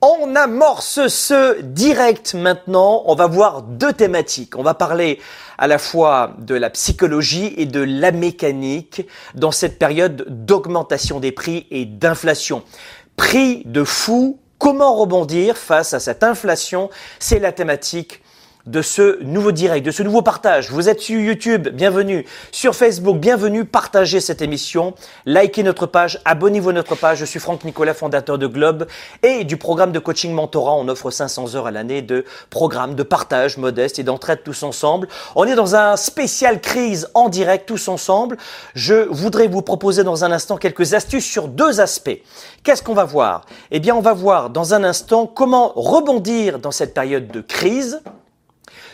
On amorce ce direct maintenant. On va voir deux thématiques. On va parler à la fois de la psychologie et de la mécanique dans cette période d'augmentation des prix et d'inflation. Prix de fou, comment rebondir face à cette inflation? C'est la thématique de ce nouveau direct, de ce nouveau partage. Vous êtes sur YouTube, bienvenue. Sur Facebook, bienvenue. Partagez cette émission. Likez notre page, abonnez-vous à notre page. Je suis Franck Nicolas, fondateur de Globe et du programme de coaching mentorat. On offre 500 heures à l'année de programmes de partage modeste et d'entraide tous ensemble. On est dans un spécial crise en direct tous ensemble. Je voudrais vous proposer dans un instant quelques astuces sur deux aspects. Qu'est-ce qu'on va voir? Eh bien, on va voir dans un instant comment rebondir dans cette période de crise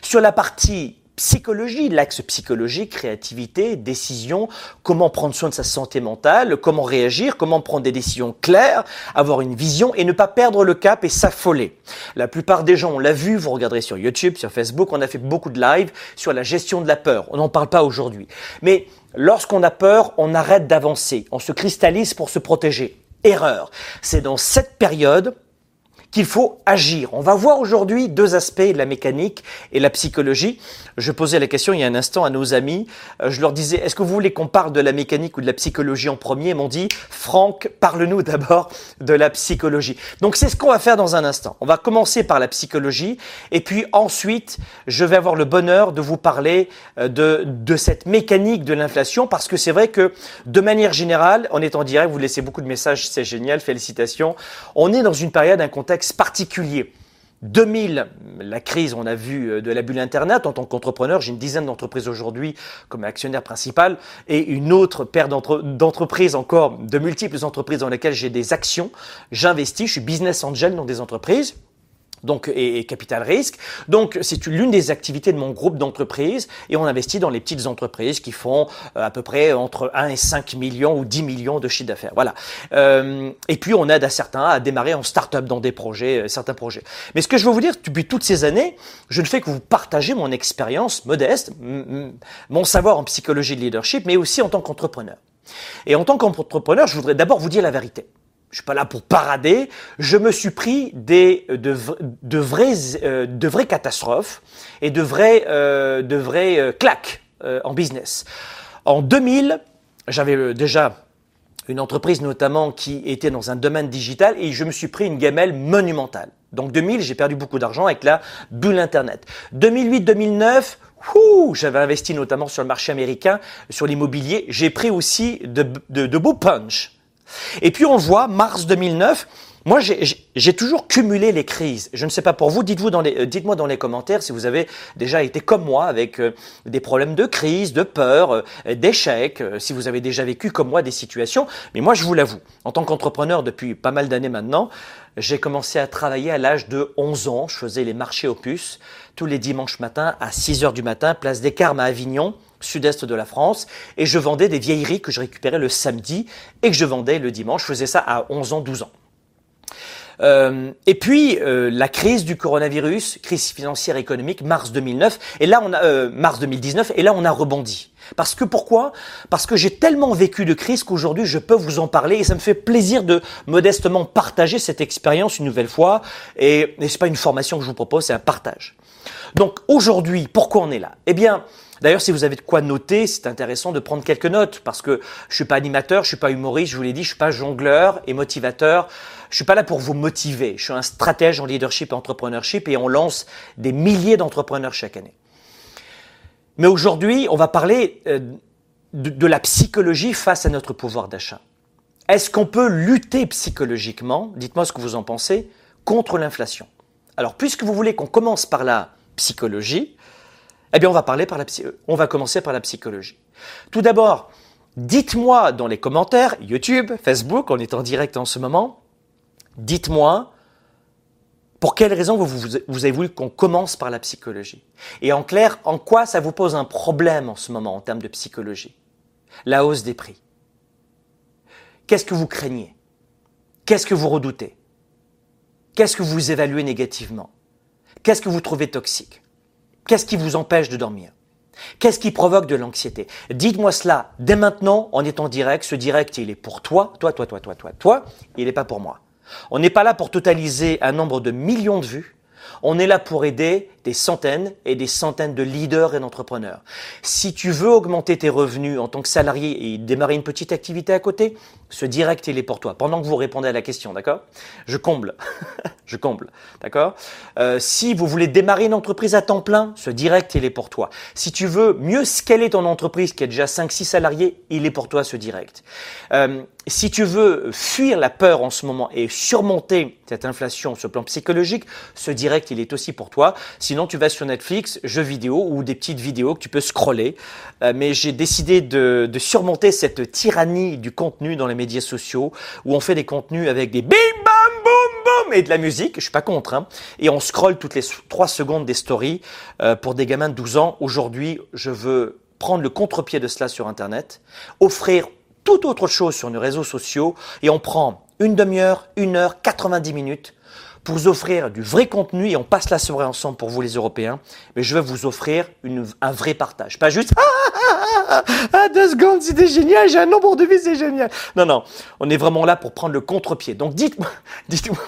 sur la partie psychologie, l'axe psychologie, créativité, décision, comment prendre soin de sa santé mentale, comment réagir, comment prendre des décisions claires, avoir une vision et ne pas perdre le cap et s'affoler. La plupart des gens, on l'a vu, vous regarderez sur YouTube, sur Facebook, on a fait beaucoup de live sur la gestion de la peur. On n'en parle pas aujourd'hui. Mais lorsqu'on a peur, on arrête d'avancer, on se cristallise pour se protéger. Erreur. C'est dans cette période qu'il faut agir. On va voir aujourd'hui deux aspects, la mécanique et la psychologie. Je posais la question il y a un instant à nos amis. Euh, je leur disais, est-ce que vous voulez qu'on parle de la mécanique ou de la psychologie en premier? Ils m'ont dit, Franck, parle-nous d'abord de la psychologie. Donc c'est ce qu'on va faire dans un instant. On va commencer par la psychologie et puis ensuite, je vais avoir le bonheur de vous parler euh, de, de cette mécanique de l'inflation parce que c'est vrai que de manière générale, on est en direct, vous laissez beaucoup de messages, c'est génial, félicitations. On est dans une période, un contexte particulier. 2000, la crise, on a vu euh, de la bulle Internet. En tant qu'entrepreneur, j'ai une dizaine d'entreprises aujourd'hui comme actionnaire principal et une autre paire d'entreprises encore, de multiples entreprises dans lesquelles j'ai des actions. J'investis, je suis business angel dans des entreprises donc et, capital risque. Donc c'est l'une des activités de mon groupe d'entreprises et on investit dans les petites entreprises qui font euh, à peu près entre 1 et 5 millions ou 10 millions de chiffre d'affaires. Voilà. Euh, et puis on aide à certains à démarrer en start-up dans des projets, euh, certains projets. Mais ce que je veux vous dire, depuis toutes ces années, je ne fais que vous partager mon expérience modeste, mon savoir en psychologie de leadership, mais aussi en tant qu'entrepreneur. Et en tant qu'entrepreneur, je voudrais d'abord vous dire la vérité je suis pas là pour parader, je me suis pris des, de, de, vraies, euh, de vraies catastrophes et de vraies, euh, de vraies euh, claques en business. En 2000, j'avais déjà une entreprise notamment qui était dans un domaine digital et je me suis pris une gamelle monumentale. Donc 2000, j'ai perdu beaucoup d'argent avec la bulle Internet. 2008-2009, j'avais investi notamment sur le marché américain, sur l'immobilier. J'ai pris aussi de, de, de beaux punch. Et puis on voit, mars 2009, moi, j'ai toujours cumulé les crises. Je ne sais pas pour vous, dites-vous dans les, euh, dites-moi dans les commentaires si vous avez déjà été comme moi avec euh, des problèmes de crise, de peur, euh, d'échecs, si vous avez déjà vécu comme moi des situations. Mais moi, je vous l'avoue, en tant qu'entrepreneur depuis pas mal d'années maintenant, j'ai commencé à travailler à l'âge de 11 ans. Je faisais les marchés puces tous les dimanches matins à 6 heures du matin, place des Carmes à Avignon sud-est de la France, et je vendais des vieilleries que je récupérais le samedi et que je vendais le dimanche. Je faisais ça à 11 ans, 12 ans. Euh, et puis euh, la crise du coronavirus, crise financière et économique, mars 2009, et là on a euh, mars 2019, et là on a rebondi. Parce que pourquoi? Parce que j'ai tellement vécu de crise qu'aujourd'hui je peux vous en parler et ça me fait plaisir de modestement partager cette expérience une nouvelle fois. Et, et c'est pas une formation que je vous propose, c'est un partage. Donc aujourd'hui, pourquoi on est là? Eh bien, D'ailleurs, si vous avez de quoi noter, c'est intéressant de prendre quelques notes parce que je suis pas animateur, je suis pas humoriste, je vous l'ai dit, je suis pas jongleur et motivateur. Je suis pas là pour vous motiver. Je suis un stratège en leadership et entrepreneurship et on lance des milliers d'entrepreneurs chaque année. Mais aujourd'hui, on va parler euh, de, la psychologie face à notre pouvoir d'achat. Est-ce qu'on peut lutter psychologiquement, dites-moi ce que vous en pensez, contre l'inflation? Alors, puisque vous voulez qu'on commence par la psychologie, eh bien, on va, parler par la, on va commencer par la psychologie. Tout d'abord, dites-moi dans les commentaires, YouTube, Facebook, on est en direct en ce moment, dites-moi pour quelles raisons vous, vous, avez voulu qu'on commence par la psychologie? Et en clair, en quoi ça vous pose un problème en ce moment en termes de psychologie? La hausse des prix. Qu'est-ce que vous craignez? Qu'est-ce que vous redoutez? Qu'est-ce que vous évaluez négativement? Qu'est-ce que vous trouvez toxique? Qu'est-ce qui vous empêche de dormir? Qu'est-ce qui provoque de l'anxiété? Dites-moi cela dès maintenant en étant direct. Ce direct, il est pour toi, toi, toi, toi, toi, toi, toi. Il n'est pas pour moi. On n'est pas là pour totaliser un nombre de millions de vues. On est là pour aider des centaines et des centaines de leaders et d'entrepreneurs. Si tu veux augmenter tes revenus en tant que salarié et démarrer une petite activité à côté, ce direct, il est pour toi. Pendant que vous répondez à la question, d'accord? Je comble. je comble, d'accord? Euh, Si vous voulez démarrer une entreprise à temps plein, ce direct, il est pour toi. Si tu veux mieux scaler ton entreprise qui a déjà 5-6 salariés, il est pour toi ce direct. Euh, si tu veux fuir la peur en ce moment et surmonter cette inflation sur le plan psychologique, ce direct, il est aussi pour toi. Sinon, tu vas sur Netflix, jeux vidéo ou des petites vidéos que tu peux scroller. Euh, mais j'ai décidé de, surmonter cette tyrannie du contenu dans les médias sociaux où on fait des contenus avec des bim bam boum boum et de la musique. Je suis pas contre. Hein. Et on scrolle toutes les 3 secondes des stories euh, pour des gamins de 12 ans. Aujourd'hui, je veux prendre le contre-pied de cela sur Internet, offrir tout autre chose sur nos réseaux sociaux et on prend une demi-heure, une heure, 90 minutes pour vous offrir du vrai contenu et on passe la soirée ensemble pour vous les Européens. Mais je veux vous offrir un vrai partage, pas juste ah, ah, ah, ah deux secondes, c'était génial, j'ai un nombre de vies, c'est génial. Non, non, on est vraiment là pour prendre le contre-pied. Donc dites-moi, dites-moi,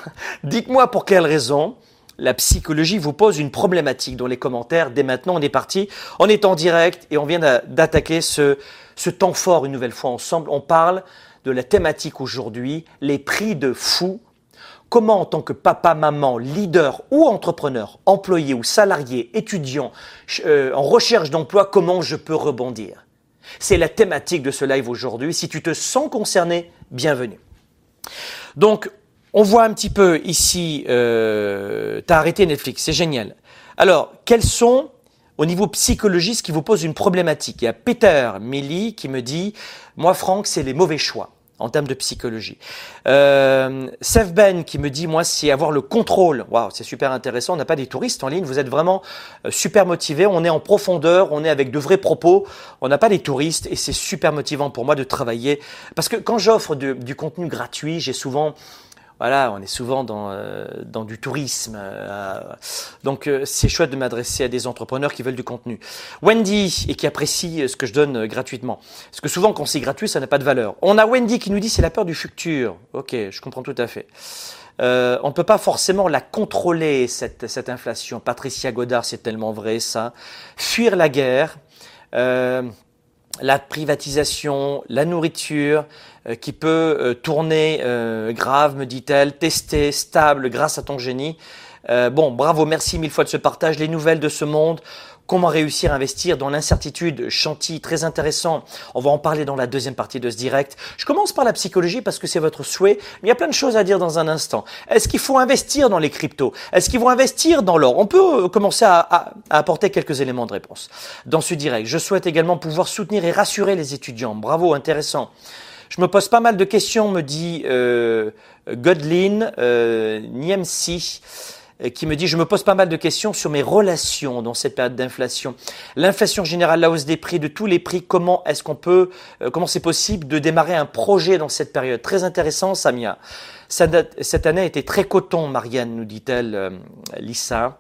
dites-moi pour quelle raison la psychologie vous pose une problématique dans les commentaires. Dès maintenant, on est parti, on est en direct et on vient d'attaquer ce, ce temps fort une nouvelle fois ensemble. On parle de la thématique aujourd'hui, les prix de fou Comment, en tant que papa, maman, leader ou entrepreneur, employé ou salarié, étudiant, euh, en recherche d'emploi, comment je peux rebondir? C'est la thématique de ce live aujourd'hui. Si tu te sens concerné, bienvenue. Donc, on voit un petit peu ici, euh, tu as arrêté Netflix, c'est génial. Alors, quels sont, au niveau psychologique, qui vous pose une problématique? Il y a Peter Milly qui me dit, moi Franck, c'est les mauvais choix en termes de psychologie. Euh, Ben qui me dit, moi, c'est avoir le contrôle. Waouh, c'est super intéressant. On n'a pas des touristes en ligne. Vous êtes vraiment euh, super motivés. On est en profondeur. On est avec de vrais propos. On n'a pas des touristes et c'est super motivant pour moi de travailler. Parce que quand j'offre du contenu gratuit, j'ai souvent voilà, on est souvent dans, euh, dans du tourisme. Euh, donc euh, c'est chouette de m'adresser à des entrepreneurs qui veulent du contenu. Wendy, et qui apprécie ce que je donne gratuitement. Parce que souvent quand c'est gratuit, ça n'a pas de valeur. On a Wendy qui nous dit c'est la peur du futur. Ok, je comprends tout à fait. on ne peut pas forcément la contrôler, cette, cette inflation. Patricia Godard, c'est tellement vrai ça. Fuir la guerre la privatisation, la nourriture, qui peut euh, tourner euh, grave, me dit-elle, tester, stable grâce à ton génie. bon, bravo, merci mille fois de ce partage. Les nouvelles de ce monde, comment réussir à investir dans l'incertitude, chantier très intéressant. On va en parler dans la deuxième partie de ce direct. Je commence par la psychologie parce que c'est votre souhait, mais il y a plein de choses à dire dans un instant. Est-ce qu'il faut investir dans les cryptos? Est-ce qu'il faut investir dans l'or? On peut commencer à, à, apporter quelques éléments de réponse dans ce direct. Je souhaite également pouvoir soutenir et rassurer les étudiants. Bravo, intéressant. Je me pose pas mal de questions, me dit euh, Godlin euh, Niemsi, euh, qui me dit je me pose pas mal de questions sur mes relations dans cette période d'inflation. L'inflation générale, la hausse des prix, de tous les prix, comment est-ce qu'on peut, euh, comment c'est possible de démarrer un projet dans cette période? Très intéressant, Samia. Cette année a été très coton, Marianne, nous dit-elle, Lisa.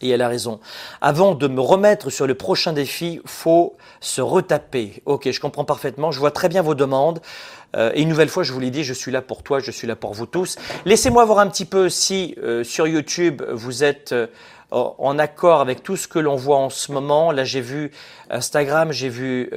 Et elle a raison. Avant de me remettre sur le prochain défi, faut se retaper. Ok, je comprends parfaitement. Je vois très bien vos demandes. Euh, et une nouvelle fois, je vous l'ai dit, je suis là pour toi, je suis là pour vous tous. Laissez-moi voir un petit peu si euh, sur YouTube vous êtes euh, en accord avec tout ce que l'on voit en ce moment. Là, j'ai vu Instagram, j'ai vu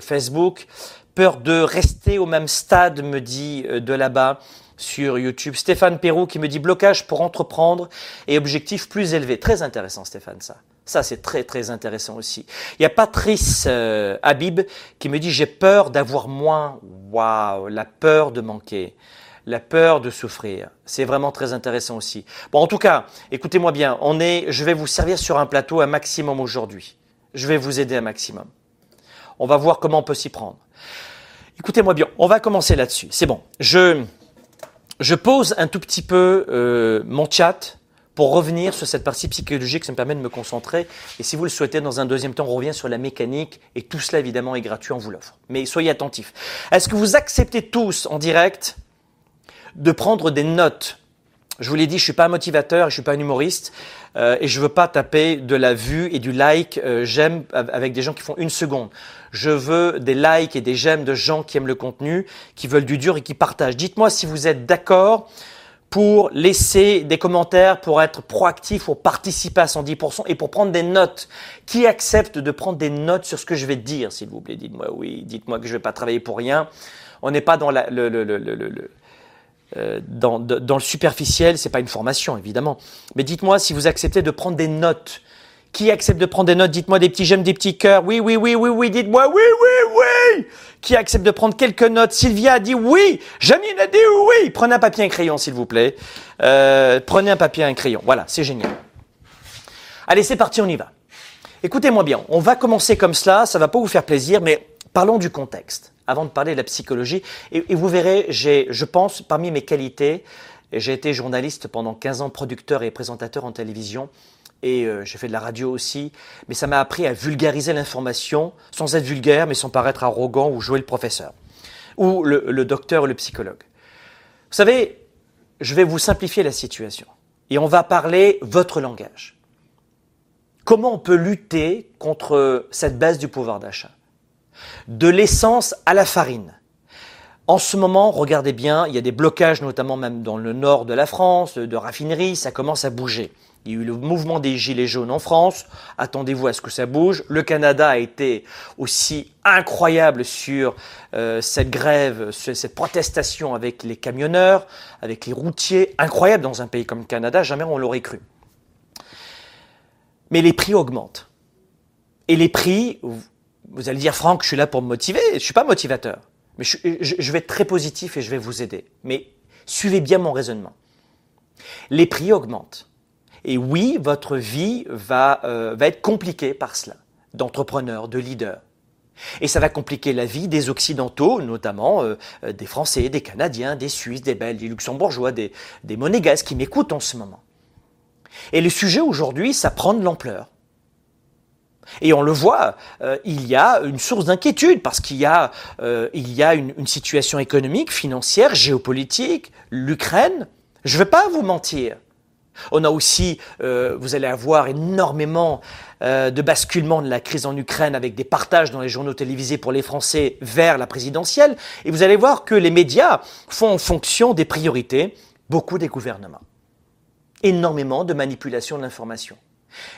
Facebook. Peur de rester au même stade, me dit de là-bas sur YouTube. Stéphane Perrault qui me dit blocage pour entreprendre et objectif plus élevé. Très intéressant Stéphane ça. Ça c'est très très intéressant aussi. Il y a Patrice euh, Habib qui me dit j'ai peur d'avoir moins. Waouh, la peur de manquer. La peur de souffrir. C'est vraiment très intéressant aussi. Bon, en tout cas, écoutez-moi bien. On est, je vais vous servir sur un plateau un maximum aujourd'hui. Je vais vous aider un maximum. On va voir comment on peut s'y prendre. Écoutez-moi bien. On va commencer là-dessus. C'est bon. Je, je pose un tout petit peu euh, mon chat pour revenir sur cette partie psychologique, ça me permet de me concentrer. Et si vous le souhaitez, dans un deuxième temps, on revient sur la mécanique. Et tout cela, évidemment, est gratuit, on vous l'offre. Mais soyez attentifs. Est-ce que vous acceptez tous en direct de prendre des notes je vous l'ai dit, je suis pas un motivateur, je suis pas un humoriste, euh, et je veux pas taper de la vue et du like euh, j'aime avec des gens qui font une seconde. Je veux des likes et des j'aime de gens qui aiment le contenu, qui veulent du dur et qui partagent. Dites-moi si vous êtes d'accord pour laisser des commentaires, pour être proactif, pour participer à 110% et pour prendre des notes. Qui accepte de prendre des notes sur ce que je vais dire, s'il vous plaît? Dites-moi oui, dites-moi que je vais pas travailler pour rien. On n'est pas dans la, le, le, le, le euh, dans, dans, le superficiel, c'est pas une formation évidemment. Mais dites-moi si vous acceptez de prendre des notes. Qui accepte de prendre des notes? Dites-moi des petits j'aime, des petits cœurs. Oui, oui, oui, oui, oui. Dites-moi oui, oui, oui. Qui accepte de prendre quelques notes? Sylvia a dit oui. Janine a dit oui. Prenez un papier et un crayon, s'il vous plaît. Euh, prenez un papier et un crayon. Voilà, c'est génial. Allez, c'est parti, on y va. Écoutez-moi bien. On va commencer comme cela. Ça va pas vous faire plaisir, mais parlons du contexte avant de parler de la psychologie. Et, vous verrez, je pense, parmi mes qualités, j'ai été journaliste pendant 15 ans, producteur et présentateur en télévision, et euh, j'ai fait de la radio aussi, mais ça m'a appris à vulgariser l'information sans être vulgaire, mais sans paraître arrogant ou jouer le professeur, ou le, le docteur ou le psychologue. Vous savez, je vais vous simplifier la situation, et on va parler votre langage. Comment on peut lutter contre cette baisse du pouvoir d'achat? De l'essence à la farine. En ce moment, regardez bien, il y a des blocages, notamment même dans le nord de la France, de raffineries, ça commence à bouger. Il y a eu le mouvement des Gilets jaunes en France. Attendez-vous à ce que ça bouge. Le Canada a été aussi incroyable sur euh, cette grève, cette protestation avec les camionneurs, avec les routiers. Incroyable dans un pays comme le Canada, jamais on l'aurait cru. Mais les prix augmentent. Et les prix, vous allez dire, Franck, je suis là pour me motiver. Je suis pas motivateur. Mais je, vais être très positif et je vais vous aider. Mais suivez bien mon raisonnement. Les prix augmentent. Et oui, votre vie va, euh, être compliquée par cela, d'entrepreneurs, de leaders. Et ça va compliquer la vie des Occidentaux, notamment euh, euh, des Français, des Canadiens, des Suisses, des Belges, des Luxembourgeois, des, des Monégasques qui m'écoutent en ce moment. Et le sujet aujourd'hui, ça prend de l'ampleur. Et on le voit, euh, il y a une source d'inquiétude parce qu'il y a, euh, il y a une, situation économique, financière, géopolitique, l'Ukraine. Je ne vais pas vous mentir. On a aussi, euh, vous allez avoir énormément de basculement de la crise en Ukraine avec des partages dans les journaux télévisés pour les Français vers la présidentielle. Et vous allez voir que les médias font en fonction des priorités beaucoup des gouvernements. Énormément de manipulation de l'information.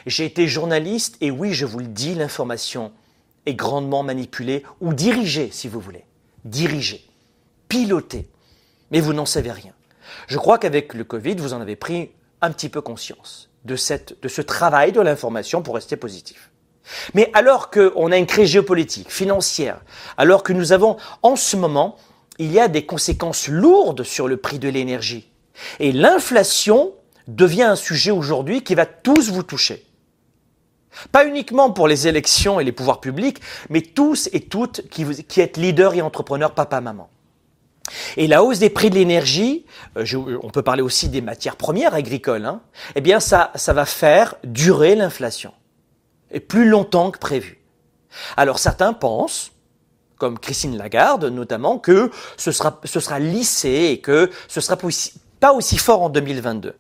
J'ai été journaliste et oui, je vous le dis, l'information est grandement manipulée ou dirigée, si vous voulez. Dirigée, pilotée. Mais vous n'en savez rien. Je crois qu'avec le Covid, vous en avez pris un petit peu conscience de, cette, de ce travail de l'information pour rester positif. Mais alors qu'on a une crise géopolitique, financière, alors que nous avons en ce moment, il y a des conséquences lourdes sur le prix de l'énergie. Et l'inflation devient un sujet aujourd'hui qui va tous vous toucher. Pas uniquement pour les élections et les pouvoirs publics, mais tous et toutes qui, êtes leaders et entrepreneurs, papa, maman. Et la hausse des prix de l'énergie, euh, on peut parler aussi des matières premières agricoles, hein, eh bien ça, ça va faire durer l'inflation. Et plus longtemps que prévu. Alors certains pensent, comme Christine Lagarde notamment, que ce sera, ce sera lissé et que ce sera pas aussi fort en 2022.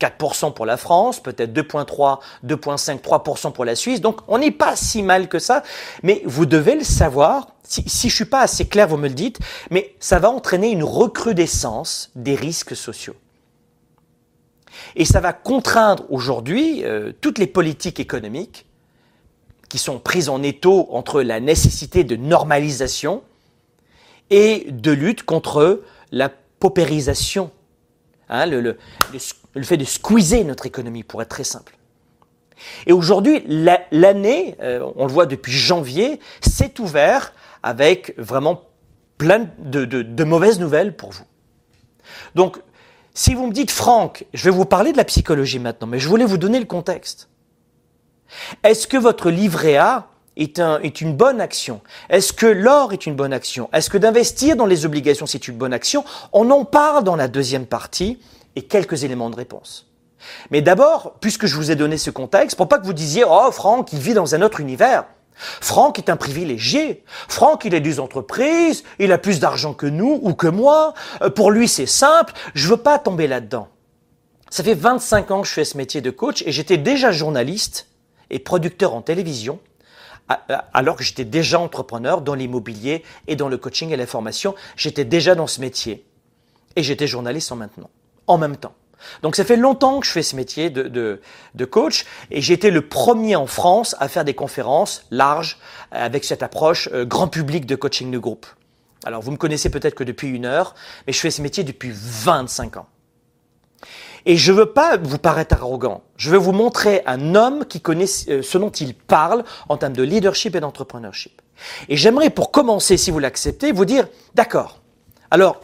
4% pour la France, peut-être 2,3, 2,5, 3% pour la Suisse. Donc on n'est pas si mal que ça, mais vous devez le savoir. Si, si je suis pas assez clair, vous me le dites, mais ça va entraîner une recrudescence des risques sociaux. Et ça va contraindre aujourd'hui euh, toutes les politiques économiques qui sont prises en étau entre la nécessité de normalisation et de lutte contre la paupérisation Hein, le, le, le, fait de squeezer notre économie, pour être très simple. Et aujourd'hui, l'année, euh, on le voit depuis janvier, s'est ouvert avec vraiment plein de, mauvaises nouvelles pour vous. Donc, si vous me dites, Franck, je vais vous parler de la psychologie maintenant, mais je voulais vous donner le contexte. Est-ce que votre livret A est, est une bonne action? Est-ce que l'or est une bonne action? Est-ce que d'investir dans les obligations c'est une bonne action? On en parle dans la deuxième partie et quelques éléments de réponse. Mais d'abord, puisque je vous ai donné ce contexte, pour pas que vous disiez oh Franck, il vit dans un autre univers. Franck est un privilégié. Franck, il a des entreprises, il a plus d'argent que nous ou que moi. Euh, pour lui, c'est simple. Je veux pas tomber là-dedans. Ça fait 25 ans que je fais ce métier de coach et j'étais déjà journaliste et producteur en télévision alors que j'étais déjà entrepreneur dans l'immobilier et dans le coaching et la formation, j'étais déjà dans ce métier. Et j'étais journaliste en maintenant. En même temps. Donc ça fait longtemps que je fais ce métier de, de, coach et j'ai été le premier en France à faire des conférences larges avec cette approche euh, grand public de coaching de groupe. Alors vous me connaissez peut-être que depuis une heure, mais je fais ce métier depuis 25 ans. Et je veux pas vous paraître arrogant. Je veux vous montrer un homme qui connaît euh, ce dont il parle en termes de leadership et d'entrepreneurship. Et j'aimerais, pour commencer, si vous l'acceptez, vous dire, d'accord. Alors,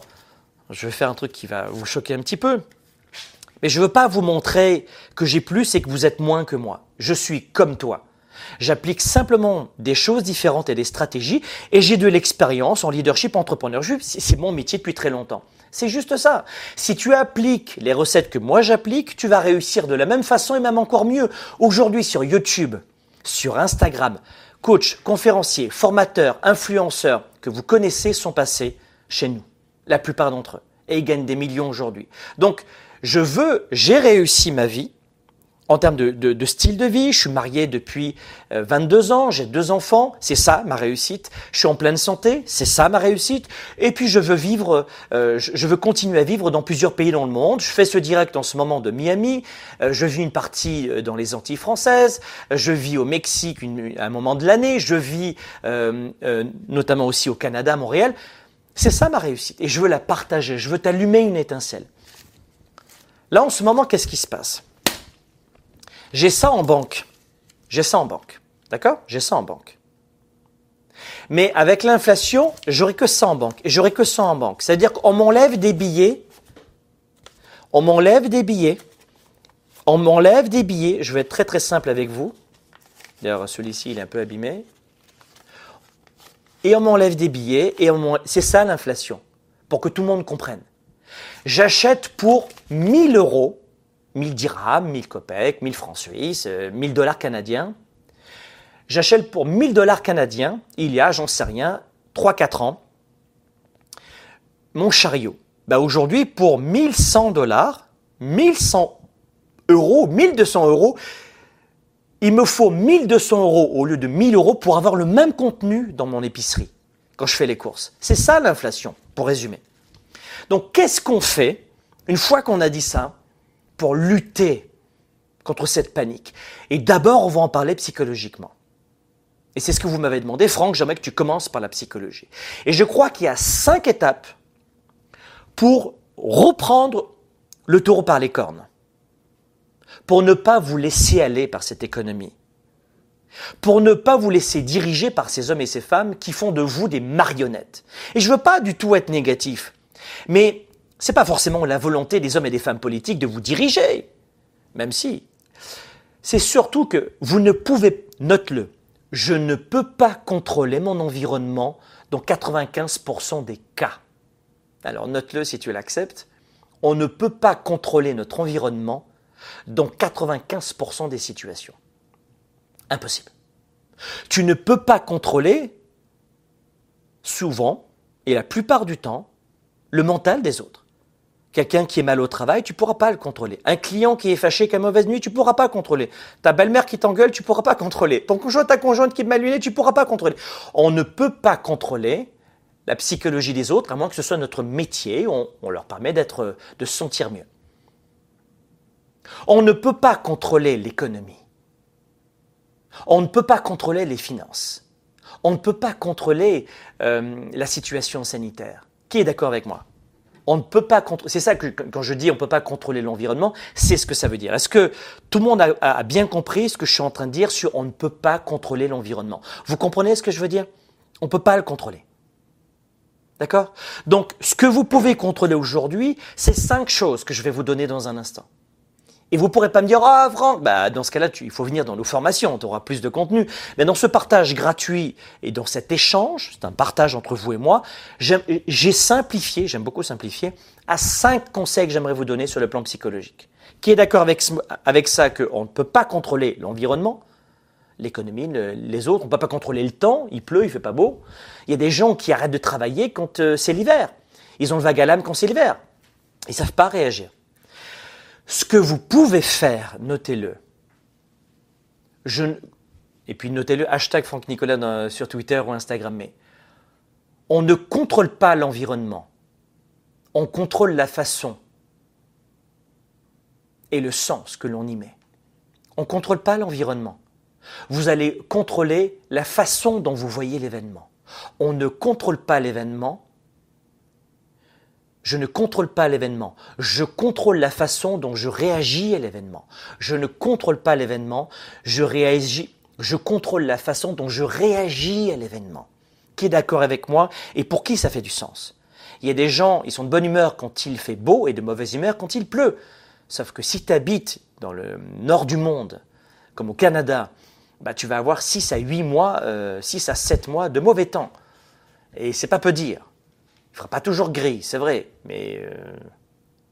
je vais faire un truc qui va vous choquer un petit peu. Mais je ne veux pas vous montrer que j'ai plus et que vous êtes moins que moi. Je suis comme toi. J'applique simplement des choses différentes et des stratégies et j'ai de l'expérience en leadership entrepreneurship. C'est mon métier depuis très longtemps. C'est juste ça. Si tu appliques les recettes que moi j'applique, tu vas réussir de la même façon et même encore mieux. Aujourd'hui sur YouTube, sur Instagram, coach, conférenciers, formateurs, influenceurs que vous connaissez sont passés chez nous. La plupart d'entre eux. Et ils gagnent des millions aujourd'hui. Donc, je veux, j'ai réussi ma vie en termes de, style de vie. Je suis marié depuis 22 euh, ans, j'ai deux enfants, c'est ça ma réussite. Je suis en pleine santé, c'est ça ma réussite. Et puis je veux vivre, euh, je veux continuer à vivre dans plusieurs pays dans le monde. Je fais ce direct en ce moment de Miami. Euh, je vis une partie dans les Antilles françaises. Je vis au Mexique à un moment de l'année. Je vis notamment aussi au Canada, Montréal. C'est ça ma réussite. Et je veux la partager. Je veux t'allumer une étincelle. Là, en ce moment, qu'est-ce qui se passe? J'ai ça en banque. J'ai ça en banque. D'accord? J'ai ça en banque. Mais avec l'inflation, j'aurai que ça en banque. Et j'aurai que ça en banque. C'est-à-dire qu'on m'enlève des billets. On m'enlève des billets. On m'enlève des billets. Je vais être très très simple avec vous. D'ailleurs, celui-ci, il est un peu abîmé. Et on m'enlève des billets. Et c'est ça l'inflation. Pour que tout le monde comprenne. J'achète pour 1000 euros, 1000 dirhams, 1000 kopecks, 1000 francs suisses, 1000 euh, dollars canadiens. J'achète pour 1000 dollars canadiens, il y a, j'en sais rien, 3-4 ans, mon chariot. Bah aujourd'hui, pour 1100 dollars, 1100 euros, 1200 euros, il me faut 1200 euros au lieu de 1000 euros pour avoir le même contenu dans mon épicerie quand je fais les courses. C'est ça l'inflation, pour résumer. Donc qu'est-ce qu'on fait une fois qu'on a dit ça pour lutter contre cette panique? Et d'abord, on va en parler psychologiquement. Et c'est ce que vous m'avez demandé, Franck, j'aimerais que tu commences par la psychologie. Et je crois qu'il y a cinq étapes pour reprendre le taureau par les cornes, pour ne pas vous laisser aller par cette économie, pour ne pas vous laisser diriger par ces hommes et ces femmes qui font de vous des marionnettes. Et je ne veux pas du tout être négatif. Mais ce n'est pas forcément la volonté des hommes et des femmes politiques de vous diriger, même si. C'est surtout que vous ne pouvez, note-le, je ne peux pas contrôler mon environnement dans 95% des cas. Alors note-le si tu l'acceptes, on ne peut pas contrôler notre environnement dans 95% des situations. Impossible. Tu ne peux pas contrôler souvent et la plupart du temps le mental des autres. Quelqu'un qui est mal au travail, tu pourras pas le contrôler. Un client qui est fâché, qui a mauvaise nuit, tu pourras pas contrôler. Ta belle-mère qui t'engueule, tu pourras pas contrôler. Ton conjoint, ta conjointe qui est mal luné, tu pourras pas contrôler. On ne peut pas contrôler la psychologie des autres, à moins que ce soit notre métier, on, on leur permet d'être, de se sentir mieux. On ne peut pas contrôler l'économie. On ne peut pas contrôler les finances. On ne peut pas contrôler euh, la situation sanitaire. Qui est d'accord avec moi? On ne peut pas contrôler. C'est ça que quand je dis on ne peut pas contrôler l'environnement, c'est ce que ça veut dire. Est-ce que tout le monde a, bien compris ce que je suis en train de dire sur on ne peut pas contrôler l'environnement? Vous comprenez ce que je veux dire? On ne peut pas le contrôler. D'accord? Donc, ce que vous pouvez contrôler aujourd'hui, c'est cinq choses que je vais vous donner dans un instant. Et vous pourrez pas me dire, ah Franck, bah, dans ce cas-là, il faut venir dans nos formations, tu auras plus de contenu. Mais dans ce partage gratuit et dans cet échange, c'est un partage entre vous et moi, j'ai simplifié, j'aime beaucoup simplifier, à cinq conseils que j'aimerais vous donner sur le plan psychologique. Qui est d'accord avec, avec ça qu'on ne peut pas contrôler l'environnement, l'économie, les autres, on ne peut pas contrôler le temps, il pleut, il fait pas beau. Il y a des gens qui arrêtent de travailler quand euh, c'est l'hiver. Ils ont le vague à l'âme quand c'est l'hiver. Ils savent pas réagir. Ce que vous pouvez faire, notez-le. et puis notez-le, hashtag Franck Nicolas sur Twitter ou Instagram, mais on ne contrôle pas l'environnement. On contrôle la façon et le sens que l'on y met. On ne contrôle pas l'environnement. Vous allez contrôler la façon dont vous voyez l'événement. On ne contrôle pas l'événement. Je ne contrôle pas l'événement. Je contrôle la façon dont je réagis à l'événement. Je ne contrôle pas l'événement. Je réagis. Je contrôle la façon dont je réagis à l'événement. Qui est d'accord avec moi et pour qui ça fait du sens? Il y a des gens, ils sont de bonne humeur quand il fait beau et de mauvaise humeur quand il pleut. Sauf que si tu habites dans le nord du monde, comme au Canada, bah, tu vas avoir 6 à 8 mois, 6 euh, à 7 mois de mauvais temps. Et c'est pas peu dire. Il fera pas toujours gris, c'est vrai, mais euh,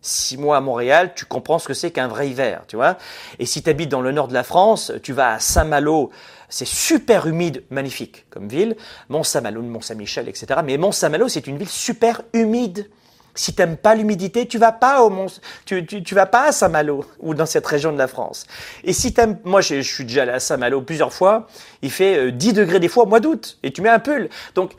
6 mois à Montréal, tu comprends ce que c'est qu'un vrai hiver, tu vois. Et si tu habites dans le nord de la France, tu vas à Saint-Malo, c'est super humide, magnifique comme ville, Mont-Saint-Malo, Mont-Saint-Michel, etc. Mais Mont-Saint-Malo, c'est une ville super humide. Si tu n'aimes pas l'humidité, tu vas pas au Mont, tu, tu, vas pas à Saint-Malo ou dans cette région de la France. Et si t'aimes, moi je, suis déjà allé à Saint-Malo plusieurs fois, il fait 10 euh, degrés des fois au mois d'août et tu mets un pull. Donc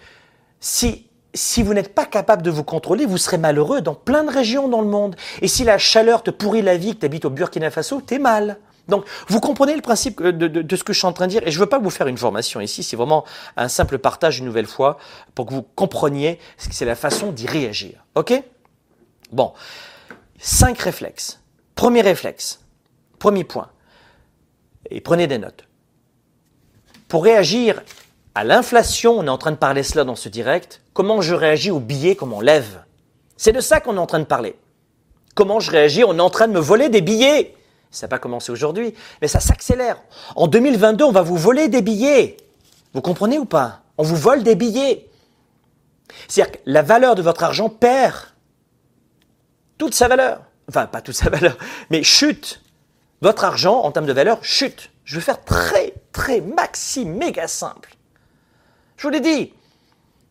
si si vous n'êtes pas capable de vous contrôler, vous serez malheureux dans plein de régions dans le monde. Et si la chaleur te pourrit la vie, que tu habites au Burkina Faso, t'es mal. Donc, vous comprenez le principe de, de, ce que je suis en train de dire. Et je ne veux pas vous faire une formation ici, c'est vraiment un simple partage une nouvelle fois pour que vous compreniez ce que c'est la façon d'y réagir. OK? Bon, cinq réflexes. Premier réflexe, premier point. Et prenez des notes. Pour réagir à l'inflation, on est en train de parler cela dans ce direct, comment je réagis au billet, comment on lève? C'est de ça qu'on est en train de parler. Comment je réagis? On est en train de me voler des billets. Ça n'a pas commencé aujourd'hui, mais ça s'accélère. En 2022, on va vous voler des billets. Vous comprenez ou pas? On vous vole des billets. C'est-à-dire que la valeur de votre argent perd toute sa valeur. Enfin, pas toute sa valeur, mais chute. Votre argent, en termes de valeur, chute. Je vais faire très, très maxi, méga simple. Je vous l'ai dit.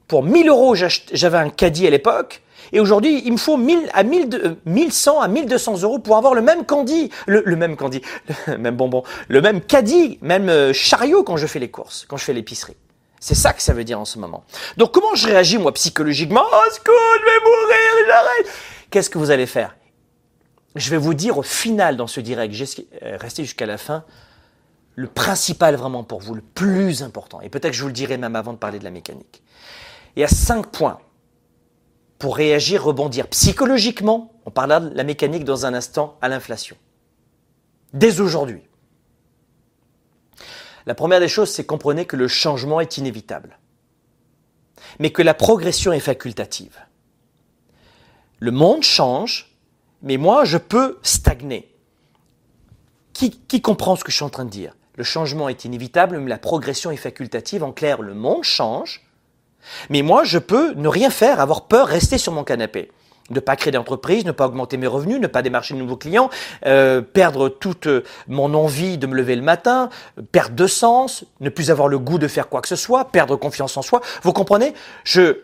Pour 1000 euros, j'avais un caddie à l'époque. Et aujourd'hui, il me faut 1000 à 1000, 1100 à 1200 euros pour avoir le même candy, le, même candy, le même bonbon, le même caddie, même euh, chariot quand je fais les courses, quand je fais l'épicerie. C'est ça que ça veut dire en ce moment. Donc comment je réagis moi psychologiquement? Oh secours, je vais mourir, j'arrête. Qu'est-ce que vous allez faire? Je vais vous dire au final dans ce direct, euh, restez jusqu'à la fin, le principal vraiment pour vous, le plus important. Et peut-être que je vous le dirai même avant de parler de la mécanique. Il y a cinq points pour réagir, rebondir psychologiquement, on parlera de la mécanique dans un instant, à l'inflation. Dès aujourd'hui. La première des choses, c'est comprenez que le changement est inévitable, mais que la progression est facultative. Le monde change, mais moi, je peux stagner. Qui, qui, comprend ce que je suis en train de dire? Le changement est inévitable, mais la progression est facultative. En clair, le monde change, mais moi, je peux ne rien faire, avoir peur, rester sur mon canapé. Ne pas créer d'entreprise, ne pas augmenter mes revenus, ne pas démarcher de nouveaux clients, euh, perdre toute mon envie de me lever le matin, perdre de sens, ne plus avoir le goût de faire quoi que ce soit, perdre confiance en soi. Vous comprenez? Je,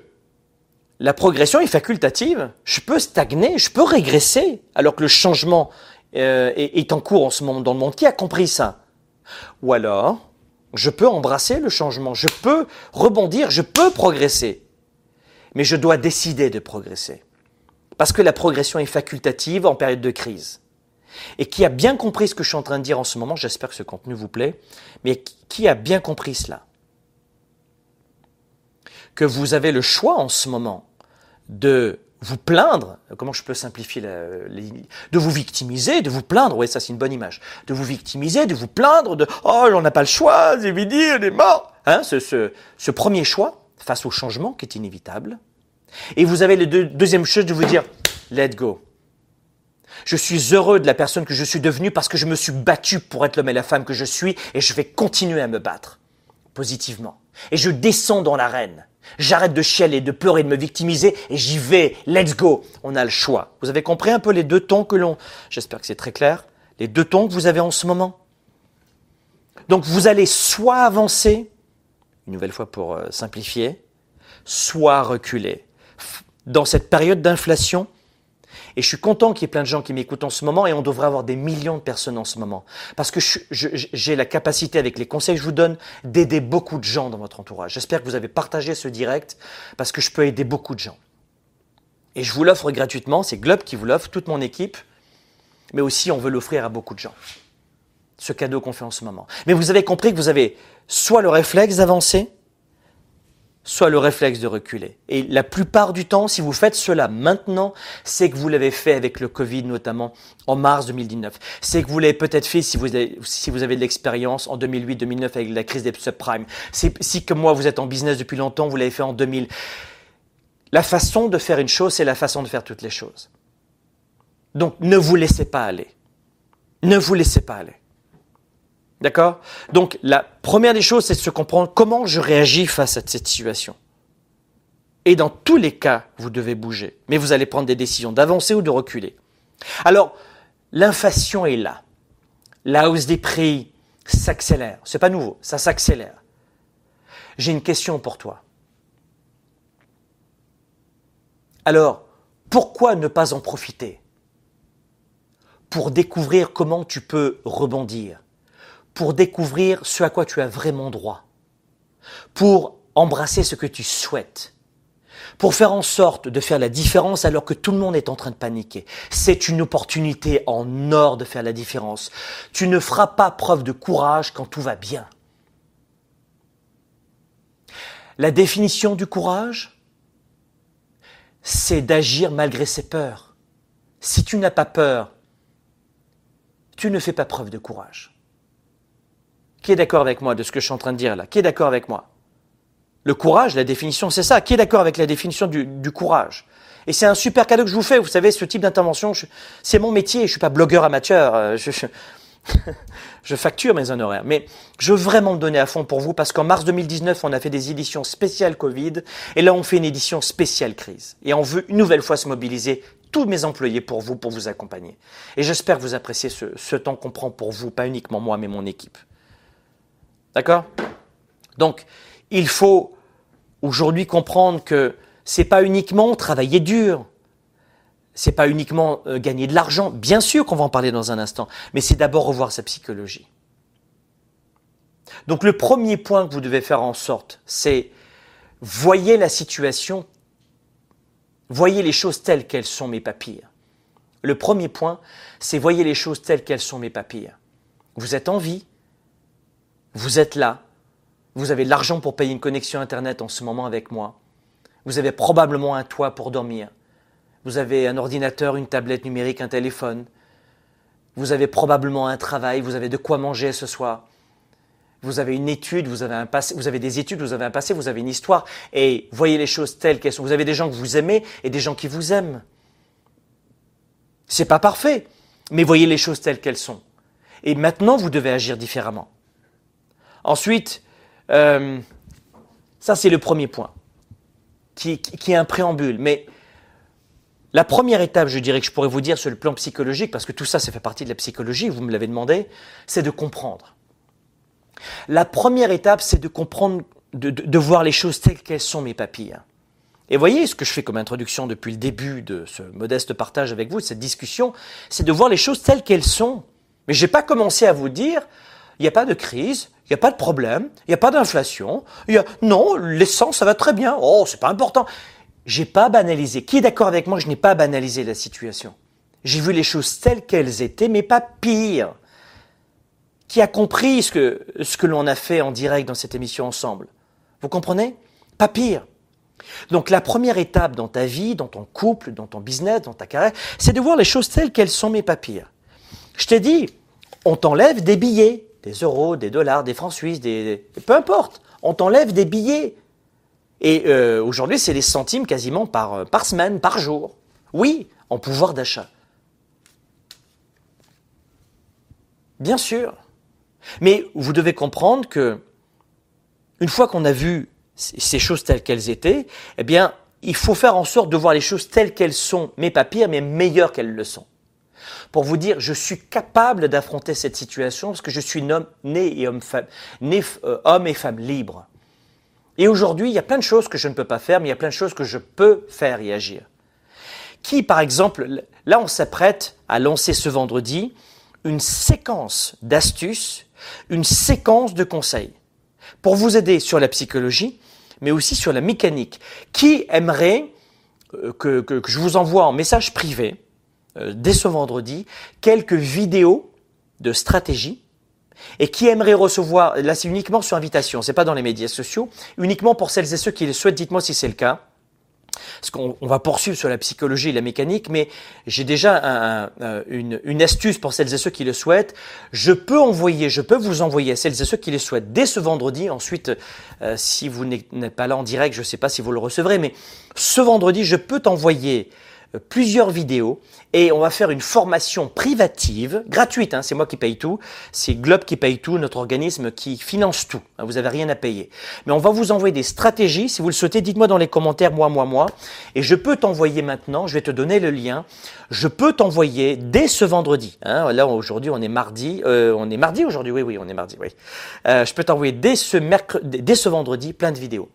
la progression est facultative. Je peux stagner, je peux régresser, alors que le changement euh, est, est, en cours en ce moment dans le monde. Qui a compris ça? Ou alors, je peux embrasser le changement, je peux rebondir, je peux progresser. Mais je dois décider de progresser. Parce que la progression est facultative en période de crise. Et qui a bien compris ce que je suis en train de dire en ce moment, j'espère que ce contenu vous plaît, mais qui a bien compris cela? Que vous avez le choix en ce moment de vous plaindre, comment je peux simplifier, de vous victimiser, de vous plaindre, ouais ça c'est une bonne image, de vous victimiser, de vous plaindre, de oh on n'a pas le choix, vidi, on est mort. Hein, ce, ce, ce, premier choix face au changement qui est inévitable. Et vous avez le deuxième chose de vous dire let go. Je suis heureux de la personne que je suis devenue parce que je me suis battu pour être l'homme et la femme que je suis et je vais continuer à me battre positivement. Et je descends dans l'arène. J'arrête de chialer, de pleurer, de me victimiser et j'y vais. Let's go. On a le choix. Vous avez compris un peu les deux tons que l'on, j'espère que c'est très clair, les deux tons que vous avez en ce moment. Donc vous allez soit avancer, une nouvelle fois pour euh, simplifier, soit reculer. Dans cette période d'inflation, et je suis content qu'il y ait plein de gens qui m'écoutent en ce moment et on devrait avoir des millions de personnes en ce moment. Parce que j'ai la capacité, avec les conseils que je vous donne, d'aider beaucoup de gens dans votre entourage. J'espère que vous avez partagé ce direct parce que je peux aider beaucoup de gens. Et je vous l'offre gratuitement, c'est Globe qui vous l'offre, toute mon équipe. mais aussi on veut l'offrir à beaucoup de gens. Ce cadeau qu'on fait en ce moment. Mais vous avez compris que vous avez soit le réflexe d'avancer, soit le réflexe de reculer. Et la plupart du temps, si vous faites cela maintenant, c'est que vous l'avez fait avec le Covid, notamment en mars 2019. C'est que vous l'avez peut-être fait si vous avez, si vous avez de l'expérience en 2008-2009 avec la crise des subprimes. Si comme moi, vous êtes en business depuis longtemps, vous l'avez fait en 2000. La façon de faire une chose, c'est la façon de faire toutes les choses. Donc, ne vous laissez pas aller. Ne vous laissez pas aller. D'accord? Donc la première des choses, c'est de se comprendre comment je réagis face à cette situation. Et dans tous les cas, vous devez bouger. Mais vous allez prendre des décisions d'avancer ou de reculer. Alors, l'inflation est là. La hausse des prix s'accélère. C'est pas nouveau, ça s'accélère. J'ai une question pour toi. Alors, pourquoi ne pas en profiter? Pour découvrir comment tu peux rebondir pour découvrir ce à quoi tu as vraiment droit, pour embrasser ce que tu souhaites, pour faire en sorte de faire la différence alors que tout le monde est en train de paniquer. C'est une opportunité en or de faire la différence. Tu ne feras pas preuve de courage quand tout va bien. La définition du courage, c'est d'agir malgré ses peurs. Si tu n'as pas peur, tu ne fais pas preuve de courage. Qui est d'accord avec moi de ce que je suis en train de dire là? Qui est d'accord avec moi? Le courage, la définition, c'est ça. Qui est d'accord avec la définition du, courage? Et c'est un super cadeau que je vous fais. Vous savez, ce type d'intervention, c'est mon métier. Je suis pas blogueur amateur. Euh, je, je, facture mes honoraires. Mais je veux vraiment me donner à fond pour vous parce qu'en mars 2019, on a fait des éditions spéciales Covid. Et là, on fait une édition spéciale crise. Et on veut une nouvelle fois se mobiliser tous mes employés pour vous, pour vous accompagner. Et j'espère que vous appréciez ce, ce temps qu'on prend pour vous, pas uniquement moi, mais mon équipe. D'accord? Donc, il faut aujourd'hui comprendre que c'est pas uniquement travailler dur, c'est pas uniquement euh, gagner de l'argent, bien sûr qu'on va en parler dans un instant, mais c'est d'abord revoir sa psychologie. Donc le premier point que vous devez faire en sorte, c'est voyez la situation, voyez les choses telles qu'elles sont mes papiers. Le premier point, c'est voyez les choses telles qu'elles sont mes papiers. Vous êtes en vie, vous êtes là. Vous avez l'argent pour payer une connexion Internet en ce moment avec moi. Vous avez probablement un toit pour dormir. Vous avez un ordinateur, une tablette numérique, un téléphone. Vous avez probablement un travail, vous avez de quoi manger ce soir. Vous avez une étude, vous avez un passé, vous avez des études, vous avez un passé, vous avez une histoire. Et voyez les choses telles qu'elles sont. Vous avez des gens que vous aimez et des gens qui vous aiment. C'est pas parfait, mais voyez les choses telles qu'elles sont. Et maintenant, vous devez agir différemment. Ensuite, euh, ça c'est le premier point, qui, qui, est un préambule. Mais la première étape, je dirais que je pourrais vous dire sur le plan psychologique, parce que tout ça, ça fait partie de la psychologie, vous me l'avez demandé, c'est de comprendre. La première étape, c'est de comprendre, de, de, voir les choses telles qu'elles sont, mes papilles. Et voyez, ce que je fais comme introduction depuis le début de ce modeste partage avec vous, de cette discussion, c'est de voir les choses telles qu'elles sont. Mais je n'ai pas commencé à vous dire, il n'y a pas de crise, il n'y a pas de problème, il n'y a pas d'inflation, y a, non, l'essence, ça va très bien, oh, c'est pas important. J'ai pas banalisé. Qui est d'accord avec moi, je n'ai pas banalisé la situation. J'ai vu les choses telles qu'elles étaient, mais pas pire. Qui a compris ce que, ce que l'on a fait en direct dans cette émission ensemble? Vous comprenez? Pas pire. Donc la première étape dans ta vie, dans ton couple, dans ton business, dans ta carrière, c'est de voir les choses telles qu'elles sont, mais pas pire. Je t'ai dit, on t'enlève des billets des euros, des dollars, des francs suisses, des, peu importe, on t'enlève des billets. Et euh, aujourd'hui, c'est des centimes quasiment par, euh, par semaine, par jour. Oui, en pouvoir d'achat. Bien sûr. Mais vous devez comprendre que, une fois qu'on a vu ces choses telles qu'elles étaient, eh bien, il faut faire en sorte de voir les choses telles qu'elles sont, mais pas pires, mais meilleures qu'elles le sont pour vous dire je suis capable d'affronter cette situation parce que je suis homme, né et homme, femme, né, euh, homme et femme libre. Et aujourd'hui, il y a plein de choses que je ne peux pas faire, mais il y a plein de choses que je peux faire et agir. Qui, par exemple, là, on s'apprête à lancer ce vendredi une séquence d'astuces, une séquence de conseils pour vous aider sur la psychologie, mais aussi sur la mécanique. Qui aimerait euh, que, je vous envoie en message privé euh, dès ce vendredi, quelques vidéos de stratégie et qui aimerait recevoir, là c'est uniquement sur invitation, c'est pas dans les médias sociaux, uniquement pour celles et ceux qui le souhaitent, dites-moi si c'est le cas. Parce qu'on va poursuivre sur la psychologie et la mécanique, mais j'ai déjà une, astuce pour celles et ceux qui le souhaitent. Je peux envoyer, je peux vous envoyer à celles et ceux qui le souhaitent dès ce vendredi. Ensuite, euh, si vous n'êtes pas là en direct, je ne sais pas si vous le recevrez, mais ce vendredi, je peux t'envoyer plusieurs vidéos et on va faire une formation privative, gratuite, hein, c'est moi qui paye tout, c'est Globe qui paye tout, notre organisme qui finance tout, hein, vous n'avez rien à payer. Mais on va vous envoyer des stratégies, si vous le souhaitez, dites-moi dans les commentaires, moi, moi, moi, et je peux t'envoyer maintenant, je vais te donner le lien, je peux t'envoyer dès ce vendredi, hein, là aujourd'hui on est mardi, euh, on est mardi aujourd'hui, oui, oui, on est mardi, oui, euh, je peux t'envoyer dès ce mercredi, dès ce vendredi plein de vidéos.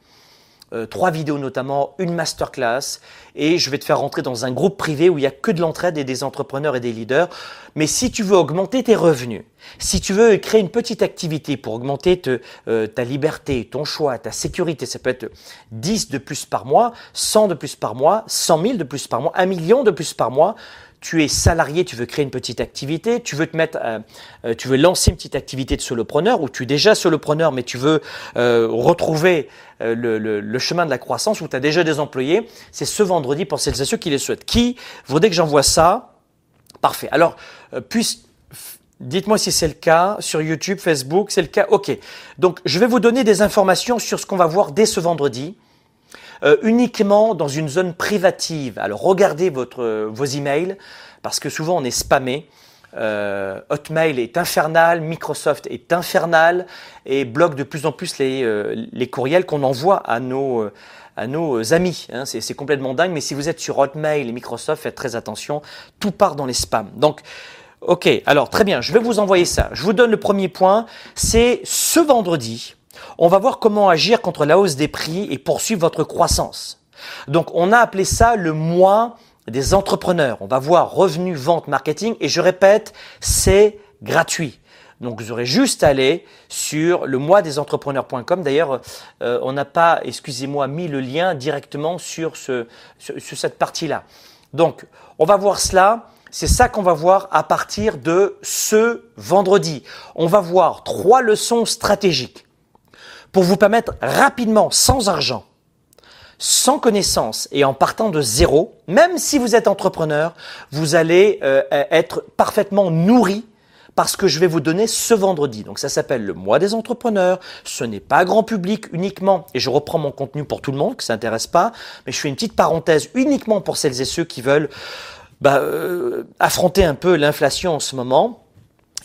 Euh, trois vidéos notamment, une masterclass, et je vais te faire rentrer dans un groupe privé où il n'y a que de l'entraide et des entrepreneurs et des leaders. Mais si tu veux augmenter tes revenus, si tu veux créer une petite activité pour augmenter euh, ta liberté, ton choix, ta sécurité, ça peut être 10 de plus par mois, 100 de plus par mois, 100 000 de plus par mois, 1 million de plus par mois, tu es salarié, tu veux créer une petite activité, tu veux te mettre, euh, euh, tu veux lancer une petite activité de solopreneur ou tu es déjà solopreneur mais tu veux euh, retrouver le, chemin de la croissance ou tu as déjà des employés, c'est ce vendredi pour celles et ceux qui les souhaitent. Qui voudrait que j'envoie ça? Parfait. Alors, puis Dites-moi si c'est le cas sur YouTube, Facebook, c'est le cas. Ok. Donc, je vais vous donner des informations sur ce qu'on va voir dès ce vendredi. Euh, uniquement dans une zone privative. Alors regardez votre, euh, vos emails parce que souvent on est spammé. Euh, Hotmail est infernal, Microsoft est infernal et bloque de plus en plus les, les courriels qu'on envoie à nos, à nos amis. Hein. C'est complètement dingue, mais si vous êtes sur Hotmail et Microsoft, faites très attention, tout part dans les spams. Donc, ok, alors très bien, je vais vous envoyer ça. Je vous donne le premier point, c'est ce vendredi, on va voir comment agir contre la hausse des prix et poursuivre votre croissance. Donc on a appelé ça le mois des entrepreneurs. On va voir revenus, vente, marketing et je répète, c'est gratuit. Donc vous aurez juste à aller sur le mois des entrepreneurs.com. D'ailleurs, euh, on n'a pas, excusez-moi, mis le lien directement sur, ce, sur cette partie-là. Donc on va voir cela. C'est ça qu'on va voir à partir de ce vendredi. On va voir trois leçons stratégiques pour vous permettre rapidement, sans argent, sans connaissance et en partant de zéro, même si vous êtes entrepreneur, vous allez euh, être parfaitement nourri parce que je vais vous donner ce vendredi. Donc ça s'appelle le mois des entrepreneurs. Ce n'est pas grand public uniquement, et je reprends mon contenu pour tout le monde, que ça n'intéresse pas, mais je fais une petite parenthèse uniquement pour celles et ceux qui veulent bah, euh, affronter un peu l'inflation en ce moment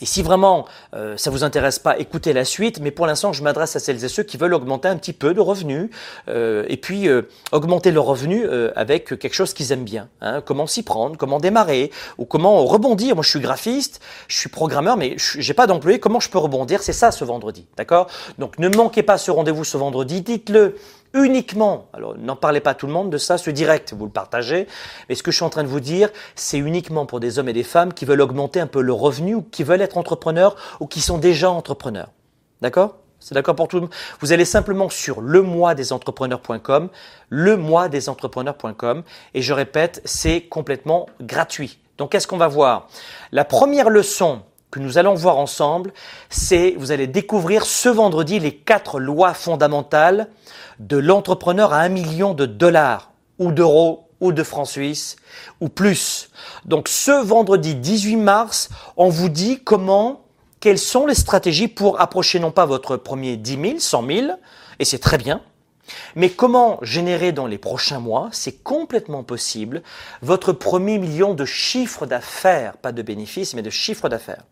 et si vraiment euh, ça vous intéresse pas, écoutez la suite. Mais pour l'instant, je m'adresse à celles et ceux qui veulent augmenter un petit peu de revenus euh, et puis euh, augmenter leurs revenus euh, avec quelque chose qu'ils aiment bien. Hein. Comment s'y prendre, comment démarrer ou comment rebondir. Moi, je suis graphiste, je suis programmeur, mais j'ai pas d'employé. Comment je peux rebondir? C'est ça ce vendredi, d'accord? Donc, ne manquez pas ce rendez-vous ce vendredi. Dites-le uniquement, alors n'en parlez pas tout le monde de ça, ce direct, vous le partagez, mais ce que je suis en train de vous dire, c'est uniquement pour des hommes et des femmes qui veulent augmenter un peu le revenu ou qui veulent être entrepreneurs ou qui sont déjà entrepreneurs. D'accord? C'est d'accord pour tout le monde Vous allez simplement sur le mois des entrepreneurs.com, le mois des entrepreneurs.com, et je répète, c'est complètement gratuit. Donc qu'est-ce qu'on va voir? La première leçon que nous allons voir ensemble, c'est vous allez découvrir ce vendredi les quatre lois fondamentales de l'entrepreneur à un million de dollars ou d'euros ou de francs suisses ou plus. Donc ce vendredi 18 mars, on vous dit comment, quelles sont les stratégies pour approcher non pas votre premier 10 000, 100 000, et c'est très bien, mais comment générer dans les prochains mois, c'est complètement possible, votre premier million de chiffre d'affaires, pas de bénéfices, mais de chiffre d'affaires.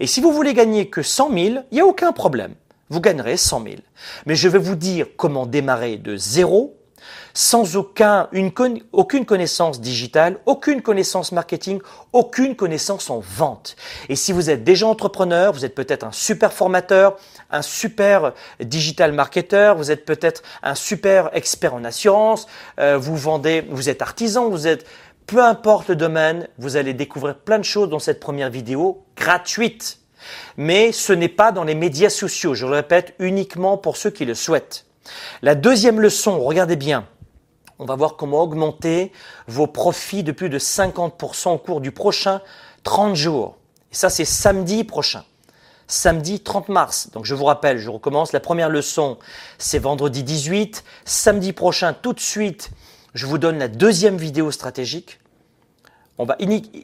Et si vous voulez gagner que 100 000, il n'y a aucun problème. Vous gagnerez 100 000. Mais je vais vous dire comment démarrer de zéro, sans aucun, une, aucune connaissance digitale, aucune connaissance marketing, aucune connaissance en vente. Et si vous êtes déjà entrepreneur, vous êtes peut-être un super formateur, un super digital marketer, vous êtes peut-être un super expert en assurance, euh, vous vendez, vous êtes artisan, vous êtes peu importe le domaine, vous allez découvrir plein de choses dans cette première vidéo gratuite. Mais ce n'est pas dans les médias sociaux, je le répète, uniquement pour ceux qui le souhaitent. La deuxième leçon, regardez bien, On va voir comment augmenter vos profits de plus de 50% au cours du prochain 30 jours. Et ça, c'est samedi prochain. Samedi 30 mars. Donc je vous rappelle, je recommence. La première leçon, c'est vendredi 18. Samedi prochain, tout de suite, je vous donne la deuxième vidéo stratégique. On va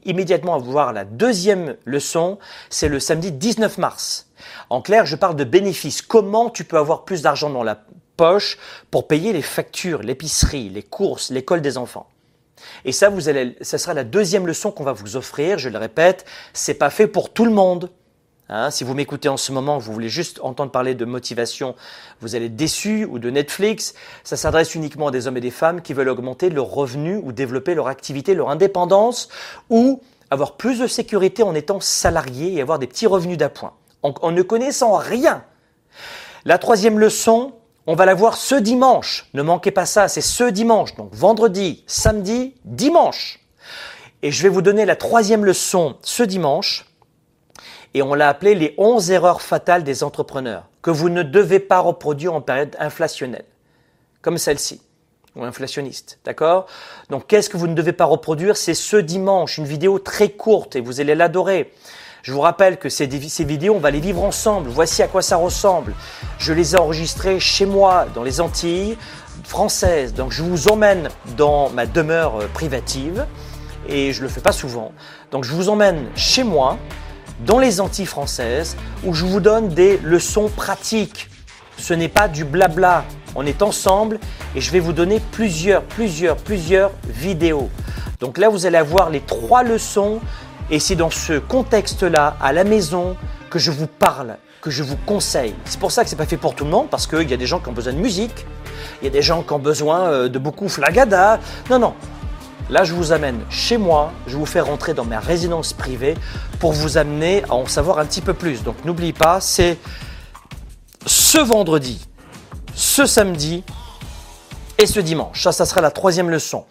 immédiatement voir la deuxième leçon, c'est le samedi 19 mars. En clair, je parle de bénéfices. Comment tu peux avoir plus d'argent dans la poche pour payer les factures, l'épicerie, les courses, l'école des enfants? Et ça, vous allez, ça sera la deuxième leçon qu'on va vous offrir. Je le répète, c'est pas fait pour tout le monde. Hein, si vous m'écoutez en ce moment, vous voulez juste entendre parler de motivation, vous allez être déçu ou de Netflix. Ça s'adresse uniquement à des hommes et des femmes qui veulent augmenter leurs revenus ou développer leur activité, leur indépendance ou avoir plus de sécurité en étant salarié et avoir des petits revenus d'appoint en, en ne connaissant rien. La troisième leçon, on va la voir ce dimanche. Ne manquez pas ça, c'est ce dimanche. Donc vendredi, samedi, dimanche. Et je vais vous donner la troisième leçon ce dimanche et on l'a appelé les 11 erreurs fatales des entrepreneurs que vous ne devez pas reproduire en période inflationnelle, comme celle-ci, ou inflationniste, d'accord? Donc qu'est-ce que vous ne devez pas reproduire? C'est ce dimanche, une vidéo très courte et vous allez l'adorer. Je vous rappelle que ces, vidéos, on va les vivre ensemble. Voici à quoi ça ressemble. Je les ai enregistrées chez moi, dans les Antilles françaises. Donc je vous emmène dans ma demeure euh, privative et je le fais pas souvent. Donc je vous emmène chez moi dans les Antilles françaises où je vous donne des leçons pratiques. Ce n'est pas du blabla. On est ensemble et je vais vous donner plusieurs, plusieurs, plusieurs vidéos. Donc là, vous allez avoir les trois leçons et c'est dans ce contexte-là, à la maison, que je vous parle, que je vous conseille. C'est pour ça que c'est pas fait pour tout le monde, parce qu'il y a des gens qui ont besoin de musique, il y a des gens qui ont besoin euh, de beaucoup flagada. Non, non, Là, je vous amène chez moi, je vous fais rentrer dans ma résidence privée pour vous amener à en savoir un petit peu plus. Donc n'oublie pas, c'est ce vendredi, ce samedi et ce dimanche. Ça, ça sera la troisième leçon.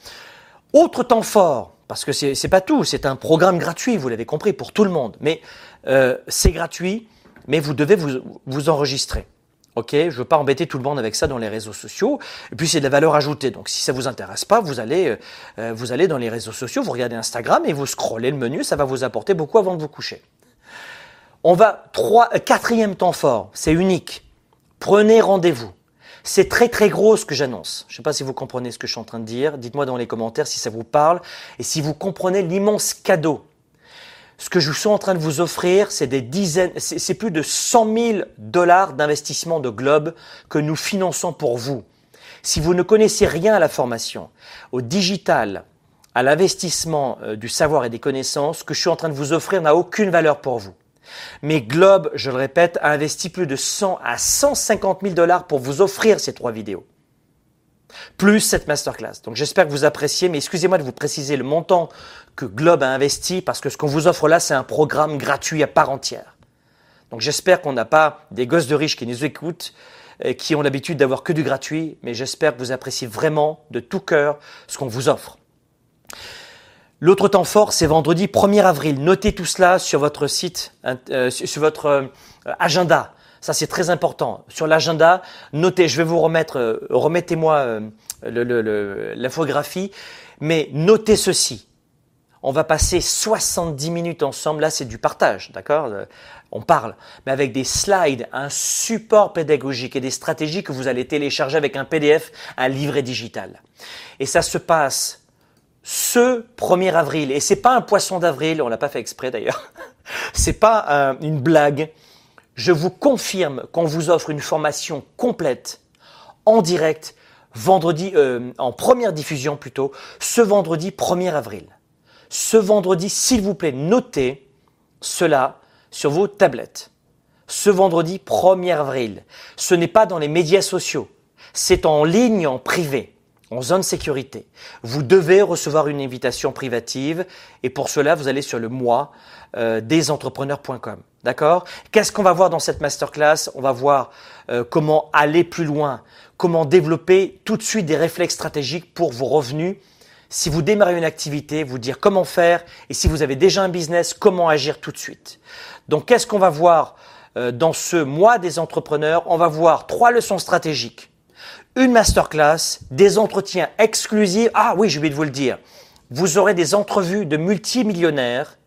Autre temps fort, parce que c'est pas tout, c'est un programme gratuit, vous l'avez compris, pour tout le monde. Mais euh, c'est gratuit, mais vous devez vous enregistrer. Ok, je veux pas embêter tout le monde avec ça dans les réseaux sociaux. Et puis c'est de la valeur ajoutée. Donc si ça vous intéresse pas, vous allez, euh, euh, vous allez dans les réseaux sociaux, vous regardez Instagram et vous scrollez le menu. Ça va vous apporter beaucoup avant de vous coucher. On va trois, euh, quatrième temps fort. C'est unique. Prenez rendez-vous. C'est très très gros ce que j'annonce. Je ne sais pas si vous comprenez ce que je suis en train de dire. Dites-moi dans les commentaires si ça vous parle et si vous comprenez l'immense cadeau ce que je suis en train de vous offrir, c'est plus de 100 000 dollars d'investissement de Globe que nous finançons pour vous. Si vous ne connaissez rien à la formation, au digital, à l'investissement euh, du savoir et des connaissances, ce que je suis en train de vous offrir n'a aucune valeur pour vous. Mais Globe, je le répète, a investi plus de 100 à 150 000 dollars pour vous offrir ces trois vidéos plus cette masterclass. Donc j'espère que vous appréciez, mais excusez-moi de vous préciser le montant que Globe a investi parce que ce qu'on vous offre là, c'est un programme gratuit à part entière. Donc j'espère qu'on n'a pas des gosses de riches qui nous écoutent, et qui ont l'habitude d'avoir que du gratuit, mais j'espère que vous appréciez vraiment de tout cœur ce qu'on vous offre. L'autre temps fort, c'est vendredi 1er avril. Notez tout cela sur votre site, euh, sur votre euh, agenda. Ça, c'est très important. Sur l'agenda, notez, je vais vous remettre, euh, remettez-moi euh, l'infographie, mais notez ceci. On va passer 70 minutes ensemble. Là, c'est du partage, d'accord? Euh, On parle, mais avec des slides, un support pédagogique et des stratégies que vous allez télécharger avec un PDF, un livret digital. Et ça se passe ce 1er avril. Et c'est pas un poisson d'avril, on l'a pas fait exprès d'ailleurs. c'est pas une blague je vous confirme qu'on vous offre une formation complète en direct vendredi, euh, en première diffusion plutôt, ce vendredi 1er avril. Ce vendredi, s'il vous plaît, notez cela sur vos tablettes. Ce vendredi 1er avril. Ce n'est pas dans les médias sociaux. C'est en ligne, en privé, en zone sécurité. Vous devez recevoir une invitation privative et pour cela, vous allez sur le mois euh, desentrepreneurs.com. D'accord? Qu'est-ce qu'on va voir dans cette masterclass? On va voir euh, comment aller plus loin, comment développer tout de suite des réflexes stratégiques pour vos revenus. Si vous démarrez une activité, vous dire comment faire et si vous avez déjà un business, comment agir tout de suite. Donc qu'est-ce qu'on va voir euh, dans ce mois des entrepreneurs? On va voir trois leçons stratégiques. une masterclass, des entretiens exclusifs. Ah oui, j'ai oublié de vous le dire. Vous aurez des entrevues de multimillionnaires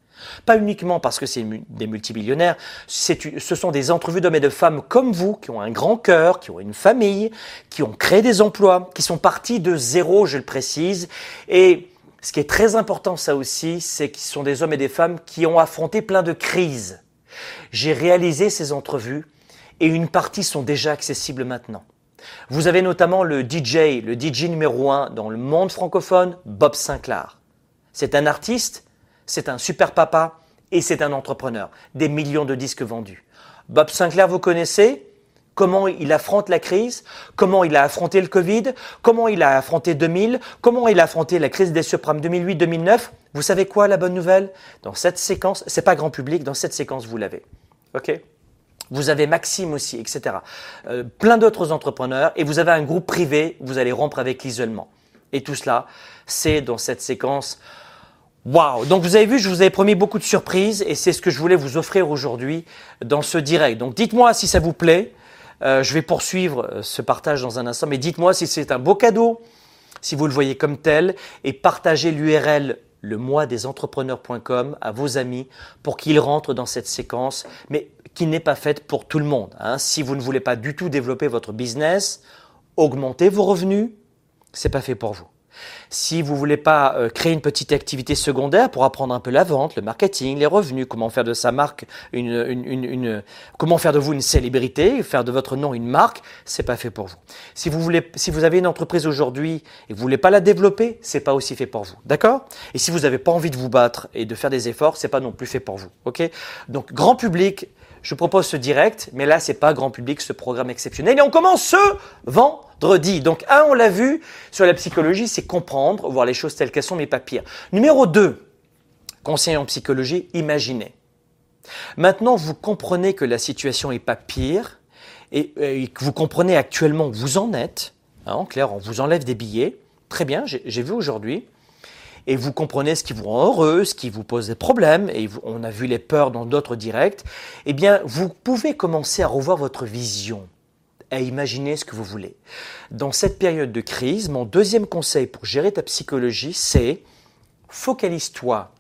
pas uniquement parce que c'est des multimillionnaires, ce sont des entrevues d'hommes et de femmes comme vous, qui ont un grand cœur, qui ont une famille, qui ont créé des emplois, qui sont partis de zéro, je le précise. Et ce qui est très important, ça aussi, c'est qu'ils sont des hommes et des femmes qui ont affronté plein de crises. J'ai réalisé ces entrevues et une partie sont déjà accessibles maintenant. Vous avez notamment le DJ, le DJ numéro un dans le monde francophone, Bob Sinclair. C'est un artiste c'est un super papa et c'est un entrepreneur. Des millions de disques vendus. Bob Sinclair, vous connaissez Comment il affronte la crise Comment il a affronté le Covid Comment il a affronté 2000 Comment il a affronté la crise des subprimes 2008-2009 Vous savez quoi la bonne nouvelle? Dans cette séquence, c'est pas grand public, dans cette séquence vous l'avez. OK? Vous avez Maxime aussi, etc. Euh, plein d'autres entrepreneurs et vous avez un groupe privé, vous allez rompre avec l'isolement. Et tout cela, c'est dans cette séquence Waouh Donc vous avez vu, je vous avais promis beaucoup de surprises et c'est ce que je voulais vous offrir aujourd'hui dans ce direct. Donc dites-moi si ça vous plaît. Euh, je vais poursuivre euh, ce partage dans un instant, mais dites-moi si c'est un beau cadeau, si vous le voyez comme tel, et partagez l'URL le mois des entrepreneurs.com à vos amis pour qu'ils rentrent dans cette séquence, mais qui n'est pas faite pour tout le monde. Hein. Si vous ne voulez pas du tout développer votre business, augmenter vos revenus, c'est pas fait pour vous. Si vous voulez pas euh, créer une petite activité secondaire pour apprendre un peu la vente, le marketing, les revenus, comment faire de sa marque une, comment faire de vous une célébrité, faire de votre nom une marque, c'est pas fait pour vous. Si vous voulez, si vous avez une entreprise aujourd'hui et vous voulez pas la développer, c'est pas aussi fait pour vous. D'accord? Et si vous n'avez pas envie de vous battre et de faire des efforts, c'est pas non plus fait pour vous. Ok? Donc, grand public, je propose ce direct, mais là, c'est pas grand public, ce programme exceptionnel. Et on commence ce Donc, un, on l'a vu sur la psychologie, c'est comprendre, voir les choses telles qu'elles sont, mais pas pire. Numéro 2, conseil en psychologie, imaginez. Maintenant, vous comprenez que la situation n'est pas pire et, que vous comprenez actuellement où vous en êtes. Hein, en clair, on vous enlève des billets. Très bien, j'ai vu aujourd'hui et vous comprenez ce qui vous rend heureux, ce qui vous pose des problèmes, et on a vu les peurs dans d'autres directs, eh bien, vous pouvez commencer à revoir votre vision, à imaginer ce que vous voulez. Dans cette période de crise, mon deuxième conseil pour gérer ta psychologie, c'est focalise-toi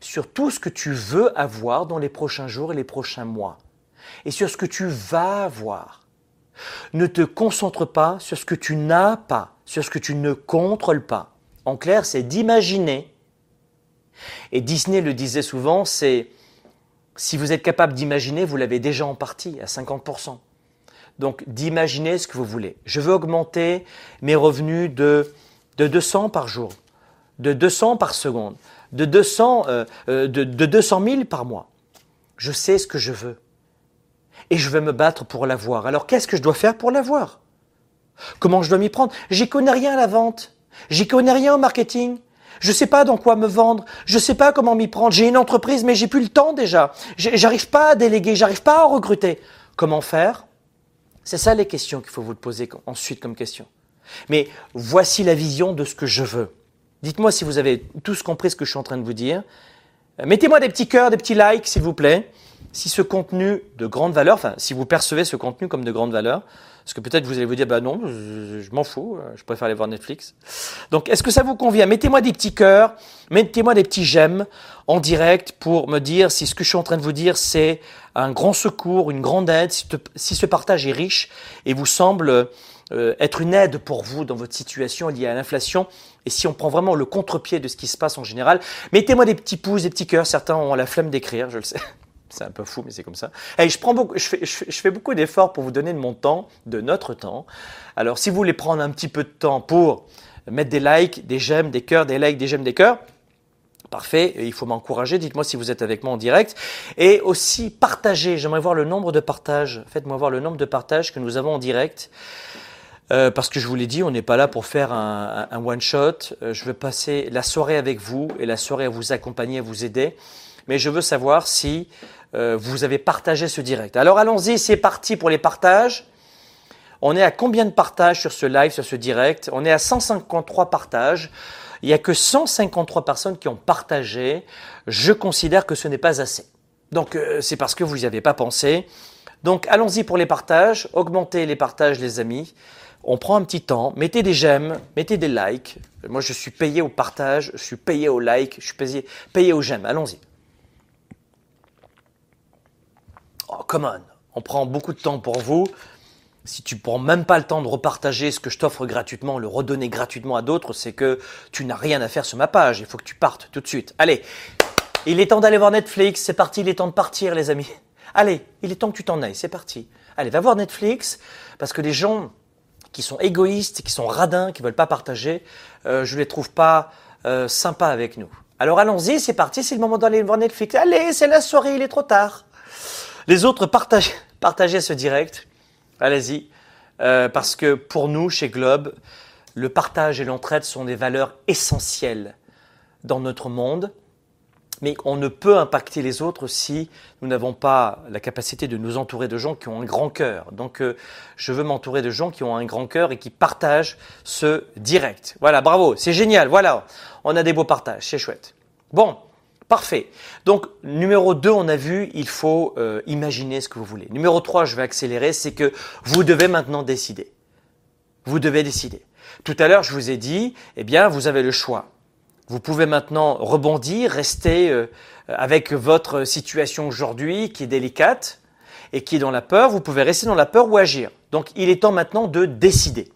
sur tout ce que tu veux avoir dans les prochains jours et les prochains mois, et sur ce que tu vas avoir. Ne te concentre pas sur ce que tu n'as pas, sur ce que tu ne contrôles pas. En clair, c'est d'imaginer. Et Disney le disait souvent, c'est si vous êtes capable d'imaginer, vous l'avez déjà en partie, à 50%. Donc d'imaginer ce que vous voulez. Je veux augmenter mes revenus de, de 200 par jour, de 200 par seconde, de 200, euh, euh, de, de 200 000 par mois. Je sais ce que je veux. Et je vais me battre pour l'avoir. Alors qu'est-ce que je dois faire pour l'avoir? Comment je dois m'y prendre? J'y connais rien à la vente. J'y connais rien au marketing. Je ne sais pas dans quoi me vendre. Je ne sais pas comment m'y prendre. J'ai une entreprise, mais j'ai plus le temps déjà. J'arrive pas à déléguer. J'arrive pas à recruter. Comment faire? C'est ça les questions qu'il faut vous poser ensuite comme question. Mais voici la vision de ce que je veux. Dites-moi si vous avez tous compris ce que je suis en train de vous dire. Mettez-moi des petits cœurs, des petits likes, s'il vous plaît. Si ce contenu de grande valeur, enfin, si vous percevez ce contenu comme de grande valeur, parce que peut-être vous allez vous dire, bah non, je, m'en fous, je préfère aller voir Netflix. Donc, est-ce que ça vous convient? Mettez-moi des petits cœurs, mettez-moi des petits j'aime en direct pour me dire si ce que je suis en train de vous dire, c'est un grand secours, une grande aide, si, ce partage est riche et vous semble euh, être une aide pour vous dans votre situation liée à l'inflation, et si on prend vraiment le contre-pied de ce qui se passe en général, mettez-moi des petits pouces, des petits cœurs, certains ont la flemme d'écrire, je le sais. C'est un peu fou, mais c'est comme ça. Et je, prends beaucoup, je, fais, je, fais beaucoup d'efforts pour vous donner de mon temps, de notre temps. Alors, si vous voulez prendre un petit peu de temps pour mettre des likes, des j'aime, des cœurs, des likes, des j'aime, des cœurs, Parfait, il faut m'encourager, dites-moi si vous êtes avec moi en direct. Et aussi partager, j'aimerais voir le nombre de partages. Faites-moi voir le nombre de partages que nous avons en direct. Euh, parce que je vous l'ai dit, on n'est pas là pour faire un one-shot. Euh, je veux passer la soirée avec vous et la soirée à vous accompagner, à vous aider. Mais je veux savoir si euh, vous avez partagé ce direct. Alors allons-y, c'est parti pour les partages. On est à combien de partages sur ce live, sur ce direct? On est à 153 partages. Il n'y a que 153 personnes qui ont partagé. Je considère que ce n'est pas assez. Donc euh, c'est parce que vous n'y avez pas pensé. Donc allons-y pour les partages. Augmentez les partages les amis. on prend un petit temps, mettez des j'aime, mettez des likes. Moi, je suis payé au partage, je suis payé au like, je suis payé, payé au j'aime. Allons-y. Oh, come on. On prend beaucoup de temps pour vous. Si tu prends même pas le temps de repartager ce que je t'offre gratuitement, le redonner gratuitement à d'autres, c'est que tu n'as rien à faire sur ma page. Il faut que tu partes tout de suite. Allez, il est temps d'aller voir Netflix. C'est parti, il est temps de partir, les amis. Allez, il est temps que tu t'en ailles. C'est parti. Allez, va voir Netflix parce que les gens qui sont égoïstes, qui sont radins, qui veulent pas partager, euh, je les trouve pas euh, sympas avec nous. Alors allons-y, c'est parti, c'est le moment d'aller voir Netflix. Allez, c'est la soirée, il est trop tard. Les autres, partagez, partagez ce direct. Allez-y. Euh, parce que pour nous, chez Globe, le partage et l'entraide sont des valeurs essentielles dans notre monde. Mais on ne peut impacter les autres si nous n'avons pas la capacité de nous entourer de gens qui ont un grand cœur. Donc euh, je veux m'entourer de gens qui ont un grand cœur et qui partagent ce direct. Voilà, bravo, c'est génial. Voilà, on a des beaux partages, c'est chouette. Bon, Parfait. Donc, numéro 2, on a vu, il faut euh, imaginer ce que vous voulez. Numéro 3, je vais accélérer, c'est que vous devez maintenant décider. Vous devez décider. Tout à l'heure, je vous ai dit, eh bien, vous avez le choix. Vous pouvez maintenant rebondir, rester euh, avec votre situation aujourd'hui qui est délicate et qui est dans la peur. Vous pouvez rester dans la peur ou agir. Donc, il est temps maintenant de décider.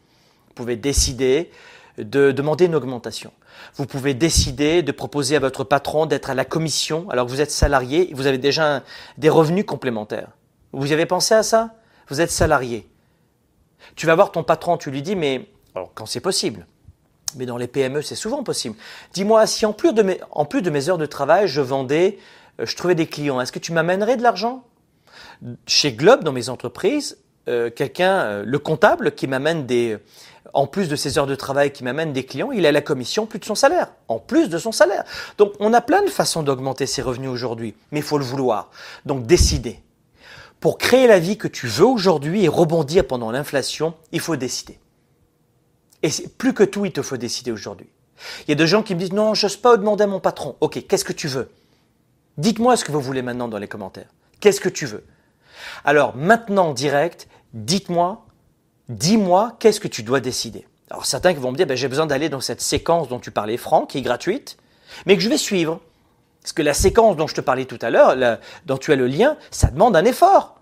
Vous pouvez décider de demander une augmentation. Vous pouvez décider de proposer à votre patron d'être à la commission alors que vous êtes salarié, vous avez déjà des revenus complémentaires. Vous avez pensé à ça? Vous êtes salarié. Tu vas voir ton patron, tu lui dis, mais quand c'est possible, mais dans les PME c'est souvent possible. Dis-moi, si en plus, de mes, en plus de mes heures de travail, je vendais, euh, je trouvais des clients, est-ce que tu m'amènerais de l'argent? Chez Globe, dans mes entreprises, euh, quelqu'un, euh, le comptable qui m'amène des, en plus de ses heures de travail qui m'amènent des clients, il a la commission plus de son salaire, en plus de son salaire. Donc on a plein de façons d'augmenter ses revenus aujourd'hui, mais il faut le vouloir. Donc décider. Pour créer la vie que tu veux aujourd'hui et rebondir pendant l'inflation, il faut décider. Et plus que tout, il te faut décider aujourd'hui. Il y a des gens qui me disent non, je n'ose pas demander à mon patron. Ok, qu'est-ce que tu veux? Dites-moi ce que vous voulez maintenant dans les commentaires. Qu'est-ce que tu veux? Alors maintenant, direct, dites-moi dis-moi qu'est-ce que tu dois décider? Alors certains vont me dire, ben, j'ai besoin d'aller dans cette séquence dont tu parlais, Franck, qui est gratuite, mais que je vais suivre. Parce que la séquence dont je te parlais tout à l'heure, dont tu as le lien, ça demande un effort.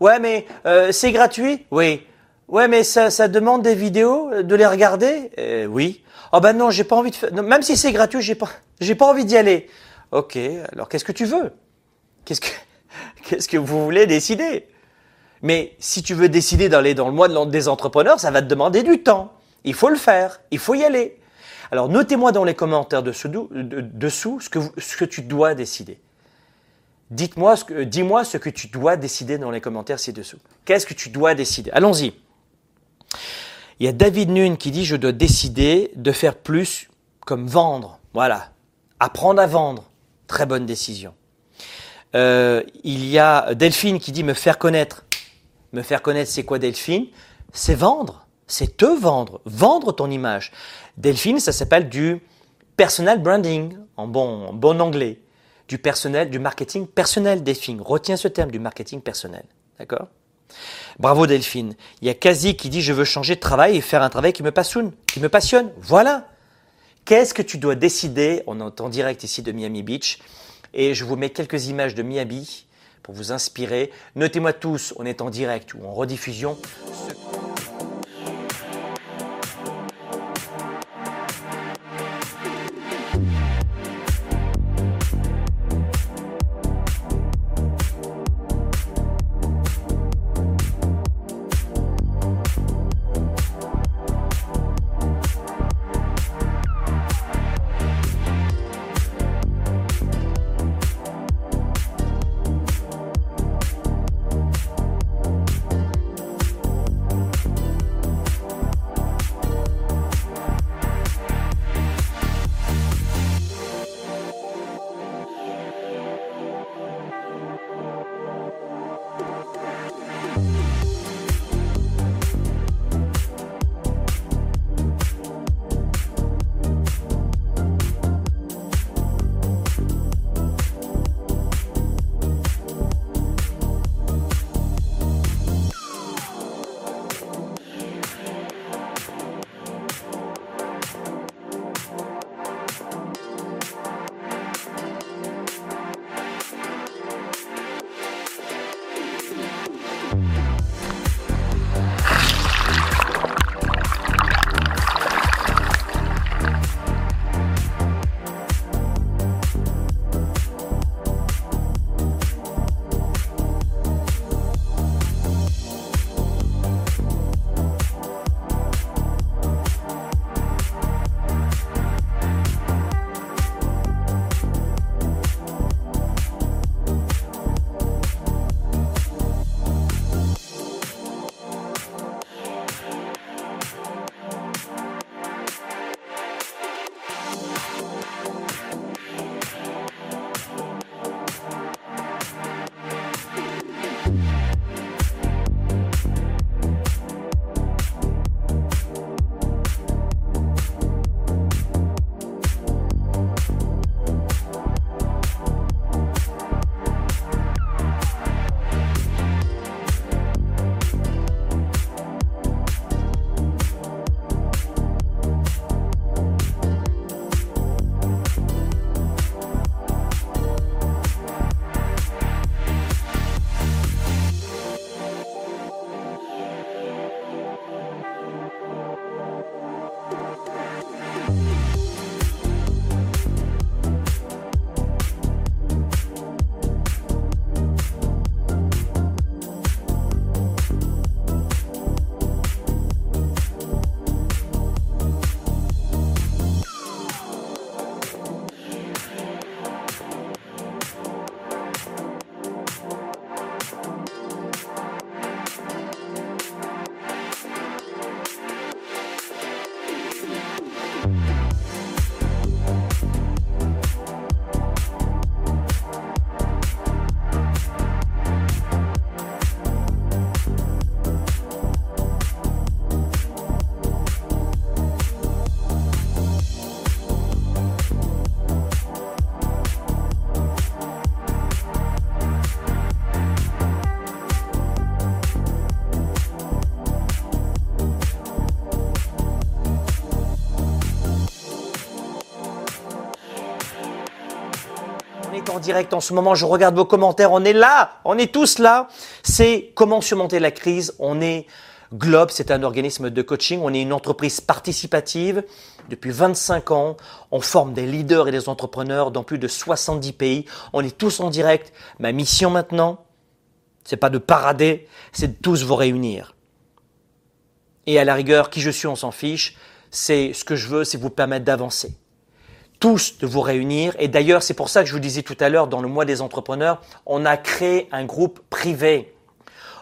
Ouais, mais euh, c'est gratuit? Oui. Ouais, mais ça, demande des vidéos, euh, de les regarder? Euh, Oui. Oh ben non, j'ai pas envie de faire. même si c'est gratuit, j'ai pas, j'ai pas envie d'y aller. Ok. Alors qu'est-ce que tu veux? Qu'est-ce que, qu'est-ce que vous voulez décider? Mais si tu veux décider d'aller dans le mois des entrepreneurs, ça va te demander du temps. Il faut le faire, il faut y aller. Alors notez-moi dans les commentaires dessous, dessous ce, que ce que tu dois décider. Dis-moi ce que tu dois décider dans les commentaires ci-dessous. Qu'est-ce que tu dois décider? Allons-y. Il y a David Nune qui dit je dois décider de faire plus comme vendre. Voilà. Apprendre à vendre. Très bonne décision. Euh, il y a Delphine qui dit me faire connaître me faire connaître c'est quoi Delphine C'est vendre, c'est te vendre, vendre ton image. Delphine, ça s'appelle du personal branding en bon, anglais, du personnel, du marketing personnel Delphine. Retiens ce terme du marketing personnel, d'accord? Bravo Delphine. Il y a Kazi qui dit je veux changer de travail et faire un travail qui me passionne, qui me passionne. Voilà. Qu'est-ce que tu dois décider? On est en direct ici de Miami Beach et je vous mets quelques images de Miami pour vous inspirer. Notez-moi tous, on est en direct ou en rediffusion. En direct en ce moment. Je regarde vos commentaires. On est là. On est tous là. C'est comment surmonter la crise. On est Globe, c'est un organisme de coaching. On est une entreprise participative. Depuis 25 ans, on forme des leaders et des entrepreneurs dans plus de 70 pays. On est tous en direct. Ma mission maintenant, c'est pas de parader, c'est de tous vous réunir. Et à la rigueur, qui je suis, on s'en fiche. C'est ce que je veux, c'est vous permettre d'avancer. Tous de vous réunir. Et d'ailleurs, c'est pour ça que je vous disais tout à l'heure, dans le mois des entrepreneurs, on a créé un groupe privé.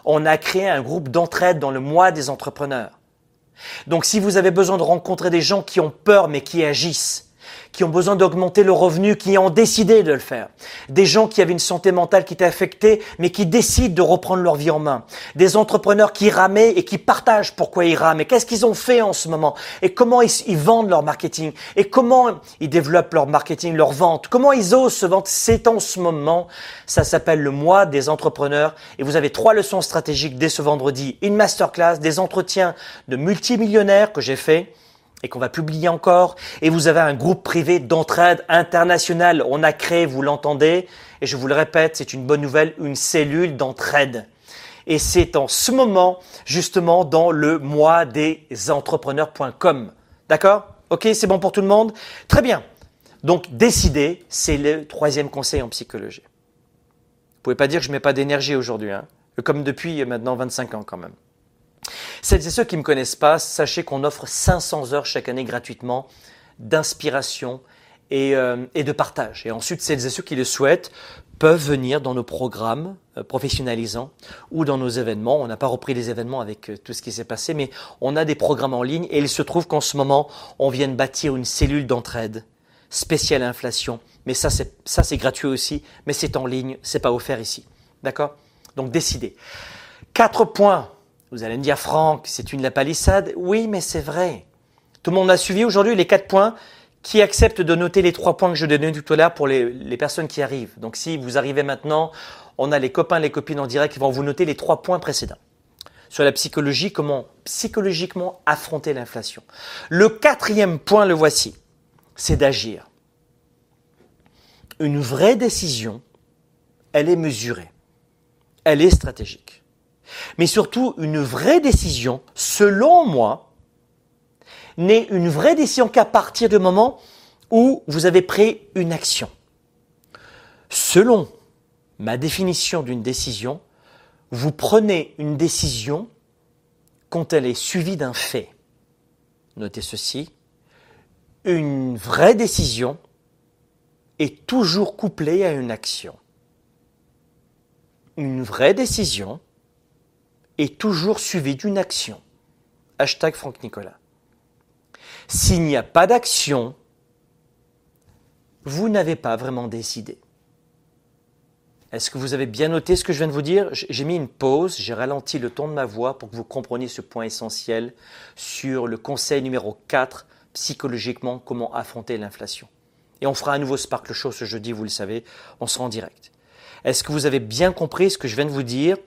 On a créé un groupe d'entraide dans le mois des entrepreneurs. Donc si vous avez besoin de rencontrer des gens qui ont peur mais qui agissent, qui ont besoin d'augmenter le revenu, qui ont décidé de le faire. Des gens qui avaient une santé mentale qui était affectée, mais qui décident de reprendre leur vie en main. Des entrepreneurs qui ramaient et qui partagent pourquoi ils rament et qu'est-ce qu'ils ont fait en ce moment? Et comment ils, vendent leur marketing? Et comment ils développent leur marketing, leur vente, comment ils osent se vendre. C'est en ce moment. Ça s'appelle le mois des entrepreneurs et vous avez trois leçons stratégiques dès ce vendredi, une masterclass, des entretiens de multimillionnaires que j'ai fait et qu'on va publier encore. Et vous avez un groupe privé d'entraide internationale. On a créé, vous l'entendez, et je vous le répète, c'est une bonne nouvelle, une cellule d'entraide. Et c'est en ce moment, justement, dans le mois des entrepreneurs.com. D'accord? Ok, c'est bon pour tout le monde? Très bien. Donc, décider, c'est le troisième conseil en psychologie. Vous pouvez pas dire que je mets pas d'énergie aujourd'hui, hein comme depuis maintenant 25 ans quand même. Celles et ceux qui ne me connaissent pas, sachez qu'on offre 500 heures chaque année gratuitement d'inspiration euh, et, de partage. Et ensuite, celles et ceux qui le souhaitent peuvent venir dans nos programmes euh, professionnalisants ou dans nos événements. On n'a pas repris les événements avec euh, tout ce qui s'est passé, mais on a des programmes en ligne et il se trouve qu'en ce moment, on vient de bâtir une cellule d'entraide spéciale inflation. Mais ça, c'est, ça, c'est gratuit aussi, mais c'est en ligne, c'est pas offert ici. D'accord? Donc, décidez. Quatre points vous allez me dire, Franck, c'est une la palissade. Oui, mais c'est vrai. Tout le monde a suivi aujourd'hui les quatre points. Qui accepte de noter les trois points que je donnais tout à l'heure pour les, les, personnes qui arrivent Donc, si vous arrivez maintenant, on a les copains, les copines en direct qui vont vous noter les trois points précédents. Sur la psychologie, comment psychologiquement affronter l'inflation. Le quatrième point, le voici, c'est d'agir. Une vraie décision, elle est mesurée, elle est stratégique mais surtout une vraie décision, selon moi, n'est une vraie décision qu'à partir du moment où vous avez pris une action. Selon ma définition d'une décision, vous prenez une décision quand elle est suivie d'un fait. Notez ceci, une vraie décision est toujours couplée à une action. Une vraie décision est toujours suivi d'une action. Hashtag Franck Nicolas. S'il n'y a pas d'action, vous n'avez pas vraiment décidé. Est-ce que vous avez bien noté ce que je viens de vous dire? J'ai mis une pause, j'ai ralenti le ton de ma voix pour que vous compreniez ce point essentiel sur le conseil numéro 4, psychologiquement, comment affronter l'inflation. Et on fera un nouveau Sparkle Show ce jeudi, vous le savez, on sera en direct. Est-ce que vous avez bien compris ce que je viens de vous dire?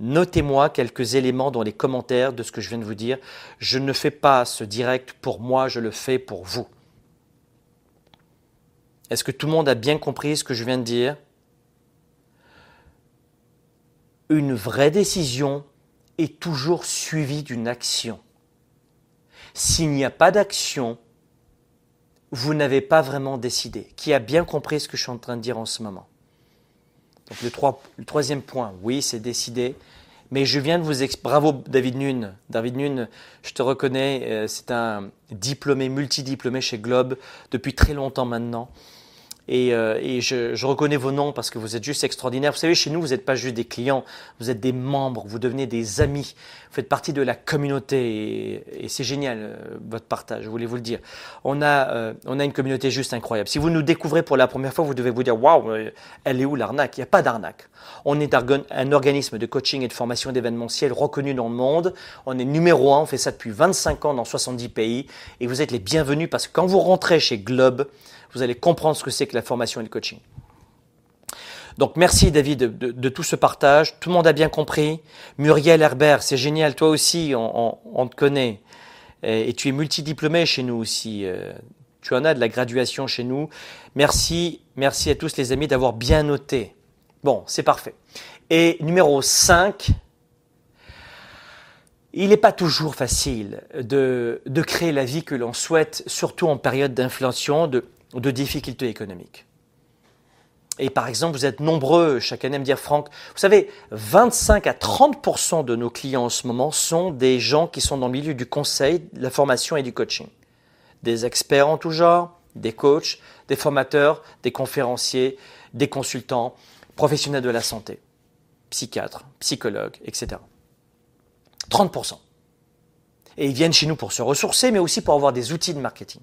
Notez-moi quelques éléments dans les commentaires de ce que je viens de vous dire. Je ne fais pas ce direct pour moi, je le fais pour vous. Est-ce que tout le monde a bien compris ce que je viens de dire? Une vraie décision est toujours suivie d'une action. S'il n'y a pas d'action, vous n'avez pas vraiment décidé. Qui a bien compris ce que je suis en train de dire en ce moment? Donc le, troisième point, oui, c'est décidé. Mais je viens de vous expliquer. Bravo David Nune. David Nune, je te reconnais, euh, c'est un diplômé, multidiplômé chez Globe depuis très longtemps maintenant. Et, euh, je, reconnais vos noms parce que vous êtes juste extraordinaires. Vous savez, chez nous, vous n'êtes pas juste des clients, vous êtes des membres, vous devenez des amis, vous faites partie de la communauté et, et c'est génial euh, votre partage, je voulais vous le dire. On a, euh, on a une communauté juste incroyable. Si vous nous découvrez pour la première fois, vous devez vous dire waouh, elle est où l'arnaque? Il n'y a pas d'arnaque. On est un organisme de coaching et de formation d'événementiel reconnu dans le monde. On est numéro un, on fait ça depuis 25 ans dans 70 pays et vous êtes les bienvenus parce que quand vous rentrez chez Globe, vous allez comprendre ce que c'est que la formation et le coaching. Donc merci David de, tout ce partage. Tout le monde a bien compris. Muriel Herbert, c'est génial. Toi aussi, on, te connaît. Et, tu es multidiplômé chez nous aussi. Euh, Tu en as de la graduation chez nous. Merci, merci à tous les amis d'avoir bien noté. Bon, c'est parfait. Et numéro 5, il n'est pas toujours facile de, créer la vie que l'on souhaite, surtout en période d'inflation, de difficultés économiques. Et par exemple, vous êtes nombreux chaque année à me dire, Franck, vous savez, 25 à 30% de nos clients en ce moment sont des gens qui sont dans le milieu du conseil, de la formation et du coaching. Des experts en tout genre, des coachs, des formateurs, des conférenciers, des consultants, professionnels de la santé, psychiatres, psychologues, etc. 30% Et ils viennent chez nous pour se ressourcer, mais aussi pour avoir des outils de marketing.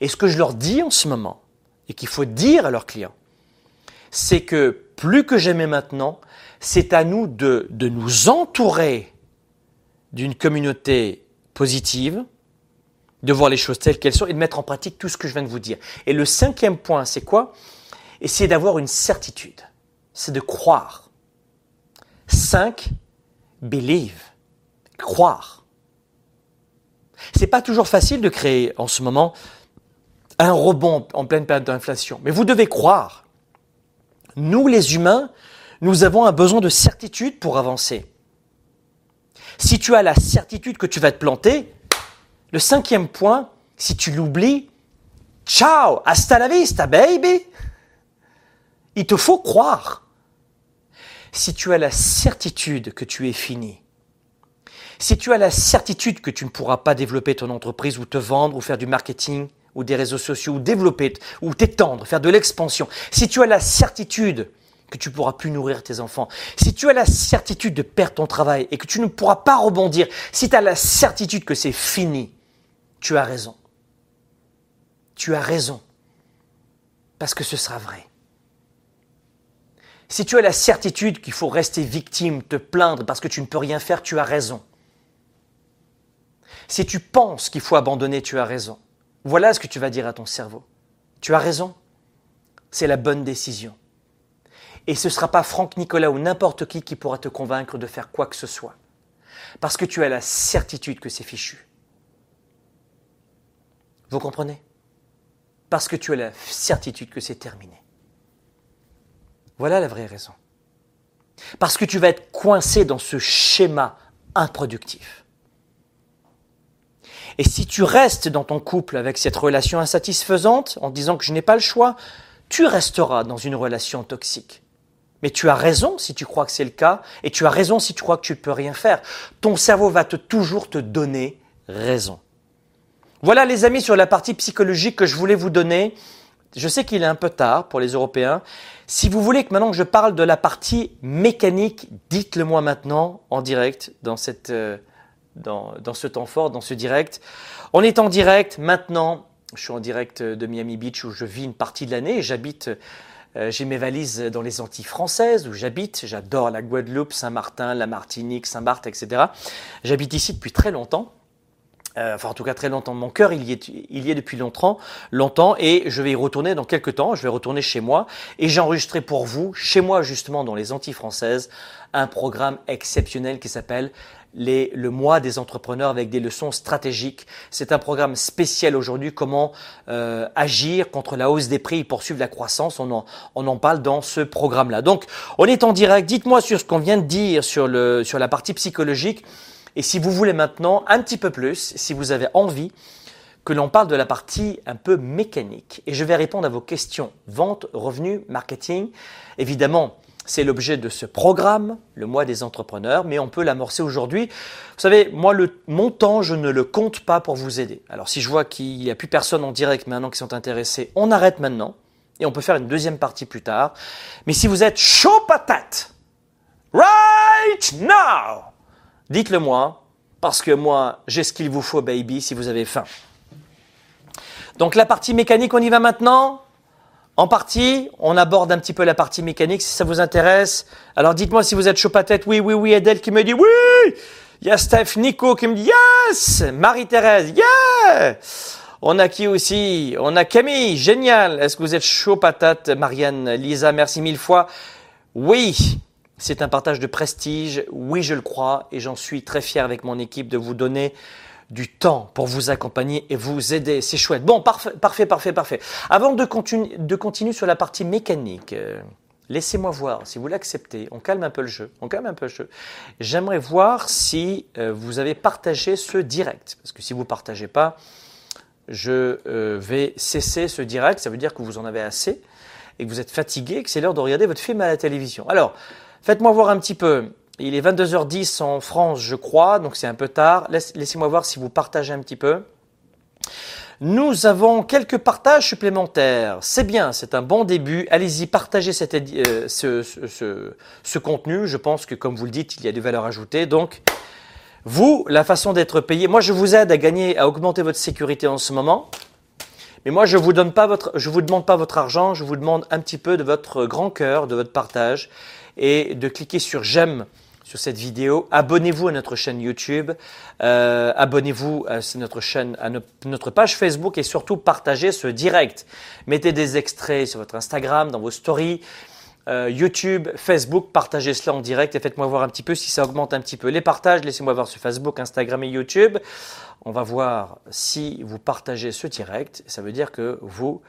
Et ce que je leur dis en ce moment, et qu'il faut dire à leurs clients, c'est que plus que jamais maintenant, c'est à nous de, de nous entourer d'une communauté positive, de voir les choses telles qu'elles sont et de mettre en pratique tout ce que je viens de vous dire. Et le cinquième point, c'est quoi? Essayer d'avoir une certitude. C'est de croire. Cinq, believe. Croire. C'est pas toujours facile de créer en ce moment un rebond en pleine période d'inflation, mais vous devez croire. Nous, les humains, nous avons un besoin de certitude pour avancer. Si tu as la certitude que tu vas te planter, le cinquième point, si tu l'oublies, ciao, hasta la vista, baby. Il te faut croire. Si tu as la certitude que tu es fini, si tu as la certitude que tu ne pourras pas développer ton entreprise ou te vendre ou faire du marketing ou des réseaux sociaux ou développer ou t'étendre, faire de l'expansion, si tu as la certitude que tu pourras plus nourrir tes enfants, si tu as la certitude de perdre ton travail et que tu ne pourras pas rebondir, si tu as la certitude que c'est fini, tu as raison. Tu as raison. Parce que ce sera vrai. Si tu as la certitude qu'il faut rester victime, te plaindre parce que tu ne peux rien faire, tu as raison. Si tu penses qu'il faut abandonner, tu as raison. Voilà ce que tu vas dire à ton cerveau. Tu as raison. C'est la bonne décision. Et ce ne sera pas Franck Nicolas ou n'importe qui qui pourra te convaincre de faire quoi que ce soit. Parce que tu as la certitude que c'est fichu. Vous comprenez? Parce que tu as la certitude que c'est terminé. Voilà la vraie raison. Parce que tu vas être coincé dans ce schéma improductif. Et si tu restes dans ton couple avec cette relation insatisfaisante en disant que je n'ai pas le choix, tu resteras dans une relation toxique. Mais tu as raison si tu crois que c'est le cas, et tu as raison si tu crois que tu ne peux rien faire. Ton cerveau va toujours te donner raison. Voilà les amis sur la partie psychologique que je voulais vous donner. Je sais qu'il est un peu tard pour les Européens. Si vous voulez que maintenant que je parle de la partie mécanique, dites-le moi maintenant en direct dans, cette, euh, dans, ce temps fort, dans ce direct. On est en direct maintenant. Je suis en direct de Miami Beach où je vis une partie de l'année. J'habite, euh, j'ai mes valises dans les Antilles françaises où j'habite. J'adore la Guadeloupe, Saint-Martin, la Martinique, Saint-Barth, etc. J'habite ici depuis très longtemps. Euh, enfin en tout cas très longtemps. Mon cœur, il y est, il y est depuis longtemps, longtemps, et je vais y retourner dans quelques temps. Je vais retourner chez moi et j'ai enregistré pour vous, chez moi justement dans les Antilles françaises, un programme exceptionnel qui s'appelle le mois des entrepreneurs avec des leçons stratégiques. C'est un programme spécial aujourd'hui, comment euh, agir contre la hausse des prix et poursuivre la croissance. On en, on en parle dans ce programme-là. Donc, on est en direct. Dites-moi sur ce qu'on vient de dire sur, le, sur la partie psychologique. Et si vous voulez maintenant un petit peu plus, si vous avez envie que l'on parle de la partie un peu mécanique, et je vais répondre à vos questions vente, revenus, marketing, évidemment, c'est l'objet de ce programme, le mois des entrepreneurs, mais on peut l'amorcer aujourd'hui. Vous savez, moi, le, mon temps, je ne le compte pas pour vous aider. Alors, si je vois qu'il n'y a plus personne en direct maintenant qui sont intéressés, on arrête maintenant et on peut faire une deuxième partie plus tard. Mais si vous êtes chaud patate, right now, Dites-le moi, parce que moi, j'ai ce qu'il vous faut, baby, si vous avez faim. Donc la partie mécanique, on y va maintenant? En partie, on aborde un petit peu la partie mécanique si ça vous intéresse. Alors dites-moi si vous êtes chaud patate. Oui, oui, oui. Adèle qui me dit oui. Il y a Steph Nico qui me dit yes. Marie-Thérèse, yeah. On a qui aussi? On a Camille, génial. Est-ce que vous êtes chaud patate? Marianne, Lisa, merci mille fois. Oui. C'est un partage de prestige, oui je le crois, et j'en suis très fier avec mon équipe de vous donner du temps pour vous accompagner et vous aider. C'est chouette. Bon, parfait, parfait, parfait, parfait. Avant de, continu, de continuer sur la partie mécanique, euh, laissez-moi voir si vous l'acceptez. On calme un peu le jeu. On calme un peu le jeu. J'aimerais voir si euh, vous avez partagé ce direct. Parce que si vous ne partagez pas, je euh, vais cesser ce direct. Ça veut dire que vous en avez assez et que vous êtes fatigué, que c'est l'heure de regarder votre film à la télévision. Alors, faites-moi voir un petit peu. Il est 22h10 en France, je crois, donc c'est un peu tard. Laissez-moi voir si vous partagez un petit peu. Nous avons quelques partages supplémentaires. C'est bien, c'est un bon début. Allez-y, partagez euh, ce, contenu. Je pense que, comme vous le dites, il y a des valeurs ajoutées. Donc, vous, la façon d'être payé, moi je vous aide à gagner, à augmenter votre sécurité en ce moment. Mais moi je vous donne vous demande pas votre argent, je vous demande un petit peu de votre grand cœur, de votre partage et de cliquer sur j'aime sur cette vidéo. Abonnez-vous à notre chaîne YouTube, euh, abonnez-vous à notre chaîne, à notre page Facebook et surtout partagez ce direct. Mettez des extraits sur votre Instagram, dans vos stories. Euh, YouTube, Facebook, partagez cela en direct et faites-moi voir un petit peu si ça augmente un petit peu les partages. Laissez-moi voir sur Facebook, Instagram et YouTube. On va voir si vous partagez ce direct. Ça veut dire que vous,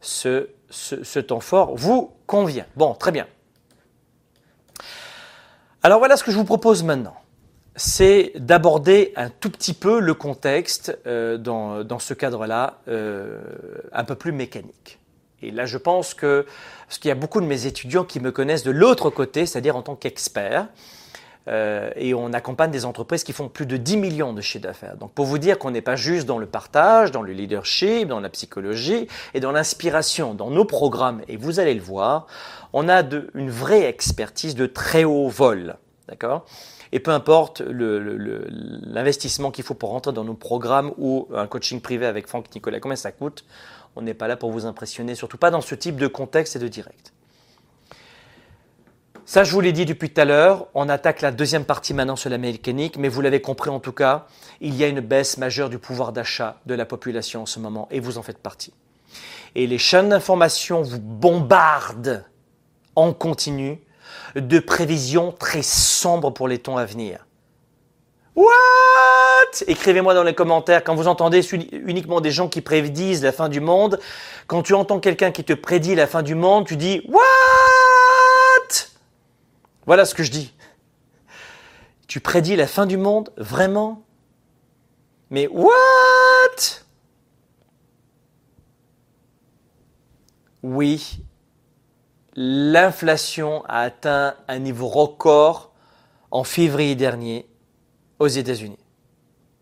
ce, ce temps fort vous convient. Bon, très bien. Alors voilà ce que je vous propose maintenant. C'est d'aborder un tout petit peu le contexte euh, dans, dans, ce cadre-là, euh, un peu plus mécanique. Et là, je pense que, parce qu'il y a beaucoup de mes étudiants qui me connaissent de l'autre côté, c'est-à-dire en tant qu'expert, euh, et on accompagne des entreprises qui font plus de 10 millions de chiffres d'affaires. Donc pour vous dire qu'on n'est pas juste dans le partage, dans le leadership, dans la psychologie et dans l'inspiration, dans nos programmes, et vous allez le voir, on a de, une vraie expertise de très haut vol. D'accord? Et peu importe l'investissement qu'il faut pour rentrer dans nos programmes ou un coaching privé avec Franck Nicolas, combien ça coûte On n'est pas là pour vous impressionner, surtout pas dans ce type de contexte et de direct. Ça, je vous l'ai dit depuis tout à l'heure, on attaque la deuxième partie maintenant sur la mécanique, mais vous l'avez compris en tout cas, il y a une baisse majeure du pouvoir d'achat de la population en ce moment, et vous en faites partie. Et les chaînes d'information vous bombardent en continu de prévisions très sombres pour les temps à venir. What? Écrivez-moi dans les commentaires quand vous entendez uniquement des gens qui prédisent la fin du monde. Quand tu entends quelqu'un qui te prédit la fin du monde, tu dis What? Voilà ce que je dis. Tu prédis la fin du monde Vraiment? Mais what? Oui, l'inflation a atteint un niveau record en février dernier aux États-Unis,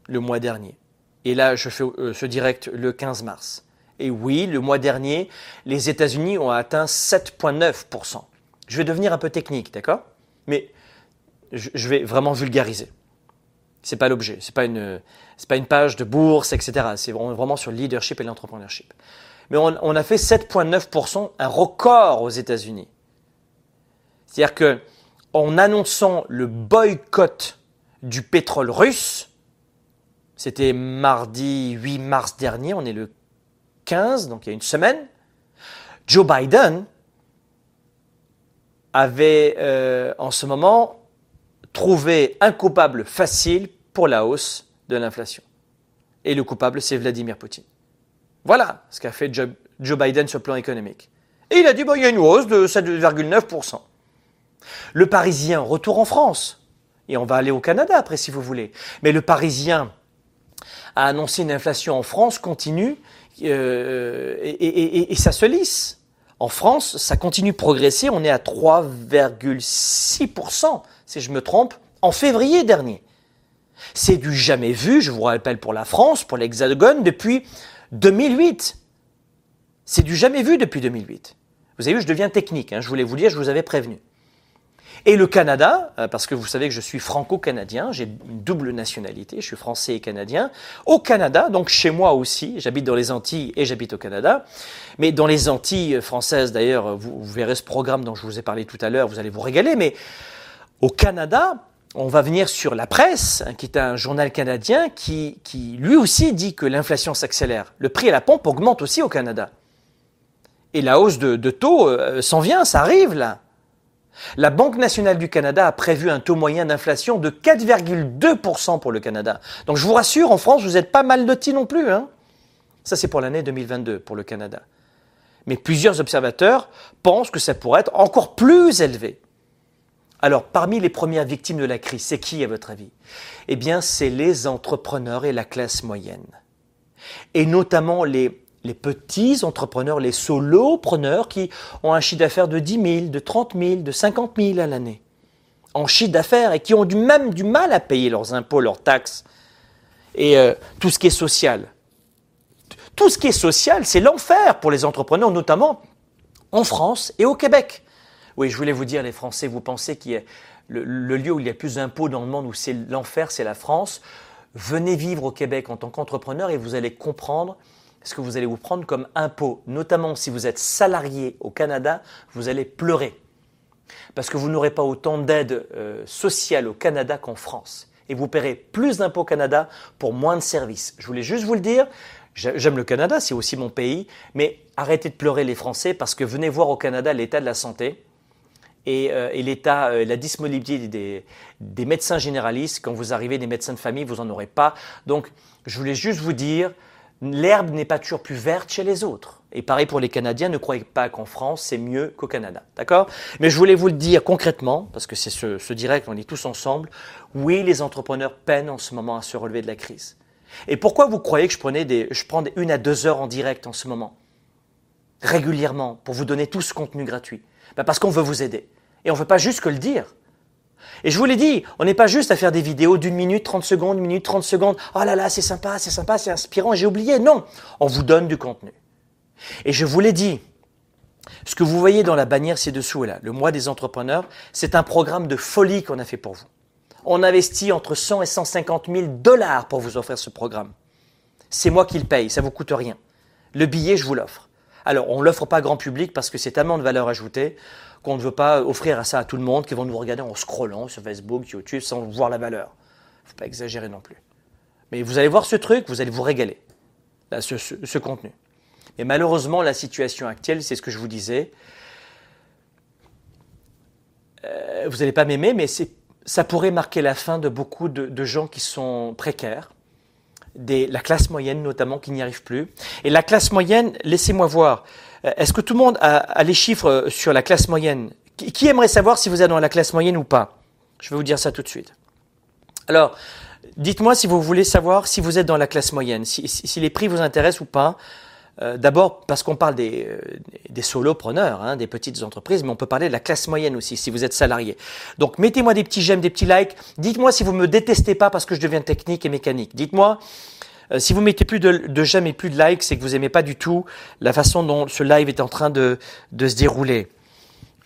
le mois dernier. Et là, je fais euh, ce direct le 15 mars. Et oui, le mois dernier, les États-Unis ont atteint 7,9%. Je vais devenir un peu technique, d'accord? Mais je vais vraiment vulgariser. C'est pas l'objet, c'est pas pas une page de bourse, etc. C'est vraiment sur le leadership et l'entrepreneurship. Mais on, a fait 7,9%, un record aux États-Unis. C'est-à-dire que, en annonçant le boycott du pétrole russe, c'était mardi 8 mars dernier, on est le 15, donc il y a une semaine, Joe Biden avait euh, en ce moment trouvé un coupable facile pour la hausse de l'inflation. Et le coupable, c'est Vladimir Poutine. Voilà ce qu'a fait Joe, Biden sur le plan économique. Et il a dit, bon, il y a une hausse de 7,9%. Le Parisien, retour en France. Et on va aller au Canada après si vous voulez. Mais le Parisien a annoncé une inflation en France continue euh, et ça se lisse. En France, ça continue de progresser. On est à 3,6%, si je me trompe, en février dernier. C'est du jamais vu, je vous rappelle, pour la France, pour l'Hexagone, depuis 2008. C'est du jamais vu depuis 2008. Vous avez vu, je deviens technique, hein, je voulais vous dire, je vous avais prévenu. Et le Canada, euh, parce que vous savez que je suis franco-canadien, j'ai une double nationalité, je suis français et canadien. Au Canada, donc chez moi aussi, j'habite dans les Antilles et j'habite au Canada. Mais dans les Antilles françaises, d'ailleurs, vous, verrez ce programme dont je vous ai parlé tout à l'heure, vous allez vous régaler. Mais au Canada, on va venir sur la presse, hein, qui est un journal canadien, qui, qui lui aussi dit que l'inflation s'accélère. Le prix à la pompe augmente aussi au Canada. Et la hausse de, taux euh, s'en vient, ça arrive là. La Banque nationale du Canada a prévu un taux moyen d'inflation de 4,2% pour le Canada. Donc je vous rassure, en France, vous n'êtes pas mal lotis non plus. Hein ça, c'est pour l'année 2022 pour le Canada. Mais plusieurs observateurs pensent que ça pourrait être encore plus élevé. Alors, parmi les premières victimes de la crise, c'est qui à votre avis? Eh bien, c'est les entrepreneurs et la classe moyenne. Et notamment les, les petits entrepreneurs, les solopreneurs qui ont un chiffre d'affaires de 10 000, de 30 000, de 50 000 à l'année. En chiffre d'affaires et qui ont du même du mal à payer leurs impôts, leurs taxes et euh, tout ce qui est social. Tout ce qui est social, c'est l'enfer pour les entrepreneurs, notamment en France et au Québec. Oui, je voulais vous dire, les Français, vous pensez qu'il a le, lieu où il y a plus d'impôts dans le monde, où c'est l'enfer, c'est la France. Venez vivre au Québec en tant qu'entrepreneur et vous allez comprendre ce que vous allez vous prendre comme impôt. Notamment si vous êtes salarié au Canada, vous allez pleurer. Parce que vous n'aurez pas autant d'aide euh, sociale au Canada qu'en France. Et vous paierez plus d'impôts au Canada pour moins de services. Je voulais juste vous le dire. J'aime le Canada, c'est aussi mon pays, mais arrêtez de pleurer les Français parce que venez voir au Canada l'état de la santé et, euh, l'état, euh, la disponibilité des, médecins généralistes. Quand vous arrivez des médecins de famille, vous n'en aurez pas. Donc, je voulais juste vous dire, l'herbe n'est pas toujours plus verte chez les autres. Et pareil pour les Canadiens, ne croyez pas qu'en France, c'est mieux qu'au Canada. D'accord? Mais je voulais vous le dire concrètement, parce que c'est ce, ce direct, on est tous ensemble. Oui, les entrepreneurs peinent en ce moment à se relever de la crise. Et pourquoi vous croyez que je, prenais des, je prends une à deux heures en direct en ce moment? Régulièrement, pour vous donner tout ce contenu gratuit. Ben parce qu'on veut vous aider. Et on ne veut pas juste que le dire. Et je vous l'ai dit, on n'est pas juste à faire des vidéos d'une minute, 30 secondes, une minute, 30 secondes. Oh là là, c'est sympa, c'est sympa, c'est inspirant, j'ai oublié. Non, on vous donne du contenu. Et je vous l'ai dit, ce que vous voyez dans la bannière ci-dessous, là, le mois des entrepreneurs, c'est un programme de folie qu'on a fait pour vous. On investit entre 100 et 150 000 dollars pour vous offrir ce programme. C'est moi qui le paye, ça vous coûte rien. Le billet, je vous l'offre. Alors, on ne l'offre pas grand public parce que c'est tellement de valeur ajoutée qu'on ne veut pas offrir à ça à tout le monde qui vont nous regarder en scrollant sur Facebook, YouTube sans voir la valeur. Il ne faut pas exagérer non plus. Mais vous allez voir ce truc, vous allez vous régaler, ce, contenu. Mais malheureusement, la situation actuelle, c'est ce que je vous disais. Euh, vous n'allez pas m'aimer, mais ça pourrait marquer la fin de beaucoup de, gens qui sont précaires, des, la classe moyenne notamment, qui n'y arrive plus. Et la classe moyenne, laissez-moi voir, est-ce que tout le monde a, les chiffres euh, sur la classe moyenne? Qui, aimerait savoir si vous êtes dans la classe moyenne ou pas? Je vais vous dire ça tout de suite. Alors, dites-moi si vous voulez savoir si vous êtes dans la classe moyenne, si, les prix vous intéressent ou pas. Euh, d'abord parce qu'on parle des, des solopreneurs, hein, des petites entreprises, mais on peut parler de la classe moyenne aussi si vous êtes salarié. Donc mettez-moi des petits j'aime, des petits likes. Dites-moi si vous me détestez pas parce que je deviens technique et mécanique. Dites-moi euh, si vous mettez plus de, j'aime et plus de likes, c'est que vous aimez pas du tout la façon dont ce live est en train de, de se dérouler.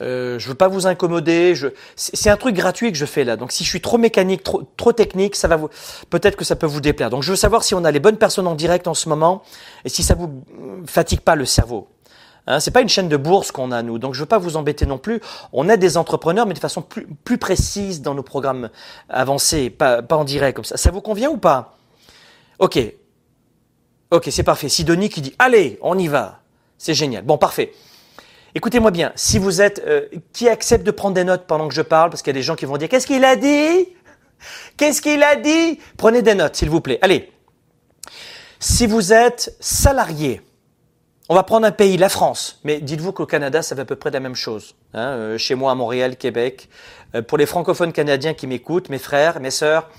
Euh, je veux pas vous incommoder. C'est un truc gratuit que je fais là. Donc si je suis trop mécanique, trop, trop technique, ça va vous. Peut-être que ça peut vous déplaire. Donc je veux savoir si on a les bonnes personnes en direct en ce moment et si ça vous fatigue pas le cerveau. Hein, c'est pas une chaîne de bourse qu'on a nous, donc je veux pas vous embêter non plus. On est des entrepreneurs, mais de façon plus, plus précise dans nos programmes avancés, pas, pas en direct comme ça. Ça vous convient ou pas? Ok. Ok, c'est parfait. Sidonie qui dit Allez, on y va. C'est génial. Bon, parfait. Écoutez-moi bien. Si vous êtes. Euh, qui accepte de prendre des notes pendant que je parle Parce qu'il y a des gens qui vont dire Qu'est-ce qu'il a dit? Qu'est-ce qu'il a dit? Prenez des notes, s'il vous plaît. Allez. Si vous êtes salarié, on va prendre un pays, la France, mais dites-vous qu'au Canada, ça fait à peu près la même chose. Hein, euh, chez moi, à Montréal, Québec. Euh, pour les francophones canadiens qui m'écoutent, mes frères, mes sœurs,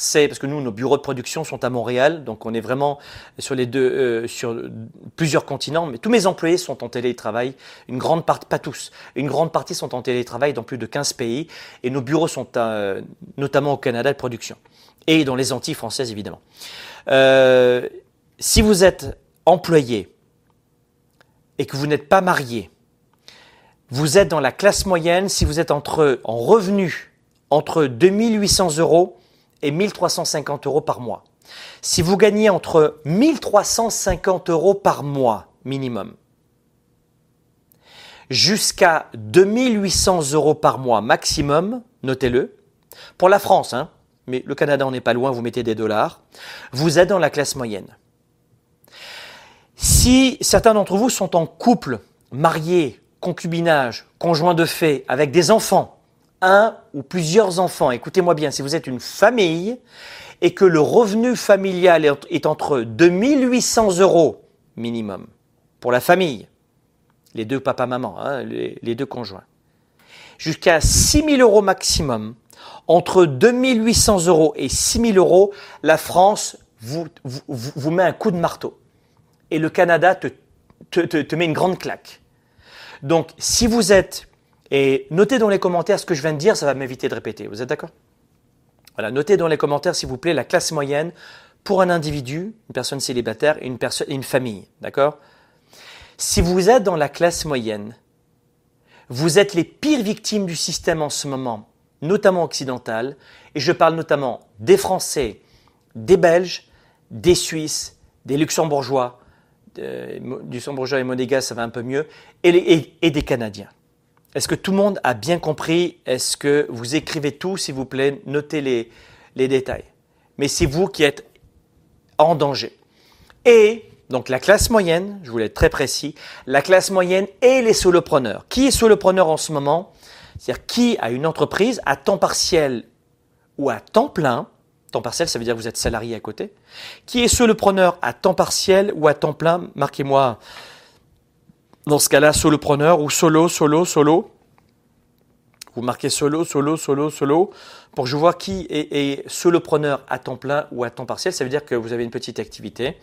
c'est parce que nous, nos bureaux de production sont à Montréal, donc on est vraiment sur les deux, euh, sur plusieurs continents. Mais tous mes employés sont en télétravail. Une grande partie, pas tous, une grande partie sont en télétravail dans plus de 15 pays, et nos bureaux sont euh, notamment au Canada de production et dans les Antilles françaises évidemment. Euh, si vous êtes employé et que vous n'êtes pas marié, vous êtes dans la classe moyenne si vous êtes entre en revenu entre 2800 euros et 1350 euros par mois. Si vous gagnez entre 1350 euros par mois minimum jusqu'à 2800 euros par mois maximum, notez-le, pour la France, hein, mais le Canada on n'est pas loin, vous mettez des dollars, vous êtes dans la classe moyenne. Si certains d'entre vous sont en couple, mariés concubinage, conjoint de fait, avec des enfants, un ou plusieurs enfants, écoutez-moi bien, si vous êtes une famille et que le revenu familial est entre 2800 euros minimum pour la famille, les deux papa-maman, hein, les, deux conjoints, jusqu'à 6000 euros maximum, entre 2800 euros et 6000 euros, la France vous, vous, met un coup de marteau. Et le Canada te, te, te met une grande claque. Donc, si vous êtes, et notez dans les commentaires ce que je viens de dire, ça va m'éviter de répéter. Vous êtes d'accord? Voilà, notez dans les commentaires, s'il vous plaît, la classe moyenne pour un individu, une personne célibataire et une, une famille. D'accord? Si vous êtes dans la classe moyenne, vous êtes les pires victimes du système en ce moment, notamment occidental, et je parle notamment des Français, des Belges, des Suisses, des Luxembourgeois, du Luxembourgeois et monégasque, ça va un peu mieux, et des Canadiens. Est-ce que tout le monde a bien compris? Est-ce que vous écrivez tout, s'il vous plaît? Notez les, les détails. Mais c'est vous qui êtes en danger. Et donc la classe moyenne, je voulais être très précis, la classe moyenne et les solopreneurs. Qui est solopreneur en ce moment? C'est-à-dire qui a une entreprise à temps partiel ou à temps plein? Temps partiel, ça veut dire que vous êtes salarié à côté. Qui est solopreneur à temps partiel ou à temps plein? Marquez-moi dans ce cas-là solopreneur ou solo, solo, solo. Vous marquez solo, solo, solo, solo, pour que je vois qui est, solopreneur à temps plein ou à temps partiel. Ça veut dire que vous avez une petite activité.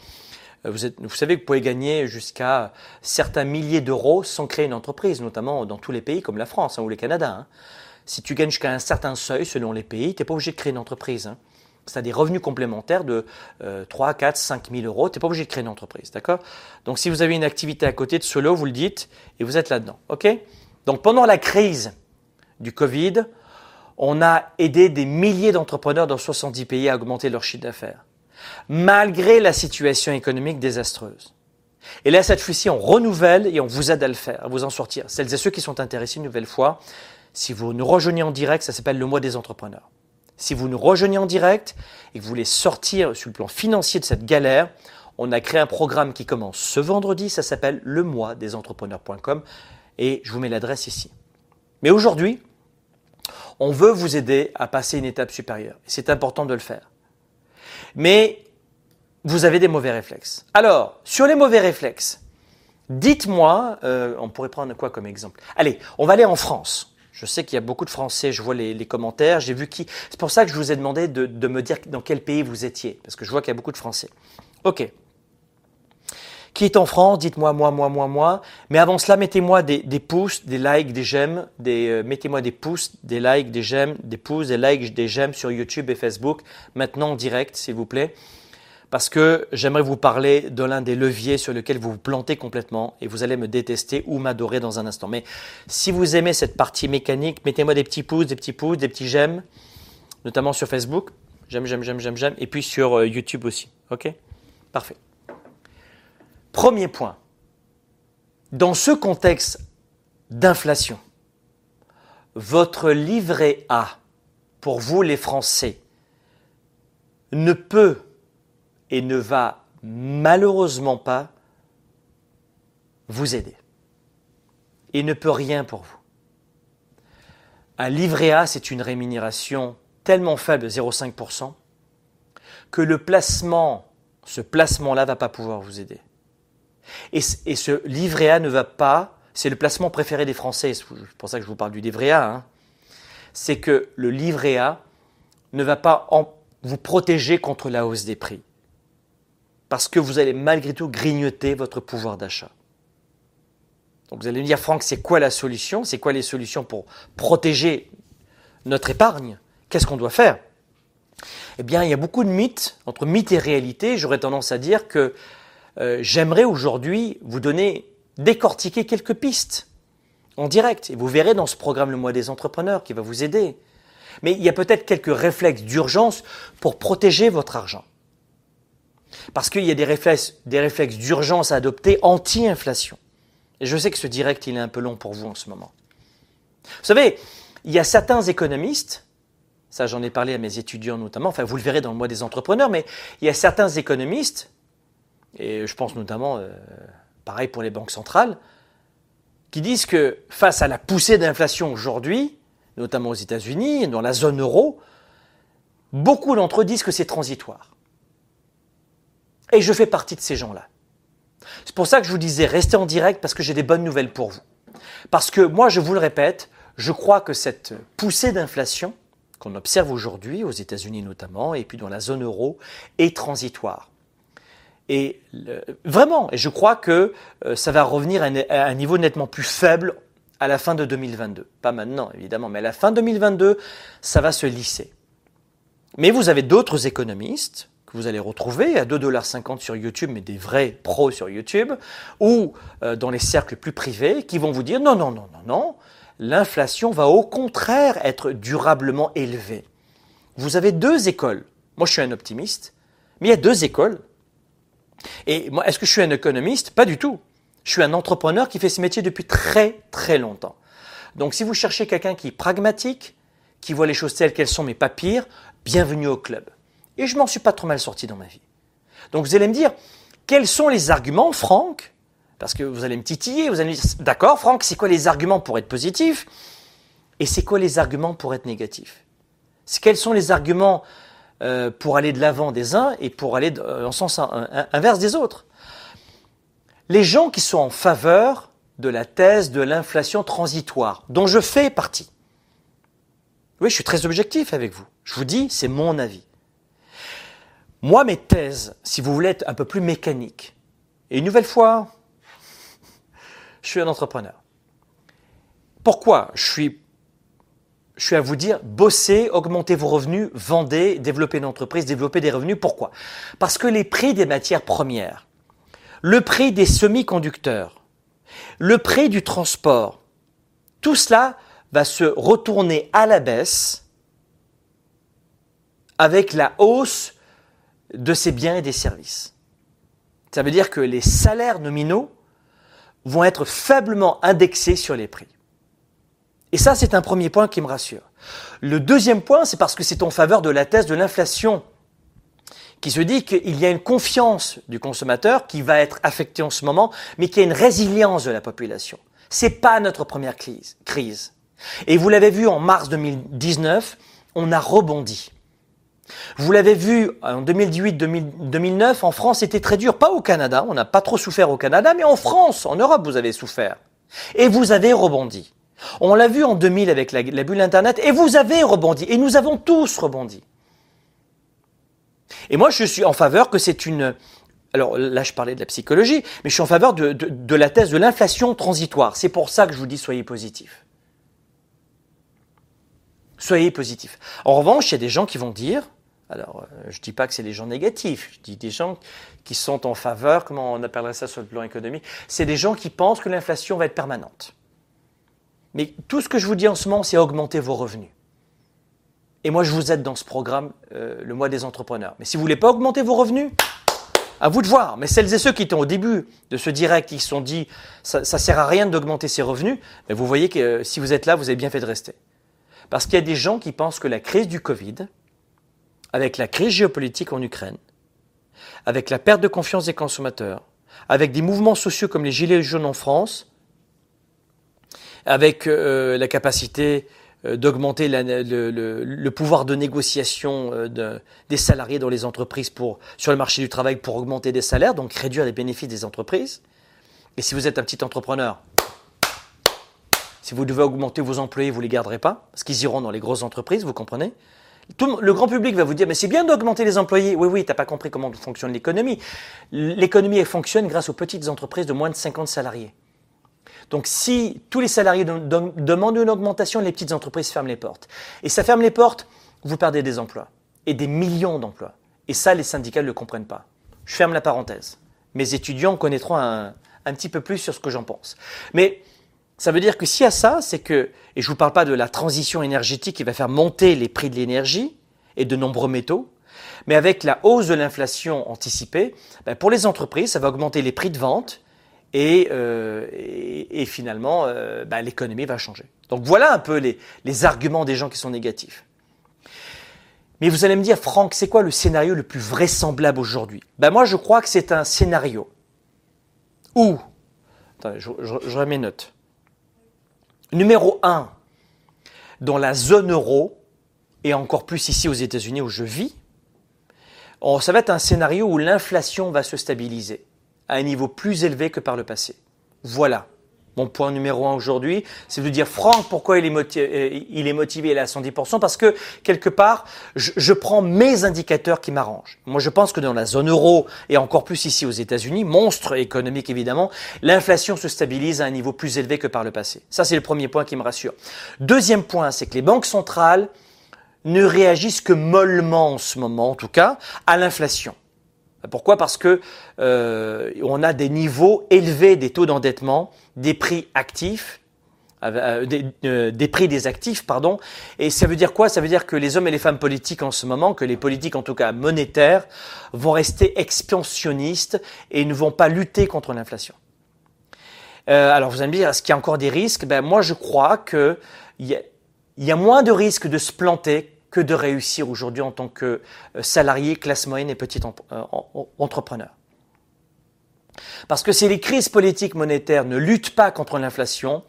Euh, vous, savez que vous pouvez gagner jusqu'à certains milliers d'euros sans créer une entreprise, notamment dans tous les pays comme la France hein, ou le Canada. Hein. Si tu gagnes jusqu'à un certain seuil selon les pays, tu n'es pas obligé de créer une entreprise. Hein. C'est des revenus complémentaires de 3, 4, 5 000 euros. Tu n'es pas obligé de créer une entreprise, d'accord? Donc si vous avez une activité à côté de solo, vous le dites et vous êtes là-dedans, ok? Donc pendant la crise du Covid, on a aidé des milliers d'entrepreneurs dans 70 pays à augmenter leur chiffre d'affaires, malgré la situation économique désastreuse. Et là, cette fois-ci, on renouvelle et on vous aide à le faire, à vous en sortir. Celles et ceux qui sont intéressés une nouvelle fois, si vous nous rejoignez en direct, ça s'appelle le mois des entrepreneurs. Si vous nous rejoignez en direct et que vous voulez sortir sur le plan financier de cette galère, on a créé un programme qui commence ce vendredi, ça s'appelle le mois des entrepreneurs.com et je vous mets l'adresse ici. Mais aujourd'hui, on veut vous aider à passer une étape supérieure. C'est important de le faire. Mais vous avez des mauvais réflexes. Alors, sur les mauvais réflexes, dites-moi, euh, on pourrait prendre quoi comme exemple? Allez, on va aller en France. Je sais qu'il y a beaucoup de Français, je vois les, commentaires, j'ai vu qui. C'est pour ça que je vous ai demandé de, me dire dans quel pays vous étiez, parce que je vois qu'il y a beaucoup de Français. Ok. Qui est en France Dites-moi, moi, moi, moi, moi. Mais avant cela, mettez-moi des, pouces, des likes, des j'aime. Des, euh, mettez-moi des pouces, des likes, des j'aime, des pouces, des likes, des j'aime sur YouTube et Facebook. Maintenant en direct, s'il vous plaît. Parce que j'aimerais vous parler de l'un des leviers sur lequel vous vous plantez complètement et vous allez me détester ou m'adorer dans un instant. Mais si vous aimez cette partie mécanique, mettez-moi des petits pouces, des petits pouces, des petits j'aime, notamment sur Facebook. J'aime, j'aime, j'aime, j'aime, j'aime. Et puis sur euh, YouTube aussi. OK? Parfait. Premier point, dans ce contexte d'inflation, votre livret A, pour vous les Français, ne peut et ne va malheureusement pas vous aider. Il ne peut rien pour vous. Un livret A, c'est une rémunération tellement faible, 0,5%, que le placement, ce placement-là, ne va pas pouvoir vous aider. Et, ce livret A ne va pas, c'est le placement préféré des Français, c'est pour ça que je vous parle du livret A, hein. c'est que le livret A ne va pas vous protéger contre la hausse des prix. Parce que vous allez malgré tout grignoter votre pouvoir d'achat. Donc vous allez me dire, Franck, c'est quoi la solution? C'est quoi les solutions pour protéger notre épargne? Qu'est-ce qu'on doit faire? Eh bien, il y a beaucoup de mythes, entre mythes et réalité. J'aurais tendance à dire que euh, j'aimerais aujourd'hui vous donner, décortiquer quelques pistes en direct. Et vous verrez dans ce programme Le mois des entrepreneurs qui va vous aider. Mais il y a peut-être quelques réflexes d'urgence pour protéger votre argent. Parce qu'il y a des réflexes, d'urgence à adopter anti-inflation. Et je sais que ce direct, il est un peu long pour vous en ce moment. Vous savez, il y a certains économistes, ça j'en ai parlé à mes étudiants notamment, enfin vous le verrez dans le mois des entrepreneurs, mais il y a certains économistes et je pense notamment, euh, pareil pour les banques centrales, qui disent que face à la poussée d'inflation aujourd'hui, notamment aux États-Unis, dans la zone euro, beaucoup d'entre eux disent que c'est transitoire. Et je fais partie de ces gens-là. C'est pour ça que je vous disais, restez en direct parce que j'ai des bonnes nouvelles pour vous. Parce que moi, je vous le répète, je crois que cette poussée d'inflation qu'on observe aujourd'hui, aux États-Unis notamment, et puis dans la zone euro, est transitoire. Et vraiment, et je crois que euh, ça va revenir à un niveau nettement plus faible à la fin de 2022. Pas maintenant, évidemment, mais à la fin 2022, ça va se lisser. Mais vous avez d'autres économistes que vous allez retrouver à 2,50$ sur YouTube, mais des vrais pros sur YouTube, ou euh, dans les cercles plus privés, qui vont vous dire non, non, non, non, non, l'inflation va au contraire être durablement élevée. Vous avez deux écoles. Moi, je suis un optimiste, mais il y a deux écoles. Et moi, est-ce que je suis un économiste? Pas du tout. Je suis un entrepreneur qui fait ce métier depuis très très longtemps. Donc si vous cherchez quelqu'un qui est pragmatique, qui voit les choses telles qu'elles sont mais pas pire, bienvenue au club. Et je m'en suis pas trop mal sorti dans ma vie. Donc vous allez me dire, quels sont les arguments, Franck? Parce que vous allez me titiller, vous allez me dire, d'accord Franck, c'est quoi les arguments pour être positif? Et c'est quoi les arguments pour être négatif? Quels sont les arguments euh, pour aller de l'avant des uns et pour aller en sens inverse des autres? Les gens qui sont en faveur de la thèse de l'inflation transitoire, dont je fais partie. Oui, je suis très objectif avec vous. Je vous dis, c'est mon avis. Moi, mes thèses, si vous voulez être un peu plus mécanique, et une nouvelle fois, je suis un entrepreneur. Pourquoi je suis, je suis à vous dire, bossez, augmentez vos revenus, vendez, développez une entreprise, développez des revenus. Pourquoi? Parce que les prix des matières premières le prix des semi-conducteurs, le prix du transport, tout cela va se retourner à la baisse avec la hausse de ces biens et des services. Ça veut dire que les salaires nominaux vont être faiblement indexés sur les prix. Et ça, c'est un premier point qui me rassure. Le deuxième point, c'est parce que c'est en faveur de la thèse de l'inflation qui se dit qu'il y a une confiance du consommateur qui va être affectée en ce moment, mais qu'il y a une résilience de la population. C'est pas notre première crise. Et vous l'avez vu en mars 2019, on a rebondi. Vous l'avez vu en 2018-2009, en France, c'était très dur. Pas au Canada, on n'a pas trop souffert au Canada, mais en France, en Europe, vous avez souffert. Et vous avez rebondi. On l'a vu en 2000 avec la, bulle Internet, et vous avez rebondi. Et nous avons tous rebondi. Et moi, je suis en faveur que c'est une... Alors là, je parlais de la psychologie, mais je suis en faveur de, de, la thèse de l'inflation transitoire. C'est pour ça que je vous dis soyez positif. Soyez positif. En revanche, il y a des gens qui vont dire, alors euh, je ne dis pas que c'est des gens négatifs, je dis des gens qui sont en faveur, comment on appellerait ça sur le plan économique, c'est des gens qui pensent que l'inflation va être permanente. Mais tout ce que je vous dis en ce moment, c'est augmenter vos revenus. Et moi, je vous aide dans ce programme, euh, le mois des entrepreneurs. Mais si vous voulez pas augmenter vos revenus, à vous de voir. Mais celles et ceux qui étaient au début de ce direct, qui se sont dit, ça, ne sert à rien d'augmenter ses revenus, mais vous voyez que euh, si vous êtes là, vous avez bien fait de rester. Parce qu'il y a des gens qui pensent que la crise du Covid, avec la crise géopolitique en Ukraine, avec la perte de confiance des consommateurs, avec des mouvements sociaux comme les Gilets jaunes en France, avec euh, la capacité euh, d'augmenter le, pouvoir de négociation euh, des salariés dans les entreprises sur le marché du travail pour augmenter des salaires, donc réduire les bénéfices des entreprises. Et si vous êtes un petit entrepreneur, si vous devez augmenter vos employés, vous ne les garderez pas, parce qu'ils iront dans les grosses entreprises, vous comprenez Le grand public va vous dire, mais c'est bien d'augmenter les employés. Oui, oui, tu n'as pas compris comment fonctionne l'économie. L'économie fonctionne grâce aux petites entreprises de moins de 50 salariés. Donc si tous les salariés demandent une augmentation, les petites entreprises ferment les portes. Et ça ferme les portes, vous perdez des emplois. Et des millions d'emplois. Et ça, les syndicats ne le comprennent pas. Je ferme la parenthèse. Mes étudiants connaîtront un, petit peu plus sur ce que j'en pense. Mais ça veut dire que s'il y a ça, c'est que, et je ne vous parle pas de la transition énergétique qui va faire monter les prix de l'énergie et de nombreux métaux, mais avec la hausse de l'inflation anticipée, ben, pour les entreprises, ça va augmenter les prix de vente euh, et, finalement, euh, bah, l'économie va changer. Donc voilà un peu les, arguments des gens qui sont négatifs. Mais vous allez me dire, Franck, c'est quoi le scénario le plus vraisemblable aujourd'hui? Ben Moi, je crois que c'est un scénario où, attendez, je, mes notes, Numéro 1, dans la zone euro, et encore plus ici aux États-Unis où je vis, ça va être un scénario où l'inflation va se stabiliser à un niveau plus élevé que par le passé. Voilà. Mon point numéro un aujourd'hui, c'est de dire Franck, pourquoi il est motivé, il est motivé à 110% Parce que quelque part, je, je prends mes indicateurs qui m'arrangent. Moi, je pense que dans la zone euro et encore plus ici aux États-Unis, monstre économique évidemment, l'inflation se stabilise à un niveau plus élevé que par le passé. Ça, c'est le premier point qui me rassure. Deuxième point, c'est que les banques centrales ne réagissent que mollement en ce moment, en tout cas, à l'inflation. Pourquoi? Parce que euh, on a des niveaux élevés des taux d'endettement, des prix actifs, euh, euh, des, prix des actifs, pardon. Et ça veut dire quoi? Ça veut dire que les hommes et les femmes politiques en ce moment, que les politiques en tout cas monétaires, vont rester expansionnistes et ne vont pas lutter contre l'inflation. alors vous allez me dire, est-ce qu'il y a encore des risques? Ben moi je crois qu'il y, y a moins de risques de se planter que de réussir aujourd'hui en tant que euh, salarié, classe moyenne et petit euh, entrepreneur. Parce que si les crises politiques monétaires ne luttent pas contre l'inflation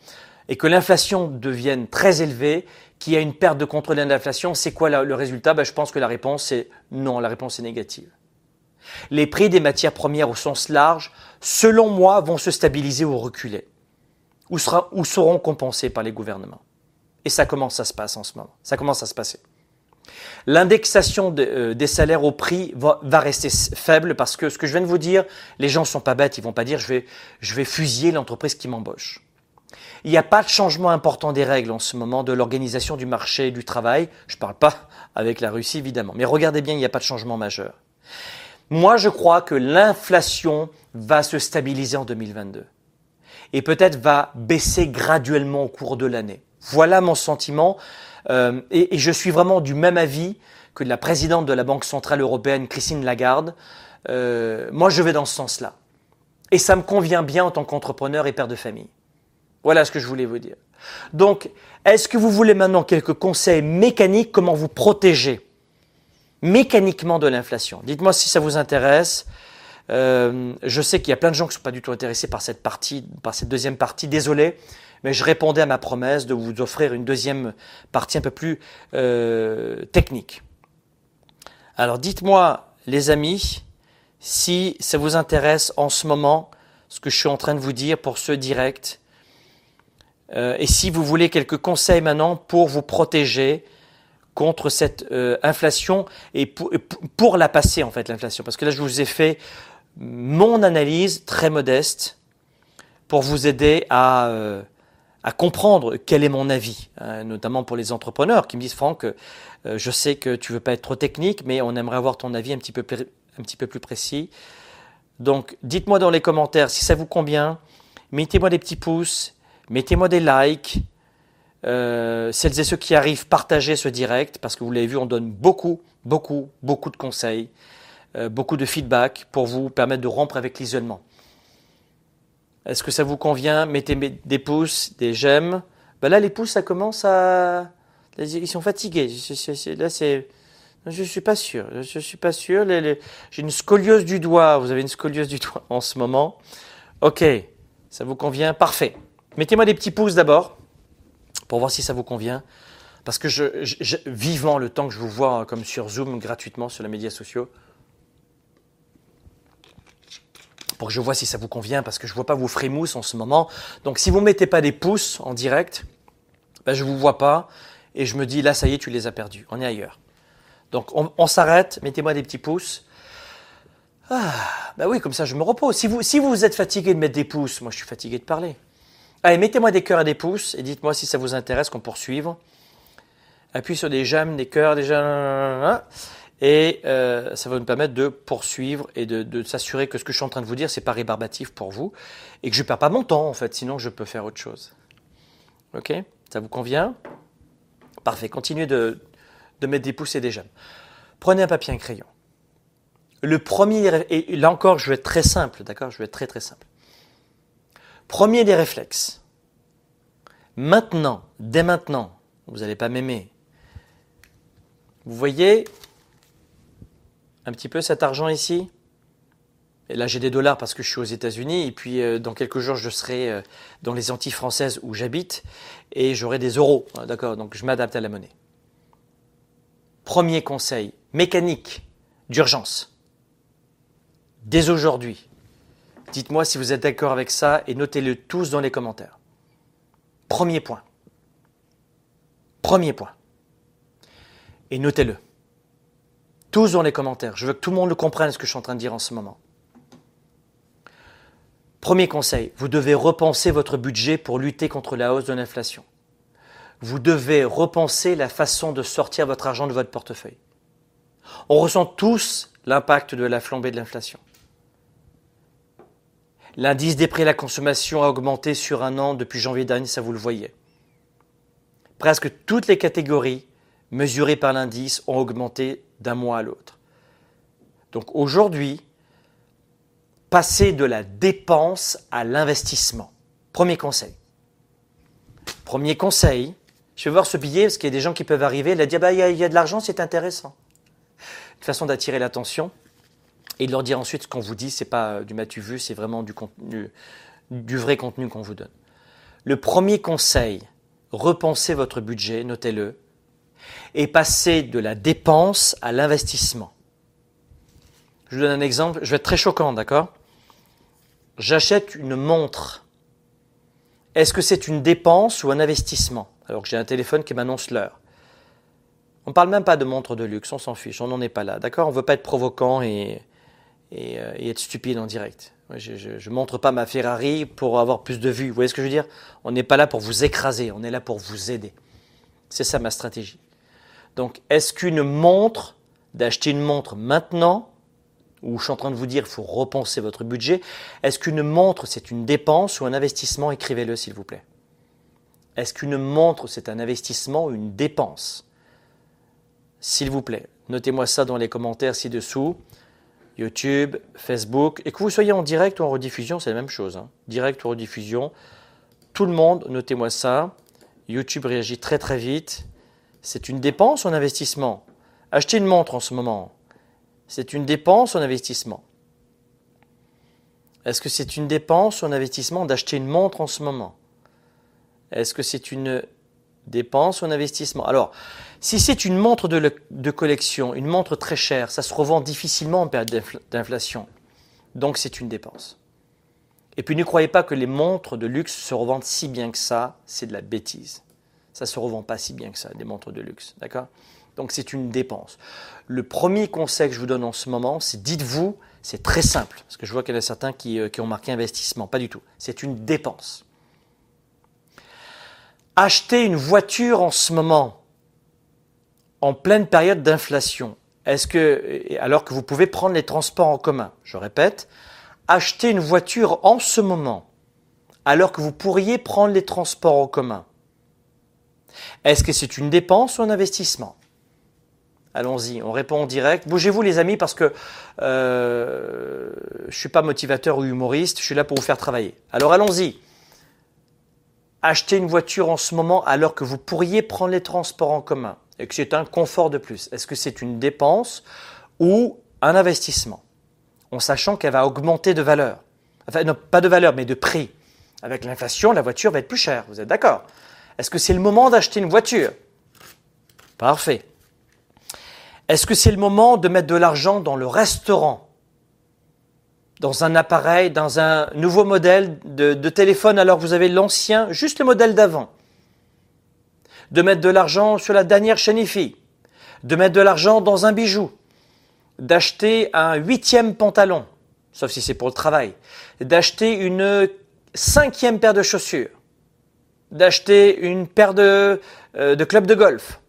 et que l'inflation devienne très élevée, qu'il y a une perte de contrôle de l'inflation, c'est quoi le résultat? Ben, Je pense que la réponse est non, la réponse est négative. Les prix des matières premières au sens large, selon moi, vont se stabiliser ou reculer, ou, ou seront compensés par les gouvernements. Et ça commence à se passer en ce moment. Ça commence à se passer. L'indexation euh, des salaires au prix va, rester faible parce que ce que je viens de vous dire, les gens ne sont pas bêtes, ils vont pas dire je vais, je vais fusiller l'entreprise qui m'embauche. Il n'y a pas de changement important des règles en ce moment de l'organisation du marché du travail. Je ne parle pas avec la Russie évidemment, mais regardez bien, il n'y a pas de changement majeur. Moi, je crois que l'inflation va se stabiliser en 2022 et peut-être va baisser graduellement au cours de l'année. Voilà mon sentiment. Euh, et, je suis vraiment du même avis que la présidente de la Banque Centrale Européenne, Christine Lagarde. Euh, moi, je vais dans ce sens-là. Et ça me convient bien en tant qu'entrepreneur et père de famille. Voilà ce que je voulais vous dire. Donc, est-ce que vous voulez maintenant quelques conseils mécaniques, comment vous protéger mécaniquement de l'inflation? Dites-moi si ça vous intéresse. Euh, je sais qu'il y a plein de gens qui ne sont pas du tout intéressés par cette partie, par cette deuxième partie. Désolé mais je répondais à ma promesse de vous offrir une deuxième partie un peu plus euh, technique. Alors dites-moi, les amis, si ça vous intéresse en ce moment, ce que je suis en train de vous dire pour ce direct, euh, et si vous voulez quelques conseils maintenant pour vous protéger contre cette euh, inflation et pour, pour, la passer en fait l'inflation, parce que là je vous ai fait mon analyse très modeste pour vous aider à à comprendre quel est mon avis, hein, notamment pour les entrepreneurs qui me disent Franck, euh, je sais que tu veux pas être trop technique, mais on aimerait avoir ton avis un petit peu, plus précis. Donc, dites-moi dans les commentaires si ça vous convient. Mettez-moi des petits pouces, mettez-moi des likes. Euh, celles et ceux qui arrivent, partagez ce direct parce que vous l'avez vu, on donne beaucoup, beaucoup, beaucoup de conseils, euh, beaucoup de feedback pour vous permettre de rompre avec l'isolement. Est-ce que ça vous convient? Mettez des pouces, des j'aime. Ben là, les pouces, ça commence à... Ils sont fatigués. Là, c'est... Je suis pas sûr. Je suis pas sûr. J'ai une scoliose du doigt. Vous avez une scoliose du doigt en ce moment. Ok, ça vous convient? Parfait. Mettez-moi des petits pouces d'abord pour voir si ça vous convient. Parce que vivement le temps que je vous vois comme sur Zoom gratuitement sur les médias sociaux, pour que je vois si ça vous convient, parce que je ne vois pas vos frémousses en ce moment. Donc si vous ne mettez pas des pouces en direct, ben, je ne vous vois pas, et je me dis, là, ça y est, tu les as perdus, on est ailleurs. Donc on, s'arrête, mettez-moi des petits pouces. Ah, ben oui, comme ça je me repose. Si vous, êtes fatigué de mettre des pouces, moi je suis fatigué de parler. Allez, mettez-moi des cœurs et des pouces, et dites-moi si ça vous intéresse qu'on poursuive. Appuyez sur des j'aime, des cœurs, des j'aime. Et euh, ça va nous permettre de poursuivre et de, s'assurer que ce que je suis en train de vous dire, c'est pas rébarbatif pour vous et que je ne perds pas mon temps en fait, sinon je peux faire autre chose. Ok? Ça vous convient? Parfait. Continuez de, de mettre des pouces et des j'aime. Prenez un papier et un crayon. Le premier, et là encore, je vais être très simple, d'accord? Je vais être très très simple. Premier des réflexes. Maintenant, dès maintenant, vous n'allez pas m'aimer. Vous voyez, un petit peu cet argent ici Et là, j'ai des dollars parce que je suis aux États-Unis. Et puis, euh, dans quelques jours, je serai euh, dans les Antilles françaises où j'habite. Et j'aurai des euros. D'accord Donc, je m'adapte à la monnaie. Premier conseil, mécanique d'urgence. Dès aujourd'hui, dites-moi si vous êtes d'accord avec ça et notez-le tous dans les commentaires. Premier point. Premier point. Et notez-le. Tous dans les commentaires. Je veux que tout le monde comprenne ce que je suis en train de dire en ce moment. Premier conseil, vous devez repenser votre budget pour lutter contre la hausse de l'inflation. Vous devez repenser la façon de sortir votre argent de votre portefeuille. On ressent tous l'impact de la flambée de l'inflation. L'indice des prix à la consommation a augmenté sur un an depuis janvier dernier, ça vous le voyez. Presque toutes les catégories mesurées par l'indice ont augmenté d'un mois à l'autre. Donc aujourd'hui, passer de la dépense à l'investissement. Premier conseil. Premier conseil, je vais voir ce billet parce qu'il y a des gens qui peuvent arriver, il a dit ah bah, il, y a, de l'argent, c'est intéressant. Une façon d'attirer l'attention et de leur dire ensuite ce qu'on vous dit, c'est pas du matu vu, c'est vraiment du contenu, du vrai contenu qu'on vous donne. Le premier conseil, repensez votre budget, notez-le, et passez de la dépense à l'investissement. Je vous donne un exemple, je vais être très choquant, d'accord? J'achète une montre. Est-ce que c'est une dépense ou un investissement? Alors que j'ai un téléphone qui m'annonce l'heure. On ne parle même pas de montre de luxe, on s'en fiche, on n'en est pas là, d'accord? On ne veut pas être provoquant et, euh, et, être stupide en direct. Je ne montre pas ma Ferrari pour avoir plus de vues. Vous voyez ce que je veux dire? On n'est pas là pour vous écraser, on est là pour vous aider. C'est ça ma stratégie. Donc, est-ce qu'une montre, d'acheter une montre maintenant, ou je suis en train de vous dire il faut repenser votre budget, est-ce qu'une montre c'est une dépense ou un investissement Écrivez-le s'il vous plaît. Est-ce qu'une montre c'est un investissement ou une dépense? S'il vous plaît, notez-moi ça dans les commentaires ci-dessous. YouTube, Facebook, et que vous soyez en direct ou en rediffusion, c'est la même chose. Hein. Direct ou rediffusion, tout le monde, notez-moi ça. YouTube réagit très très vite. C'est une dépense ou un investissement Acheter une montre en ce moment, c'est une dépense ou un investissement Est-ce que c'est une dépense ou un investissement d'acheter une montre en ce moment? Est-ce que c'est une dépense ou un investissement? Alors, si c'est une montre de, collection, une montre très chère, ça se revend difficilement en période d'inflation. Donc c'est une dépense. Et puis ne croyez pas que les montres de luxe se revendent si bien que ça, c'est de la bêtise. Ça ne se revend pas si bien que ça, des montres de luxe. D'accord? Donc c'est une dépense. Le premier conseil que je vous donne en ce moment, c'est dites-vous, c'est très simple, parce que je vois qu'il y en a certains qui, euh, qui ont marqué investissement. Pas du tout. C'est une dépense. Acheter une voiture en ce moment, en pleine période d'inflation, est-ce que, alors que vous pouvez prendre les transports en commun, je répète, acheter une voiture en ce moment, alors que vous pourriez prendre les transports en commun, est-ce que c'est une dépense ou un investissement? Allons-y, on répond en direct. Bougez-vous les amis parce que euh, je ne suis pas motivateur ou humoriste, je suis là pour vous faire travailler. Alors allons-y. Acheter une voiture en ce moment alors que vous pourriez prendre les transports en commun et que c'est un confort de plus, est-ce que c'est une dépense ou un investissement? En sachant qu'elle va augmenter de valeur. Enfin, non, pas de valeur, mais de prix. Avec l'inflation, la voiture va être plus chère. Vous êtes d'accord? Est-ce que c'est le moment d'acheter une voiture? Parfait. Est-ce que c'est le moment de mettre de l'argent dans le restaurant? Dans un appareil, dans un nouveau modèle de, téléphone alors que vous avez l'ancien, juste le modèle d'avant? De mettre de l'argent sur la dernière chaîne de mettre de l'argent dans un bijou, d'acheter un huitième pantalon, sauf si c'est pour le travail, d'acheter une cinquième paire de chaussures, d'acheter une paire de, euh, de clubs de golf.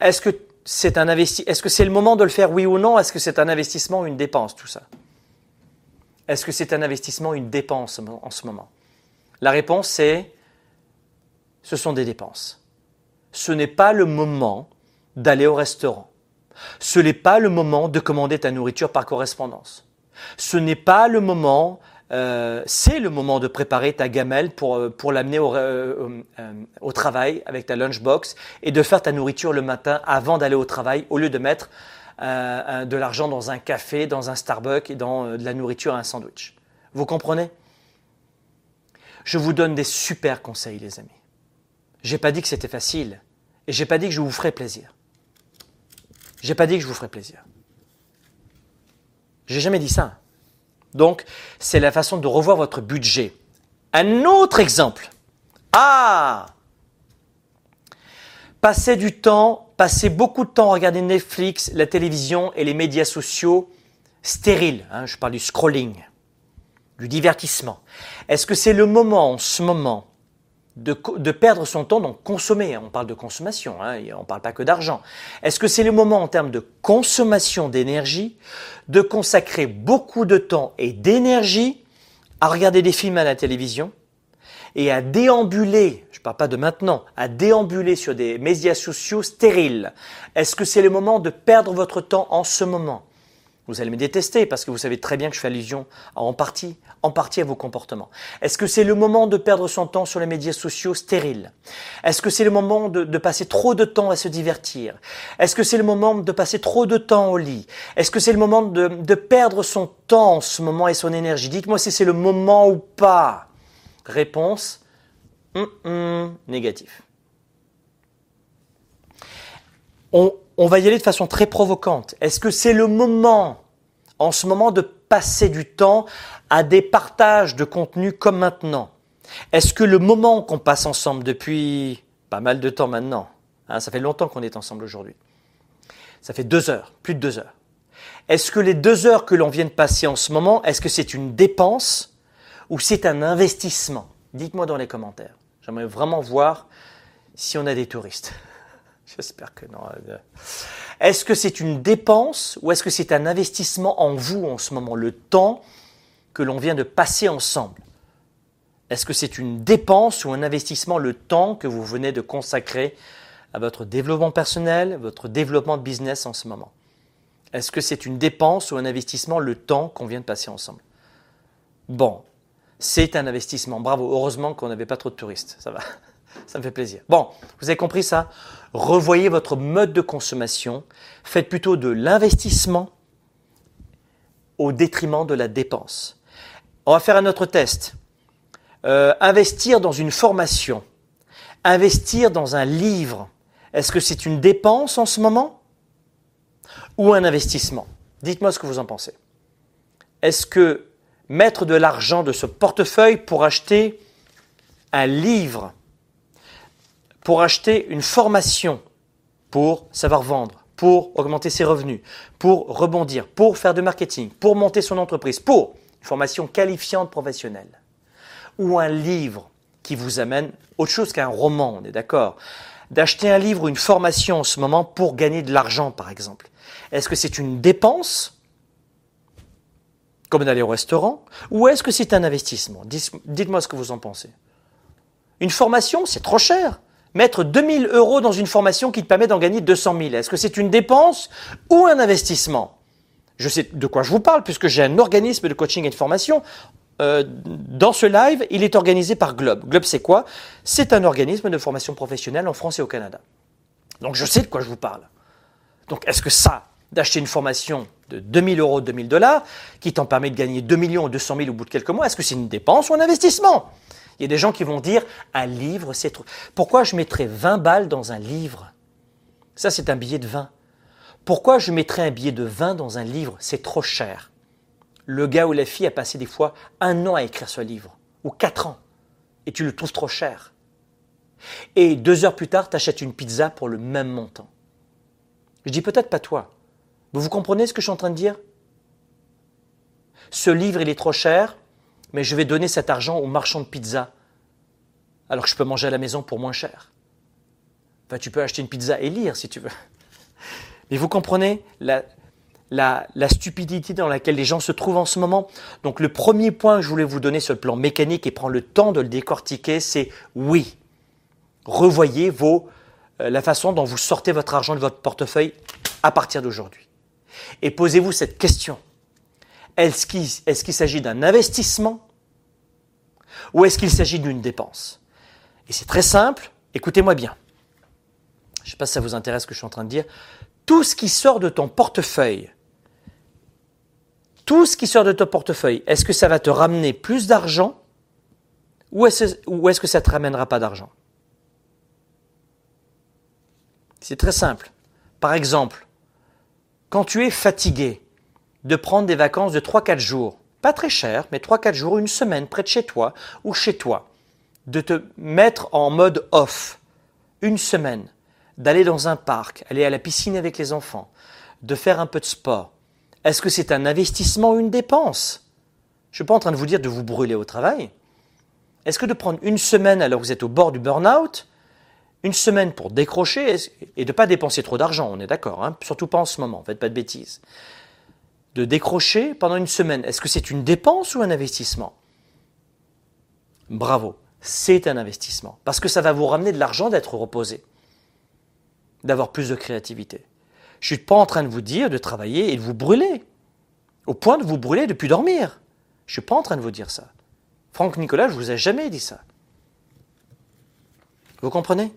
Est-ce que c'est un Est-ce que c'est le moment de le faire, oui ou non? Est-ce que c'est un investissement ou une dépense, tout ça? Est-ce que c'est un investissement une dépense en ce moment? La réponse c'est ce sont des dépenses ce n'est pas le moment d'aller au restaurant. Ce n'est pas le moment de commander ta nourriture par correspondance. Ce n'est pas le moment, euh, c'est le moment de préparer ta gamelle pour, euh, pour l'amener au, euh, au, travail avec ta lunchbox et de faire ta nourriture le matin avant d'aller au travail au lieu de mettre de l'argent dans un café, dans un Starbucks et dans de la nourriture et un sandwich. Vous comprenez? Je vous donne des super conseils, les amis. J'ai pas dit que c'était facile et j'ai pas dit que je vous ferais plaisir. J'ai pas dit que je vous ferais plaisir. J'ai jamais dit ça. Donc, c'est la façon de revoir votre budget. Un autre exemple. Ah Passer du temps, passer beaucoup de temps à regarder Netflix, la télévision et les médias sociaux stériles. Hein, je parle du scrolling, du divertissement. Est-ce que c'est le moment en ce moment de, perdre son temps, donc consommer, hein, on parle de consommation, hein, on ne parle pas que d'argent. Est-ce que c'est le moment en termes de consommation d'énergie de consacrer beaucoup de temps et d'énergie à regarder des films à la télévision et à déambuler, je ne parle pas de maintenant, à déambuler sur des médias sociaux stériles? Est-ce que c'est le moment de perdre votre temps en ce moment? Vous allez me détester parce que vous savez très bien que je fais allusion en partie, en partie à vos comportements. Est-ce que c'est le moment de perdre son temps sur les médias sociaux stériles? Est-ce que c'est le moment de, passer trop de temps à se divertir? Est-ce que c'est le moment de passer trop de temps au lit? Est-ce que c'est le moment de, perdre son temps en ce moment et son énergie? Dites-moi si c'est le moment ou pas. Réponse hum, négatif. On, on va y aller de façon très provocante. Est-ce que c'est le moment, en ce moment, de passer du temps à des partages de contenu comme maintenant? Est-ce que le moment qu'on passe ensemble depuis pas mal de temps maintenant, hein, ça fait longtemps qu'on est ensemble aujourd'hui, ça fait deux heures, plus de deux heures. Est-ce que les deux heures que l'on vient de passer en ce moment, est-ce que c'est une dépense ou c'est un investissement? Dites-moi dans les commentaires. J'aimerais vraiment voir si on a des touristes. J'espère que non. Est-ce que c'est une dépense ou est-ce que c'est un investissement en vous en ce moment, le temps que l'on vient de passer ensemble? Est-ce que c'est une dépense ou un investissement, le temps que vous venez de consacrer à votre développement personnel, votre développement de business en ce moment? Est-ce que c'est une dépense ou un investissement, le temps qu'on vient de passer ensemble? Bon, c'est un investissement. Bravo, heureusement qu'on n'avait pas trop de touristes. Ça va. Ça me fait plaisir. Bon, vous avez compris ça? Revoyez votre mode de consommation. Faites plutôt de l'investissement au détriment de la dépense. On va faire un autre test. Euh, investir dans une formation. Investir dans un livre. Est-ce que c'est une dépense en ce moment ou un investissement? Dites-moi ce que vous en pensez. Est-ce que mettre de l'argent de ce portefeuille pour acheter un livre pour acheter une formation pour savoir vendre, pour augmenter ses revenus, pour rebondir, pour faire de marketing, pour monter son entreprise, pour une formation qualifiante professionnelle, ou un livre qui vous amène autre chose qu'un roman, on est d'accord? D'acheter un livre ou une formation en ce moment pour gagner de l'argent, par exemple. Est-ce que c'est une dépense, comme d'aller au restaurant, ou est-ce que c'est un investissement? Dites-moi ce que vous en pensez. Une formation, c'est trop cher mettre 2000 euros dans une formation qui te permet d'en gagner 200 000 Est-ce que c'est une dépense ou un investissement? Je sais de quoi je vous parle puisque j'ai un organisme de coaching et de formation. Euh, dans ce live, il est organisé par Globe. Globe, c'est quoi? C'est un organisme de formation professionnelle en France et au Canada. Donc je sais de quoi je vous parle. Donc est-ce que ça, d'acheter une formation de 2000 euros, 2000 dollars, qui t'en permet de gagner 2 millions ou 200 000 au bout de quelques mois, est-ce que c'est une dépense ou un investissement? Il y a des gens qui vont dire un livre, c'est trop. Pourquoi je mettrais 20 balles dans un livre? Ça, c'est un billet de 20. Pourquoi je mettrais un billet de 20 dans un livre? C'est trop cher. Le gars ou la fille a passé des fois un an à écrire ce livre, ou quatre ans, et tu le trouves trop cher. Et deux heures plus tard, tu achètes une pizza pour le même montant. Je dis peut-être pas toi. Mais vous comprenez ce que je suis en train de dire? Ce livre, il est trop cher, mais je vais donner cet argent au marchand de pizza, alors que je peux manger à la maison pour moins cher. Enfin, tu peux acheter une pizza et lire si tu veux. Mais vous comprenez la, la, stupidité dans laquelle les gens se trouvent en ce moment. Donc le premier point que je voulais vous donner sur le plan mécanique et prendre le temps de le décortiquer, c'est oui, revoyez vos, euh, la façon dont vous sortez votre argent de votre portefeuille à partir d'aujourd'hui. Et posez-vous cette question. Est-ce qu'il s'agit d'un investissement ou est-ce qu'il s'agit d'une dépense? Et c'est très simple, écoutez-moi bien. Je ne sais pas si ça vous intéresse ce que je suis en train de dire. tout ce qui sort de ton portefeuille, tout ce qui sort de ton portefeuille, est-ce que ça va te ramener plus d'argent ou est-ce que ça ne te ramènera pas d'argent? C'est très simple. Par exemple, quand tu es fatigué, de prendre des vacances de 3-4 jours, pas très cher, mais 3-4 jours, une semaine près de chez toi ou chez toi, de te mettre en mode off, une semaine, d'aller dans un parc, aller à la piscine avec les enfants, de faire un peu de sport, est-ce que c'est un investissement ou une dépense? Je ne suis pas en train de vous dire de vous brûler au travail. Est-ce que de prendre une semaine alors que vous êtes au bord du burn-out, une semaine pour décrocher et de ne pas dépenser trop d'argent, on est d'accord, hein surtout pas en ce moment, faites pas de bêtises. De décrocher pendant une semaine, est-ce que c'est une dépense ou un investissement? Bravo, c'est un investissement, parce que ça va vous ramener de l'argent d'être reposé d'avoir plus de créativité. Je ne suis pas en train de vous dire de travailler et de vous brûler, au point de vous brûler depuis dormir. Je ne suis pas en train de vous dire ça. Franck Nicolas, je ne vous ai jamais dit ça. Vous comprenez?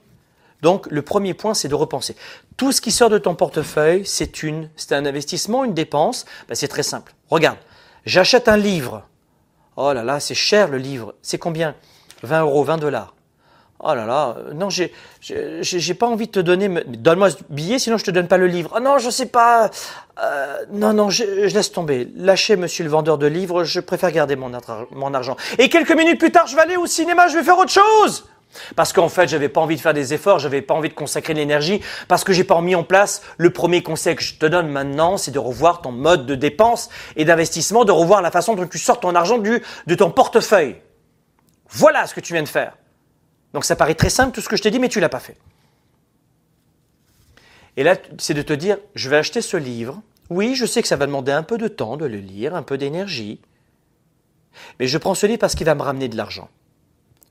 Donc, le premier point, c'est de repenser. Tout ce qui sort de ton portefeuille, c'est une, c'est un investissement, une dépense. Ben, c'est très simple. Regarde, j'achète un livre. Oh là là, c'est cher le livre. C'est combien? 20 euros, 20 dollars. Oh là là, euh, non, j'ai, j'ai, pas envie de te donner. Donne-moi ce billet, sinon je te donne pas le livre. Oh non, je sais pas. Euh, non, non, je, laisse tomber. Lâchez, monsieur le vendeur de livres. Je préfère garder mon, mon argent. Et quelques minutes plus tard, je vais aller au cinéma. Je vais faire autre chose. Parce qu'en fait, j'avais pas envie de faire des efforts, j'avais pas envie de consacrer de l'énergie, parce que j'ai pas mis en place le premier conseil que je te donne maintenant, c'est de revoir ton mode de dépense et d'investissement, de revoir la façon dont tu sors ton argent du, de ton portefeuille. Voilà ce que tu viens de faire. Donc ça paraît très simple tout ce que je t'ai dit, mais tu l'as pas fait. Et là, c'est de te dire, je vais acheter ce livre. Oui, je sais que ça va demander un peu de temps de le lire, un peu d'énergie. Mais je prends ce livre parce qu'il va me ramener de l'argent.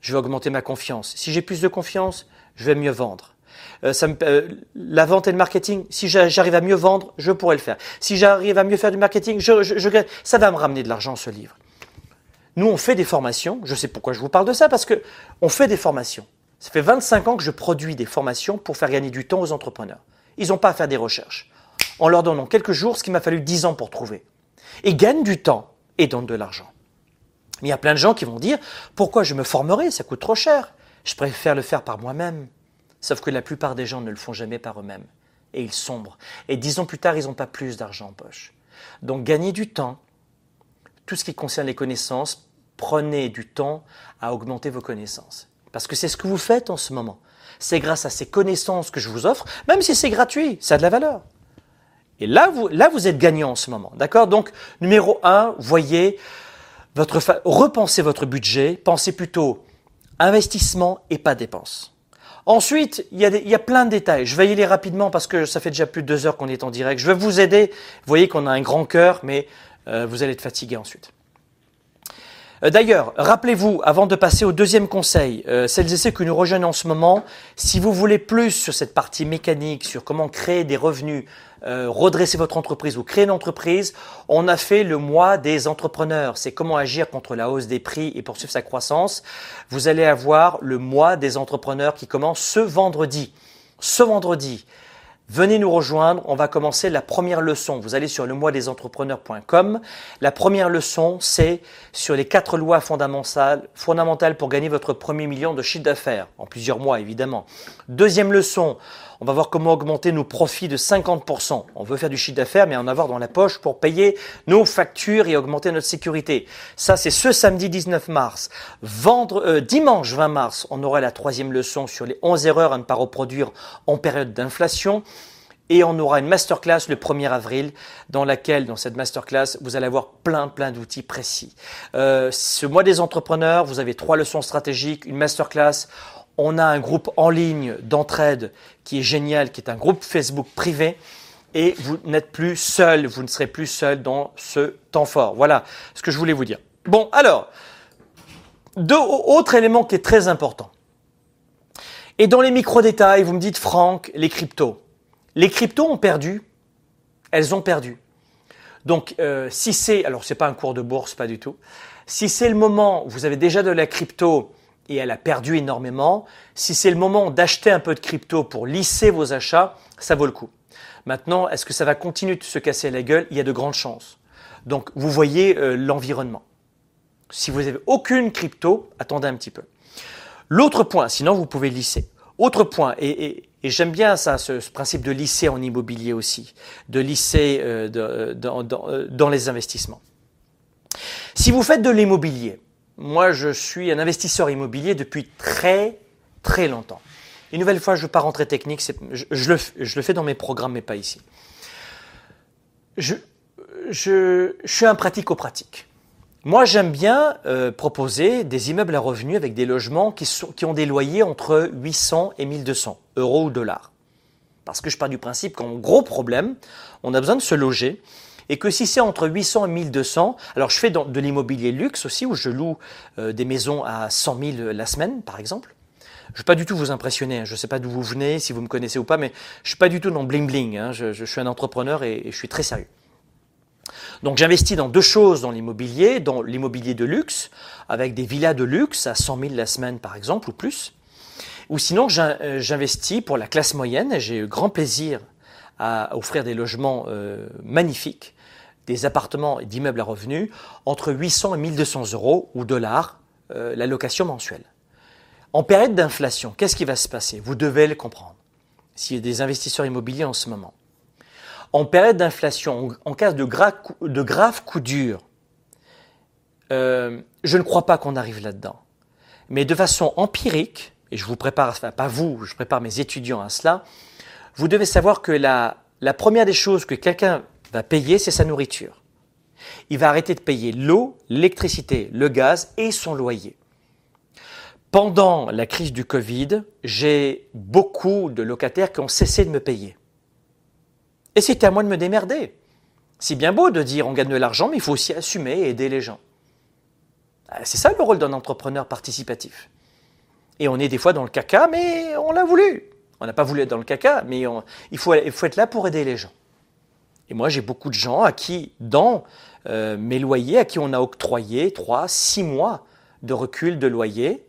Je vais augmenter ma confiance. Si j'ai plus de confiance, je vais mieux vendre. Euh, euh, la vente et le marketing, si j'arrive à mieux vendre, je pourrais le faire. Si j'arrive à mieux faire du marketing, je, je, ça va me ramener de l'argent, ce livre. Nous, on fait des formations. Je sais pourquoi je vous parle de ça, parce que on fait des formations. Ça fait 25 ans que je produis des formations pour faire gagner du temps aux entrepreneurs. Ils n'ont pas à faire des recherches. En leur donnant quelques jours ce qu'il m'a fallu 10 ans pour trouver. Et gagnent du temps et donnent de l'argent. Mais il y a plein de gens qui vont dire pourquoi je me formerai, ça coûte trop cher. Je préfère le faire par moi-même. Sauf que la plupart des gens ne le font jamais par eux-mêmes. Et ils sombrent. Et dix ans plus tard, ils n'ont pas plus d'argent en poche. Donc gagner du temps, tout ce qui concerne les connaissances, prenez du temps à augmenter vos connaissances. Parce que c'est ce que vous faites en ce moment. C'est grâce à ces connaissances que je vous offre, même si c'est gratuit, ça a de la valeur. Et là, vous, là, vous êtes gagnant en ce moment. D'accord? Donc, numéro un, voyez, votre repensez votre budget, pensez plutôt investissement et pas dépense. Ensuite, il y, a il y, a plein de détails. Je vais y aller rapidement parce que ça fait déjà plus de deux heures qu'on est en direct. Je vais vous aider. Vous voyez qu'on a un grand cœur, mais euh, vous allez être fatigué ensuite. Euh, d'ailleurs, rappelez-vous, avant de passer au deuxième conseil, euh, celles et ceux qui nous rejoignent en ce moment, si vous voulez plus sur cette partie mécanique, sur comment créer des revenus, euh, redresser votre entreprise ou créer une entreprise, on a fait le mois des entrepreneurs. C'est comment agir contre la hausse des prix et poursuivre sa croissance. Vous allez avoir le mois des entrepreneurs qui commence ce vendredi. Ce vendredi, Venez nous rejoindre, on va commencer la première leçon. Vous allez sur le mois des entrepreneurs.com. La première leçon, c'est sur les quatre lois fondamentales, fondamentales pour gagner votre premier million de chiffre d'affaires, en plusieurs mois évidemment. Deuxième leçon, on va voir comment augmenter nos profits de 50%. On veut faire du chiffre d'affaires, mais en avoir dans la poche pour payer nos factures et augmenter notre sécurité. Ça, c'est ce samedi 19 mars. Vendre, euh, dimanche 20 mars, on aura la troisième leçon sur les 11 erreurs à ne pas reproduire en période d'inflation. Et on aura une masterclass le 1er avril dans laquelle, dans cette masterclass, vous allez avoir plein, plein d'outils précis. Euh, ce mois des entrepreneurs, vous avez trois leçons stratégiques, une masterclass. On a un groupe en ligne d'entraide qui est génial, qui est un groupe Facebook privé. Et vous n'êtes plus seul, vous ne serez plus seul dans ce temps fort. Voilà ce que je voulais vous dire. Bon, alors, deux autres éléments qui est très important. Et dans les micro-détails, vous me dites, Franck, les cryptos. Les cryptos ont perdu. Elles ont perdu. Donc, euh, si c'est, alors c'est pas un cours de bourse, pas du tout. Si c'est le moment vous avez déjà de la crypto et elle a perdu énormément. Si c'est le moment d'acheter un peu de crypto pour lisser vos achats, ça vaut le coup. Maintenant, est-ce que ça va continuer de se casser la gueule? Il y a de grandes chances. Donc, vous voyez euh, l'environnement. Si vous n'avez aucune crypto, attendez un petit peu. L'autre point, sinon vous pouvez lisser. Autre point, et, j'aime bien ça, ce, principe de lisser en immobilier aussi, de lisser euh, euh, dans, les investissements. Si vous faites de l'immobilier, moi je suis un investisseur immobilier depuis très très longtemps. Une nouvelle fois, je ne veux pas rentrer technique, je, le, fais dans mes programmes, mais pas ici. Je, suis un pratico-pratique. Moi, j'aime bien euh, proposer des immeubles à revenus avec des logements qui ont des loyers entre 800 et 1200 euros ou dollars. Parce que je pars du principe qu'en gros problème, on a besoin de se loger et que si c'est entre 800 et 1200, alors je fais de l'immobilier luxe aussi où je loue euh, des maisons à 100 000 la semaine, par exemple. Je ne vais pas du tout vous impressionner. Hein. Je ne sais pas d'où vous venez, si vous me connaissez ou pas, mais je suis pas du tout dans bling bling. Hein. Je, suis un entrepreneur et je suis très sérieux. Donc j'investis dans deux choses dans l'immobilier, dans l'immobilier de luxe, avec des villas de luxe à 100 000 la semaine par exemple ou plus. Ou sinon euh, j'investis pour la classe moyenne et j'ai eu grand plaisir à offrir des logements euh, magnifiques, des appartements et d'immeubles à revenus entre 800 et 1200 euros ou dollars euh, la location mensuelle. En période d'inflation, qu'est-ce qui va se passer? Vous devez le comprendre. S'il y a des investisseurs immobiliers en ce moment, en période d'inflation, en cas de, graves coups durs, euh, je ne crois pas qu'on arrive là-dedans. Mais de façon empirique, et je vous prépare, enfin pas vous, je prépare mes étudiants à cela, vous devez savoir que la, la première des choses que quelqu'un va payer, c'est sa nourriture. Il va arrêter de payer l'eau, l'électricité, le gaz et son loyer. Pendant la crise du Covid, j'ai beaucoup de locataires qui ont cessé de me payer. Et c'était à moi de me démerder. C'est bien beau de dire on gagne de l'argent, mais il faut aussi assumer et aider les gens. Euh, c'est ça le rôle d'un entrepreneur participatif. Et on est des fois dans le caca, mais on l'a voulu. On n'a pas voulu être dans le caca, mais il, faut, être là pour aider les gens. Et moi, j'ai beaucoup de gens à qui, dans euh, mes loyers, à qui on a octroyé 3, 6 mois de recul de loyer,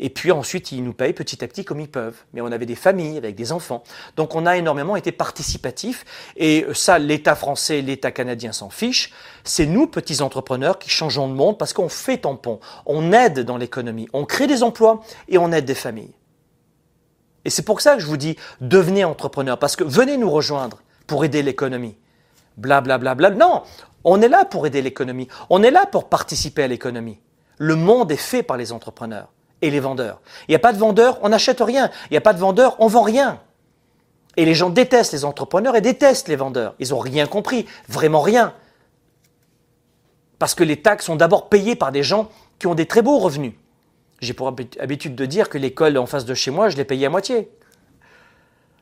et puis ensuite, ils nous payent petit à petit comme ils peuvent. Mais on avait des familles avec des enfants. Donc on a énormément été participatifs. Et ça, l'État français, l'État canadien s'en fiche. C'est nous, petits entrepreneurs, qui changeons le monde parce qu'on fait tampon. On aide dans l'économie. On crée des emplois et on aide des familles. Et c'est pour ça que je vous dis, devenez entrepreneur. Parce que venez nous rejoindre pour aider l'économie. Bla bla bla bla. Non, on est là pour aider l'économie. On est là pour participer à l'économie. Le monde est fait par les entrepreneurs et les vendeurs. Il n'y a pas de vendeur, on n'achète rien. Il n'y a pas de vendeur, on vend rien. Et les gens détestent les entrepreneurs et détestent les vendeurs. Ils n'ont rien compris, vraiment rien. Parce que les taxes sont d'abord payées par des gens qui ont des très beaux revenus. J'ai pour habitude de dire que l'école en face de chez moi, je l'ai payée à moitié.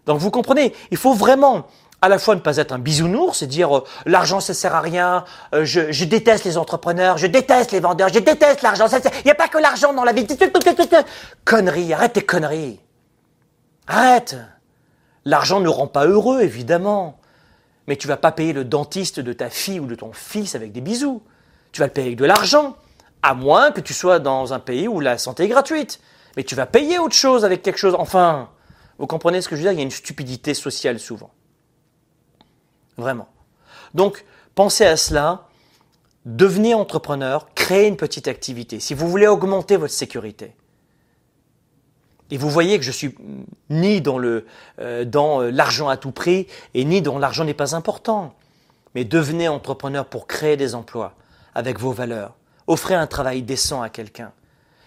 Donc vous comprenez, il faut vraiment à la fois ne pas être un bisounours et dire euh, l'argent ça sert à rien, euh, je, déteste les entrepreneurs, je déteste les vendeurs, je déteste l'argent. Il n'y a pas que l'argent dans la vie. Conneries, arrête tes conneries. Arrête. L'argent ne rend pas heureux, évidemment. Mais tu vas pas payer le dentiste de ta fille ou de ton fils avec des bisous. Tu vas le payer avec de l'argent. À moins que tu sois dans un pays où la santé est gratuite. Mais tu vas payer autre chose avec quelque chose. Enfin, vous comprenez ce que je veux dire? Il y a une stupidité sociale souvent. Vraiment. Donc, pensez à cela. Devenez entrepreneur, créez une petite activité. Si vous voulez augmenter votre sécurité, et vous voyez que je suis ni dans euh, euh, l'argent à tout prix et ni dans l'argent n'est pas important. Mais devenez entrepreneur pour créer des emplois avec vos valeurs. Offrez un travail décent à quelqu'un.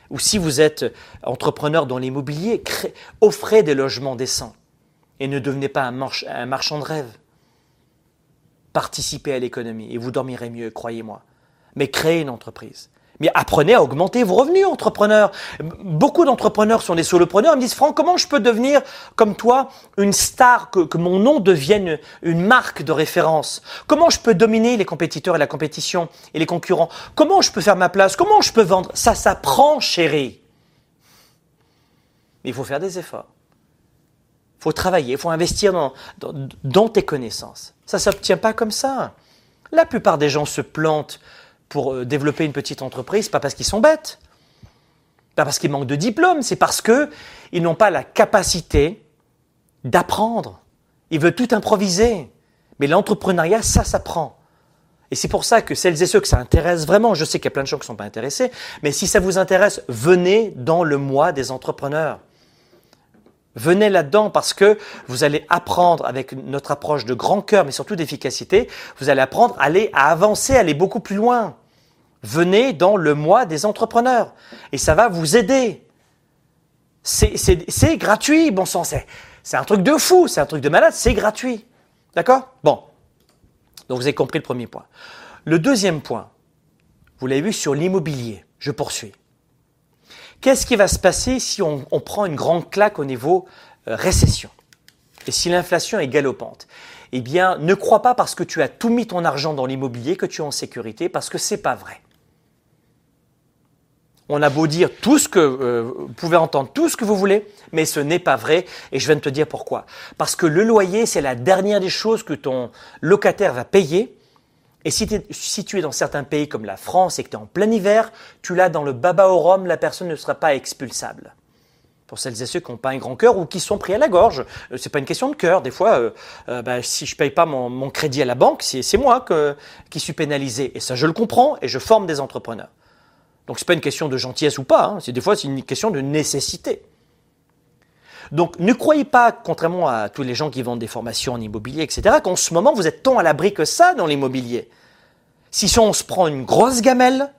Ou si vous êtes entrepreneur dans l'immobilier, offrez des logements décents. Et ne devenez pas un marchand de rêve participez à l'économie et vous dormirez mieux, croyez-moi. Mais créez une entreprise. Mais apprenez à augmenter vos revenus, entrepreneurs. Beaucoup d'entrepreneurs sont des solopreneurs. Ils me disent, Franck, comment je peux devenir, comme toi, une star, que, que, mon nom devienne une marque de référence? Comment je peux dominer les compétiteurs et la compétition et les concurrents? Comment je peux faire ma place? Comment je peux vendre? Ça s'apprend, chérie. Il faut faire des efforts. Faut travailler, il faut investir dans, dans tes connaissances. Ça ne s'obtient pas comme ça. La plupart des gens se plantent pour euh, développer une petite entreprise, pas parce qu'ils sont bêtes, pas parce qu'ils manquent de diplôme, c'est parce qu'ils n'ont pas la capacité d'apprendre. Ils veulent tout improviser. Mais l'entrepreneuriat, ça s'apprend. Et c'est pour ça que celles et ceux que ça intéresse vraiment, je sais qu'il y a plein de gens qui ne sont pas intéressés, mais si ça vous intéresse, venez dans le mois des entrepreneurs. Venez là-dedans parce que vous allez apprendre avec notre approche de grand cœur, mais surtout d'efficacité, vous allez apprendre à aller à avancer, à aller beaucoup plus loin. Venez dans le mois des entrepreneurs et ça va vous aider. C'est gratuit, bon sang, c'est un truc de fou, c'est un truc de malade, c'est gratuit. D'accord? Bon. Donc vous avez compris le premier point. Le deuxième point, vous l'avez vu sur l'immobilier. Je poursuis. Qu'est-ce qui va se passer si on, prend une grande claque au niveau euh, récession? Et si l'inflation est galopante? Eh bien, ne crois pas parce que tu as tout mis ton argent dans l'immobilier que tu es en sécurité, parce que c'est pas vrai. On a beau dire tout ce que euh, vous pouvez entendre tout ce que vous voulez, mais ce n'est pas vrai et je viens de te dire pourquoi. Parce que le loyer, c'est la dernière des choses que ton locataire va payer. Et si tu es situé dans certains pays comme la France et que tu es en plein hiver, tu l'as dans le baba au rhum, la personne ne sera pas expulsable. Pour celles et ceux qui n'ont pas un grand cœur ou qui sont pris à la gorge, euh, c'est pas une question de cœur. Des fois, euh, bah, si je paye pas mon, crédit à la banque, c'est moi qui suis pénalisé. Et ça, je le comprends et je forme des entrepreneurs. Donc c'est pas une question de gentillesse ou pas, hein. c'est des fois c'est une question de nécessité. Donc ne croyez pas, contrairement à tous les gens qui vendent des formations en immobilier, etc., qu'en ce moment vous êtes tant à l'abri que ça dans l'immobilier. Si on se prend une grosse gamelle,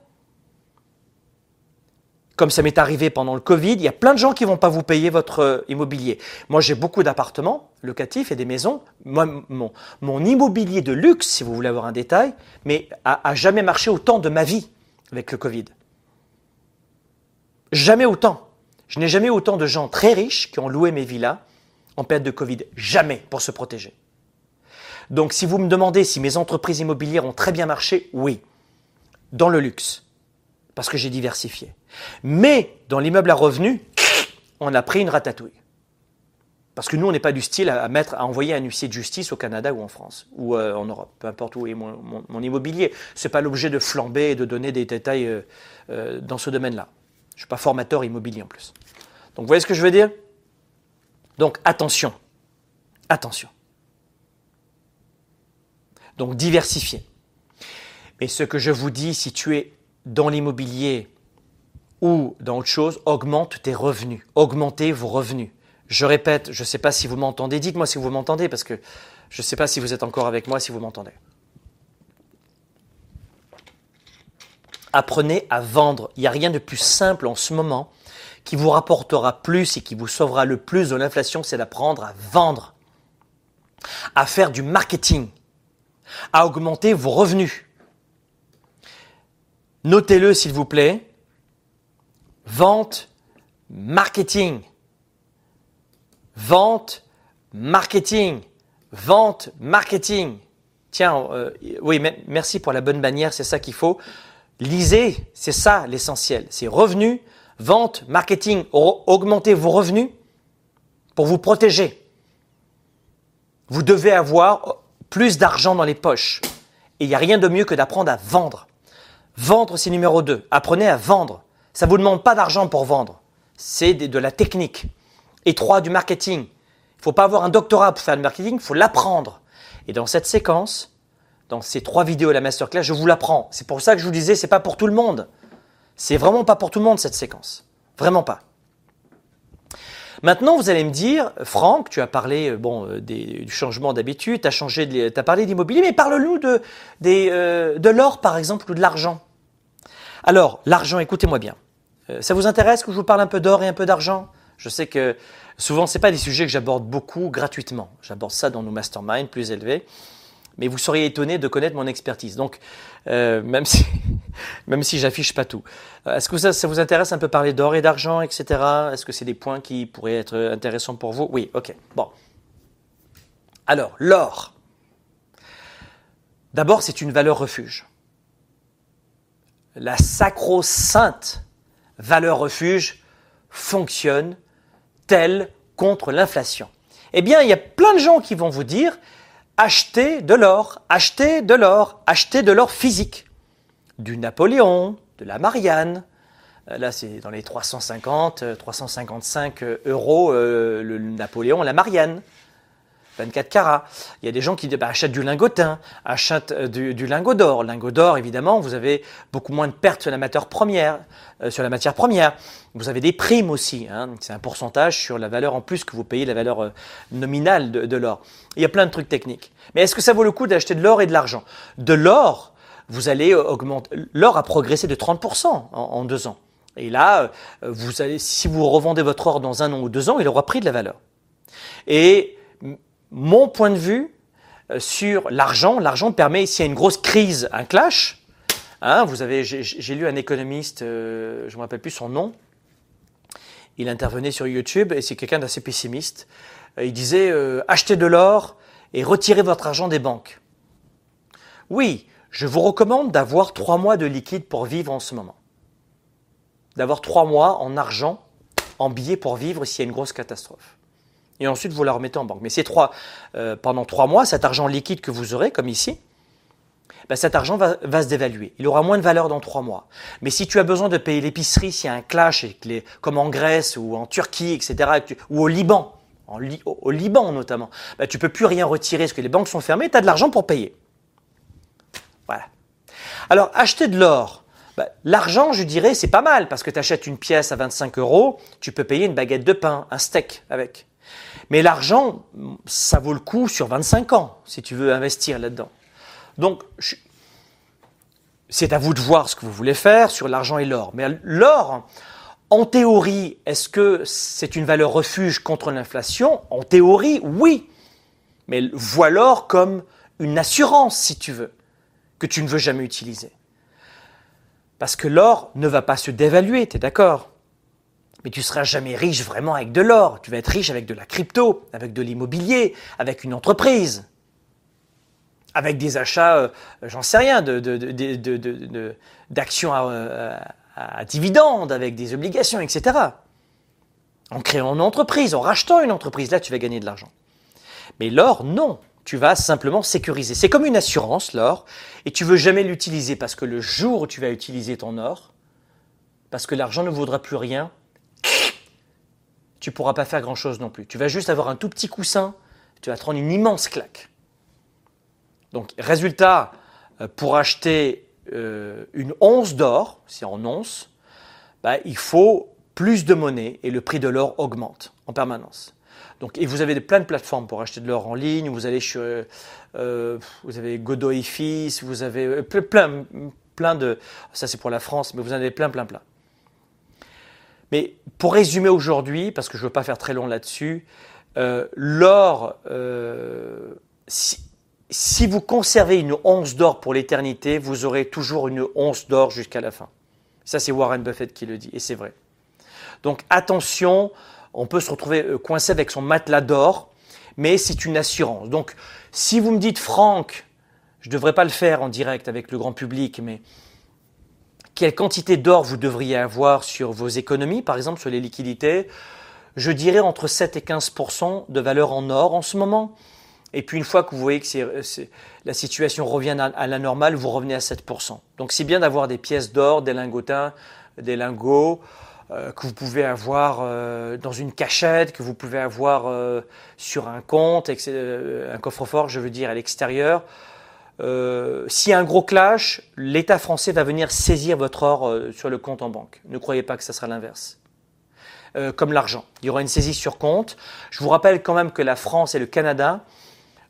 comme ça m'est arrivé pendant le Covid, il y a plein de gens qui vont pas vous payer votre euh, immobilier. Moi, j'ai beaucoup d'appartements locatifs et des maisons. Mon, immobilier de luxe, si vous voulez avoir un détail, mais a, a jamais marché autant de ma vie avec le Covid. Jamais autant. Je n'ai jamais autant de gens très riches qui ont loué mes villas en période de Covid. Jamais pour se protéger. Donc si vous me demandez si mes entreprises immobilières ont très bien marché, oui. Dans le luxe. Parce que j'ai diversifié. Mais dans l'immeuble à revenus, on a pris une ratatouille. Parce que nous, on n'est pas du style à, mettre, à envoyer un huissier de justice au Canada ou en France, ou euh, en Europe, peu importe où est mon, immobilier. Ce n'est pas l'objet de flamber et de donner des détails euh, euh, dans ce domaine-là. Je ne suis pas formateur immobilier en plus. Donc vous voyez ce que je veux dire? Donc attention. Attention. Donc diversifier. Mais ce que je vous dis, si tu es dans l'immobilier ou dans autre chose, augmente tes revenus. Augmentez vos revenus. Je répète, je ne sais pas si vous m'entendez. Dites-moi si vous m'entendez parce que je ne sais pas si vous êtes encore avec moi, si vous m'entendez. Apprenez à vendre. Il n'y a rien de plus simple en ce moment qui vous rapportera plus et qui vous sauvera le plus de l'inflation, c'est d'apprendre à vendre, à faire du marketing, à augmenter vos revenus. Notez-le s'il vous plaît. Vente, marketing. Vente, marketing. Vente, marketing. Tiens, euh, oui, merci pour la bonne bannière, c'est ça qu'il faut. Lisez, c'est ça l'essentiel. C'est revenus, vente, marketing, augmenter vos revenus pour vous protéger. Vous devez avoir plus d'argent dans les poches. Et il n'y a rien de mieux que d'apprendre à vendre. Vendre, c'est numéro 2. Apprenez à vendre. Ça ne vous demande pas d'argent pour vendre. C'est de la technique. Et 3, du marketing. Il ne faut pas avoir un doctorat pour faire du marketing, il faut l'apprendre. Et dans cette séquence, dans ces trois vidéos la masterclass, je vous l'apprends. C'est pour ça que je vous disais, c'est pas pour tout le monde. C'est vraiment pas pour tout le monde cette séquence. Vraiment pas. Maintenant, vous allez me dire, Franck, tu as parlé euh, bon, euh, du changement d'habitude, tu as parlé d'immobilier, mais parle-nous de, euh, de l'or, par exemple, ou de l'argent. Alors, l'argent, écoutez-moi bien. ça vous intéresse que je vous parle un peu d'or et un peu d'argent? Je sais que souvent, ce pas des sujets que j'aborde beaucoup gratuitement. J'aborde ça dans nos masterminds plus élevés mais vous seriez étonné de connaître mon expertise. Donc, euh, même si, même si j'affiche pas tout. Euh, est-ce que ça, ça, vous intéresse un peu parler d'or et d'argent, etc. Est-ce que c'est des points qui pourraient être intéressants pour vous? Oui, ok. Bon. Alors, l'or. D'abord, c'est une valeur refuge. La sacro-sainte valeur refuge fonctionne telle contre l'inflation. Eh bien, il y a plein de gens qui vont vous dire, acheter de l'or, acheter de l'or, acheter de l'or physique. Du Napoléon, de la Marianne. Euh, là, c'est dans les 350, 355 euh, euros euh, le Napoléon, la Marianne. 24 carats. Il y a des gens qui bah, achètent du lingotin, achètent euh, du, lingot d'or. Lingot d'or, évidemment, vous avez beaucoup moins de pertes sur la matière première. Euh, sur la matière première. Vous avez des primes aussi. Hein. C'est un pourcentage sur la valeur en plus que vous payez, la valeur euh, nominale de, de l'or. Il y a plein de trucs techniques. Mais est-ce que ça vaut le coup d'acheter de l'or et de l'argent? De l'or, vous allez augmenter. L'or a progressé de 30% en, en deux ans. Et là, vous allez, si vous revendez votre or dans un an ou deux ans, il aura pris de la valeur. Et mon point de vue euh, sur l'argent, l'argent permet, s'il y a une grosse crise, un clash, hein, vous avez, j'ai lu un économiste, euh, je ne me rappelle plus son nom, il intervenait sur YouTube et c'est quelqu'un d'assez pessimiste. Euh, il disait achetez de l'or et retirez votre argent des banques. Oui, je vous recommande d'avoir trois mois de liquide pour vivre en ce moment. D'avoir trois mois en argent, en billets pour vivre s'il y a une grosse catastrophe et ensuite vous la remettez en banque. Mais ces trois, euh, pendant trois mois, cet argent liquide que vous aurez, comme ici, ben cet argent va, se dévaluer. Il aura moins de valeur dans trois mois. Mais si tu as besoin de payer l'épicerie, s'il y a un clash, comme en Grèce ou en Turquie, etc., ou au Liban, au, Liban notamment, ben tu peux plus rien retirer parce que les banques sont fermées, tu as de l'argent pour payer. Voilà. Alors, acheter de l'or, ben, l'argent, je dirais, c'est pas mal parce que tu achètes une pièce à 25 euros, tu peux payer une baguette de pain, un steak avec. Mais l'argent, ça vaut le coup sur 25 ans, si tu veux investir là-dedans. Donc, c'est à vous de voir ce que vous voulez faire sur l'argent et l'or. Mais l'or, en théorie, est-ce que c'est une valeur refuge contre l'inflation? En théorie, oui. Mais vois l'or comme une assurance, si tu veux, que tu ne veux jamais utiliser. Parce que l'or ne va pas se dévaluer, tu es d'accord? Mais tu seras jamais riche vraiment avec de l'or. Tu vas être riche avec de la crypto, avec de l'immobilier, avec une entreprise, avec des achats, euh, j'en sais rien, d'actions à, dividendes, avec des obligations, etc. En créant une entreprise, en rachetant une entreprise, là tu vas gagner de l'argent. Mais l'or, non. Tu vas simplement sécuriser. C'est comme une assurance, l'or, et tu veux jamais l'utiliser parce que le jour où tu vas utiliser ton or, parce que l'argent ne vaudra plus rien, tu pourras pas faire grand-chose non plus. Tu vas juste avoir un tout petit coussin, tu vas te prendre une immense claque. Donc, résultat, euh, pour acheter euh, une once d'or, c'est en once, bah, il faut plus de monnaie et le prix de l'or augmente en permanence. Donc, et vous avez plein de plateformes pour acheter de l'or en ligne. Vous allez sur, euh, vous avez Godot et Fils, vous avez plein, plein de, ça c'est pour la France, mais vous en avez plein, plein, plein. Mais pour résumer aujourd'hui, parce que je ne veux pas faire très long là-dessus, euh, l'or, euh, si, vous conservez une once d'or pour l'éternité, vous aurez toujours une once d'or jusqu'à la fin. Ça, c'est Warren Buffett qui le dit, et c'est vrai. Donc attention, on peut se retrouver euh, coincé avec son matelas d'or, mais c'est une assurance. Donc si vous me dites, Franck, je ne devrais pas le faire en direct avec le grand public, mais quelle quantité d'or vous devriez avoir sur vos économies, par exemple sur les liquidités? Je dirais entre 7 et 15% de valeur en or en ce moment. Et puis une fois que vous voyez que la situation revient à, la normale, vous revenez à 7% Donc c'est bien d'avoir des pièces d'or, des lingotins, des lingots euh, que vous pouvez avoir euh, dans une cachette, que vous pouvez avoir euh, sur un compte, un coffre-fort, je veux dire, à l'extérieur. Euh, S'il y a un gros clash, l'État français va venir saisir votre or euh, sur le compte en banque. Ne croyez pas que ça sera l'inverse. Euh, comme l'argent. Il y aura une saisie sur compte. Je vous rappelle quand même que la France et le Canada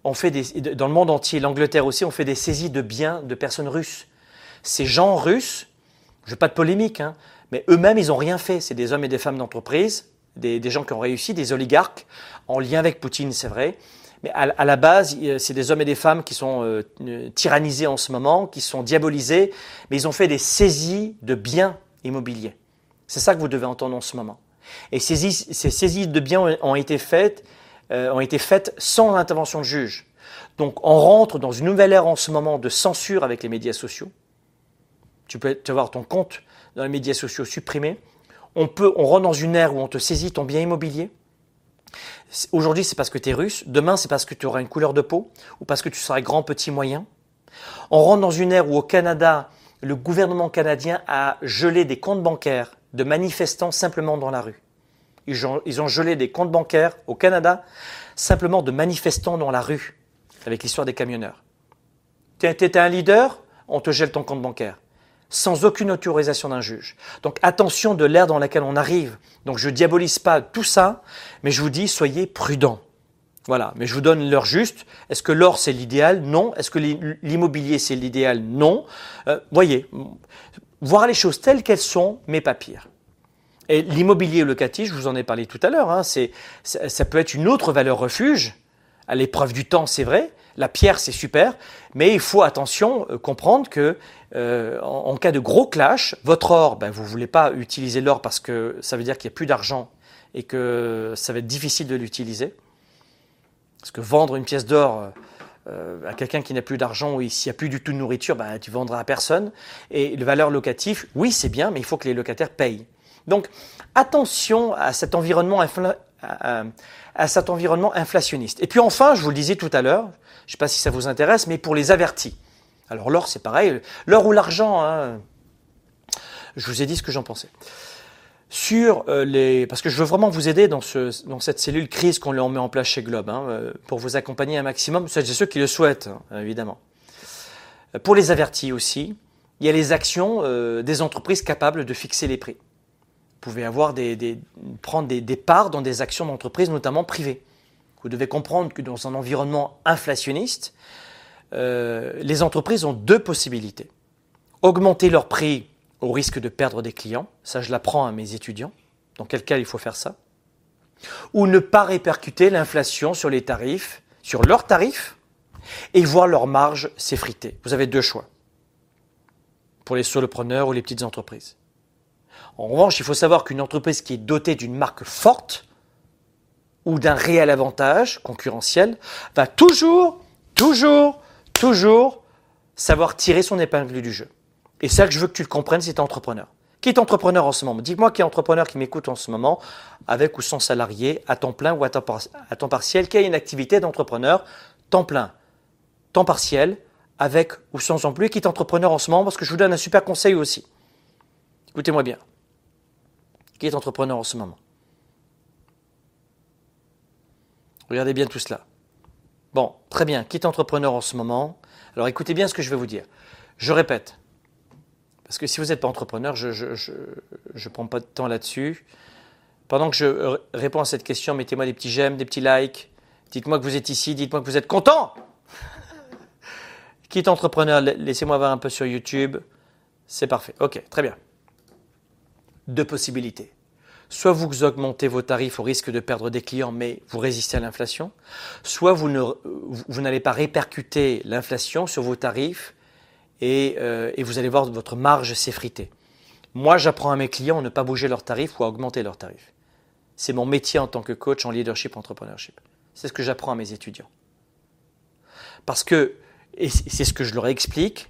ont fait des, dans le monde entier, l'Angleterre aussi, ont fait des saisies de biens de personnes russes. Ces gens russes, je veux pas de polémique, hein, mais eux-mêmes, ils n'ont rien fait. C'est des hommes et des femmes d'entreprise, des gens qui ont réussi, des oligarques, en lien avec Poutine, c'est vrai. Mais à, la base, c'est des hommes et des femmes qui sont euh, tyrannisés en ce moment, qui sont diabolisés, mais ils ont fait des saisies de biens immobiliers. C'est ça que vous devez entendre en ce moment. Et ces, ces saisies de biens ont été faites, euh, ont été faites sans l'intervention de juge. Donc on rentre dans une nouvelle ère en ce moment de censure avec les médias sociaux. Tu peux avoir ton compte dans les médias sociaux supprimé. On, peut, on rentre dans une ère où on te saisit ton bien immobilier. Aujourd'hui, c'est parce que tu es russe. Demain, c'est parce que tu auras une couleur de peau ou parce que tu seras grand, petit, moyen. On rentre dans une ère où au Canada, le gouvernement canadien a gelé des comptes bancaires de manifestants simplement dans la rue. Ils ont, gelé des comptes bancaires au Canada simplement de manifestants dans la rue avec l'histoire des camionneurs. Tu un leader, on te gèle ton compte bancaire sans aucune autorisation d'un juge. Donc attention de l'ère dans laquelle on arrive. Donc je diabolise pas tout ça, mais je vous dis soyez prudents. Voilà, mais je vous donne l'heure juste. Est-ce que l'or c'est l'idéal? Non. Est-ce que l'immobilier c'est l'idéal? Non. Euh, voyez, voir les choses telles qu'elles sont, mais pas pire. Et l'immobilier locatif, je vous en ai parlé tout à l'heure, hein, c'est, ça peut être une autre valeur refuge, à l'épreuve du temps, c'est vrai. La pierre, c'est super, mais il faut attention euh, comprendre que euh, en, cas de gros clash, votre or, ben, vous voulez pas utiliser l'or parce que ça veut dire qu'il n'y a plus d'argent et que ça va être difficile de l'utiliser. Parce que vendre une pièce d'or euh, à quelqu'un qui n'a plus d'argent ou s'il n'y a plus du tout de nourriture, ben, tu vendras à personne. Et le valeur locatif, oui, c'est bien, mais il faut que les locataires payent. Donc, attention à cet environnement, à cet environnement inflationniste. Et puis enfin, je vous le disais tout à l'heure, je ne sais pas si ça vous intéresse, mais pour les avertis. Alors l'or, c'est pareil. L'or ou l'argent, hein, je vous ai dit ce que j'en pensais. Sur euh, les, parce que je veux vraiment vous aider dans, ce, dans cette cellule crise qu'on met en place chez Globe, hein, euh, pour vous accompagner un maximum, c'est ceux qui le souhaitent, hein, évidemment. Pour les avertis aussi, il y a les actions euh, des entreprises capables de fixer les prix. Vous pouvez avoir des, prendre des, des parts dans des actions d'entreprises, notamment privées. Vous devez comprendre que dans un environnement inflationniste, euh, les entreprises ont deux possibilités. Augmenter leur prix au risque de perdre des clients, ça je l'apprends à mes étudiants, dans quel cas il faut faire ça, ou ne pas répercuter l'inflation sur les tarifs, sur leurs tarifs, et voir leur marge s'effriter. Vous avez deux choix pour les solopreneurs ou les petites entreprises. En revanche, il faut savoir qu'une entreprise qui est dotée d'une marque forte ou d'un réel avantage concurrentiel va toujours, toujours, toujours savoir tirer son épingle du jeu. Et ça que je veux que tu le comprennes si tu es entrepreneur. Qui est entrepreneur en ce moment? Dis-moi qui est entrepreneur qui m'écoute en ce moment, avec ou sans salarié, à temps plein ou à temps, partiel, qui a une activité d'entrepreneur, temps plein, temps partiel, avec ou sans emploi, qui est entrepreneur en ce moment, parce que je vous donne un super conseil aussi. Écoutez-moi bien. Qui est entrepreneur en ce moment? Regardez bien tout cela. Bon, très bien. Qui est entrepreneur en ce moment? Alors écoutez bien ce que je vais vous dire. Je répète, parce que si vous n'êtes pas entrepreneur, je ne prends pas de temps là-dessus. Pendant que je réponds à cette question, mettez-moi des petits j'aime, des petits likes. Dites-moi que vous êtes ici, dites-moi que vous êtes content. Qui est entrepreneur? Laissez-moi voir un peu sur YouTube. C'est parfait. Ok, très bien. Deux possibilités soit vous augmentez vos tarifs au risque de perdre des clients, mais vous résistez à l'inflation, soit vous, n'allez pas répercuter l'inflation sur vos tarifs euh, et, vous allez voir votre marge s'effriter. Moi, j'apprends à mes clients à ne pas bouger leurs tarifs ou à augmenter leurs tarifs. C'est mon métier en tant que coach en leadership entrepreneurship. C'est ce que j'apprends à mes étudiants. Parce que, et c'est ce que je leur explique,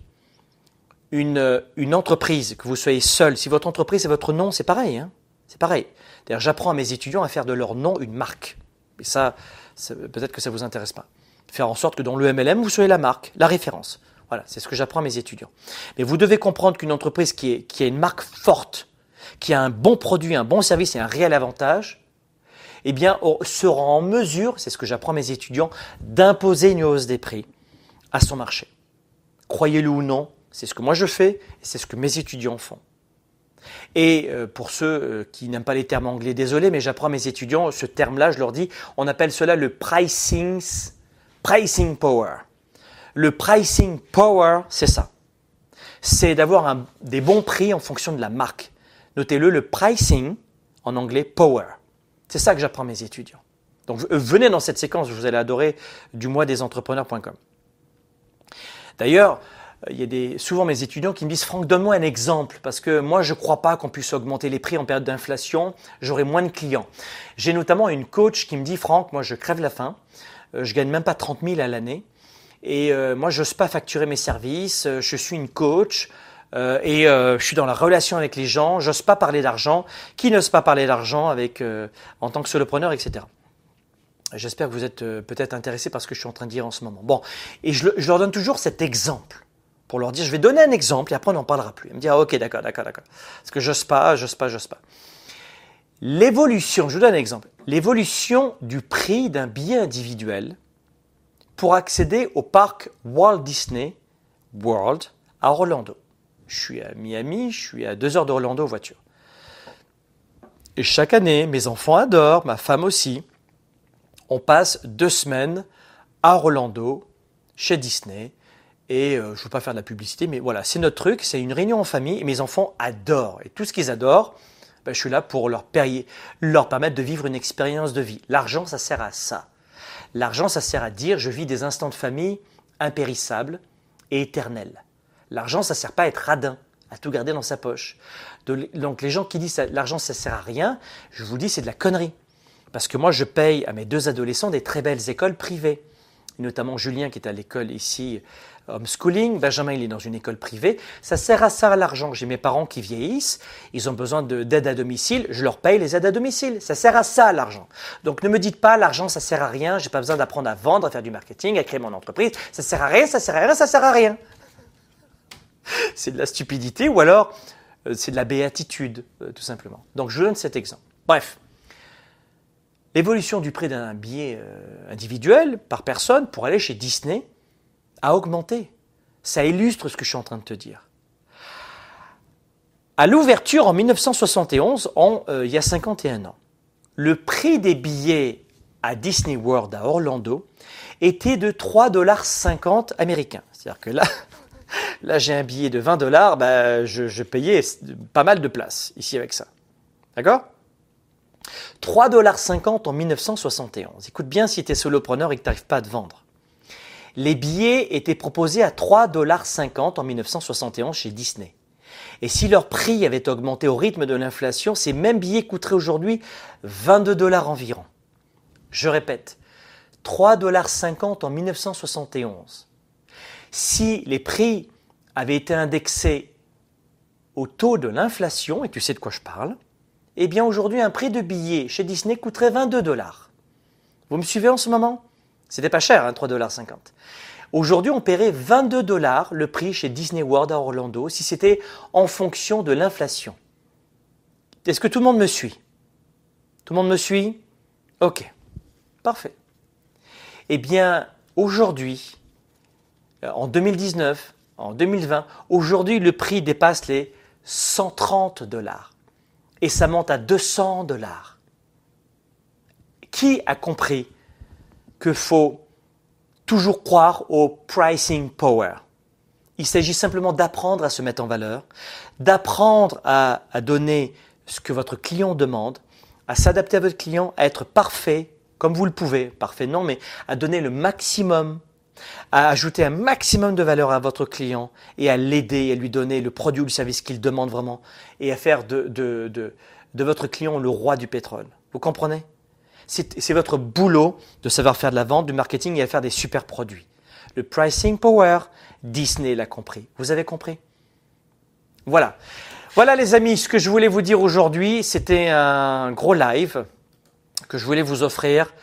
une, entreprise, que vous soyez seul, si votre entreprise est votre nom, c'est pareil. Hein c'est pareil. D'ailleurs, j'apprends à mes étudiants à faire de leur nom une marque. Et ça, peut-être que ça ne vous intéresse pas. Faire en sorte que dans le MLM, vous soyez la marque, la référence. Voilà, c'est ce que j'apprends à mes étudiants. Mais vous devez comprendre qu'une entreprise qui, a une marque forte, qui a un bon produit, un bon service et un réel avantage, eh bien, sera en mesure, c'est ce que j'apprends à mes étudiants, d'imposer une hausse des prix à son marché. Croyez-le ou non, c'est ce que moi je fais et c'est ce que mes étudiants font. Et euh, pour ceux euh, qui n'aiment pas les termes anglais, désolé, mais j'apprends à mes étudiants ce terme-là, je leur dis, on appelle cela le pricing, pricing power. Le pricing power, c'est ça. C'est d'avoir des bons prix en fonction de la marque. Notez-le, le pricing, en anglais, power. C'est ça que j'apprends à mes étudiants. Donc venez dans cette séquence, vous allez adorer du mois des entrepreneurs.com. D'ailleurs, euh, il y a des, souvent mes étudiants qui me disent Franck, donne-moi un exemple, parce que moi je ne crois pas qu'on puisse augmenter les prix en période d'inflation, j'aurai moins de clients. J'ai notamment une coach qui me dit Franck, moi je crève la faim, euh, je gagne même pas 30 000 à l'année, et euh, moi je n'ose pas facturer mes services, je suis une coach. et je suis dans la relation avec les gens, j'ose pas parler d'argent. Qui n'ose pas parler d'argent avec en tant que solopreneur, etc. J'espère que vous êtes peut-être intéressé par ce que je suis en train de dire en ce moment. Bon, et je leur donne toujours cet exemple pour leur dire, je vais donner un exemple et après on n'en parlera plus. Elle me dit, ah, ok, d'accord, d'accord, d'accord. Parce que j'ose pas, j'ose pas, j'ose pas. L'évolution, je vous donne un exemple, l'évolution du prix d'un billet individuel pour accéder au parc Walt Disney World à Orlando. Je suis à Miami, je suis à deux heures d'Orlando en voiture. Et chaque année, mes enfants adorent, ma femme aussi. On passe deux semaines à Orlando, chez Disney. Et euh, je ne veux pas faire de la publicité, mais voilà, c'est notre truc, c'est une réunion en famille et mes enfants adorent. Et tout ce qu'ils adorent, ben, je suis là pour leur, leur permettre de vivre une expérience de vie. L'argent, ça sert à ça. L'argent, ça sert à dire je vis des instants de famille impérissables et éternels. L'argent, ça sert pas à être radin, à tout garder dans sa poche. Donc les gens qui disent l'argent, ça sert à rien, je vous dis c'est de la connerie. Parce que moi, je paye à mes deux adolescents des très belles écoles privées notamment Julien qui est à l'école ici, homeschooling, Benjamin il est dans une école privée, ça sert à ça l'argent. J'ai mes parents qui vieillissent, ils ont besoin d'aide à domicile, je leur paye les aides à domicile, ça sert à ça l'argent. Donc ne me dites pas l'argent ça sert à rien, j'ai pas besoin d'apprendre à vendre, à faire du marketing, à créer mon entreprise, ça sert à rien, ça sert à rien, ça sert à rien. C'est de la stupidité ou alors euh, c'est de la béatitude, euh, tout simplement. Donc je donne cet exemple. Bref, L'évolution du prix d'un billet euh, individuel par personne pour aller chez Disney a augmenté. Ça illustre ce que je suis en train de te dire. À l'ouverture en 1971, en, euh, il y a 51 ans, le prix des billets à Disney World à Orlando était de 3,50 dollars américains. C'est-à-dire que là, j'ai un billet de 20 dollars, bah, je, payais pas mal de place ici avec ça. D'accord? 3,50$ en 1971. Écoute bien si tu es solopreneur et que tu n'arrives pas à vendre. Les billets étaient proposés à 3,50$ en 1971 chez Disney. Et si leur prix avait augmenté au rythme de l'inflation, ces mêmes billets coûteraient aujourd'hui 22 dollars environ. Je répète, 3,50$ en 1971. Si les prix avaient été indexés au taux de l'inflation, et tu sais de quoi je parle, eh bien aujourd'hui un prix de billet chez Disney coûterait 22 dollars. Vous me suivez en ce moment? C'était pas cher, hein, 3,50 dollars. Aujourd'hui, on paierait 22 dollars le prix chez Disney World à Orlando si c'était en fonction de l'inflation. Est-ce que tout le monde me suit? Tout le monde me suit? Ok, parfait. Eh bien, aujourd'hui, euh, en 2019, en 2020, aujourd'hui, le prix dépasse les 130 dollars et ça monte à 200 dollars. Qui a compris? Qu'il faut toujours croire au pricing power. Il s'agit simplement d'apprendre à se mettre en valeur, d'apprendre à, donner ce que votre client demande, à s'adapter à votre client, à être parfait comme vous le pouvez, parfait non, mais à donner le maximum à ajouter un maximum de valeur à votre client et à l'aider, à lui donner le produit ou le service qu'il demande vraiment et à faire de votre client le roi du pétrole. Vous comprenez? C'est votre boulot de savoir faire de la vente, du marketing et à faire des super produits. Le pricing power, Disney l'a compris. Vous avez compris? Voilà. Voilà les amis, ce que je voulais vous dire aujourd'hui, c'était un gros live que je voulais vous offrir.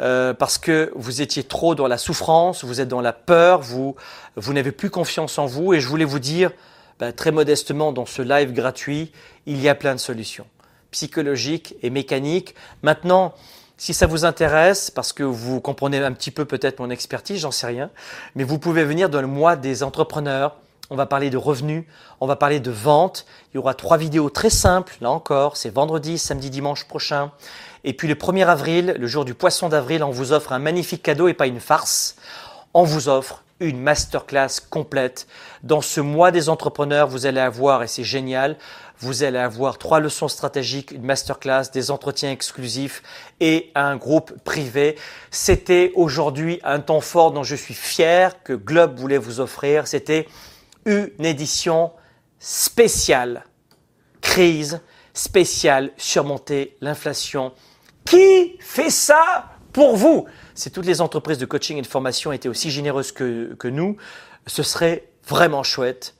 Euh, parce que vous étiez trop dans la souffrance, vous êtes dans la peur, vous, vous n'avez plus confiance en vous. Et je voulais vous dire, ben, très modestement, dans ce live gratuit, il y a plein de solutions psychologiques et mécaniques. Maintenant, si ça vous intéresse, parce que vous comprenez un petit peu peut-être mon expertise, j'en sais rien, mais vous pouvez venir dans le mois des entrepreneurs. On va parler de revenus, on va parler de vente. Il y aura trois vidéos très simples, là encore, c'est vendredi, samedi, dimanche prochain. Et puis le 1er avril, le jour du poisson d'avril, on vous offre un magnifique cadeau et pas une farce. On vous offre une masterclass complète. Dans ce mois des entrepreneurs, vous allez avoir, et c'est génial, vous allez avoir trois leçons stratégiques, une masterclass, des entretiens exclusifs et un groupe privé. C'était aujourd'hui un temps fort dont je suis fier que Globe voulait vous offrir. C'était une édition spéciale, crise spéciale, surmonter l'inflation qui fait ça pour vous? Si toutes les entreprises de coaching et de formation étaient aussi généreuses que, que nous, ce serait vraiment chouette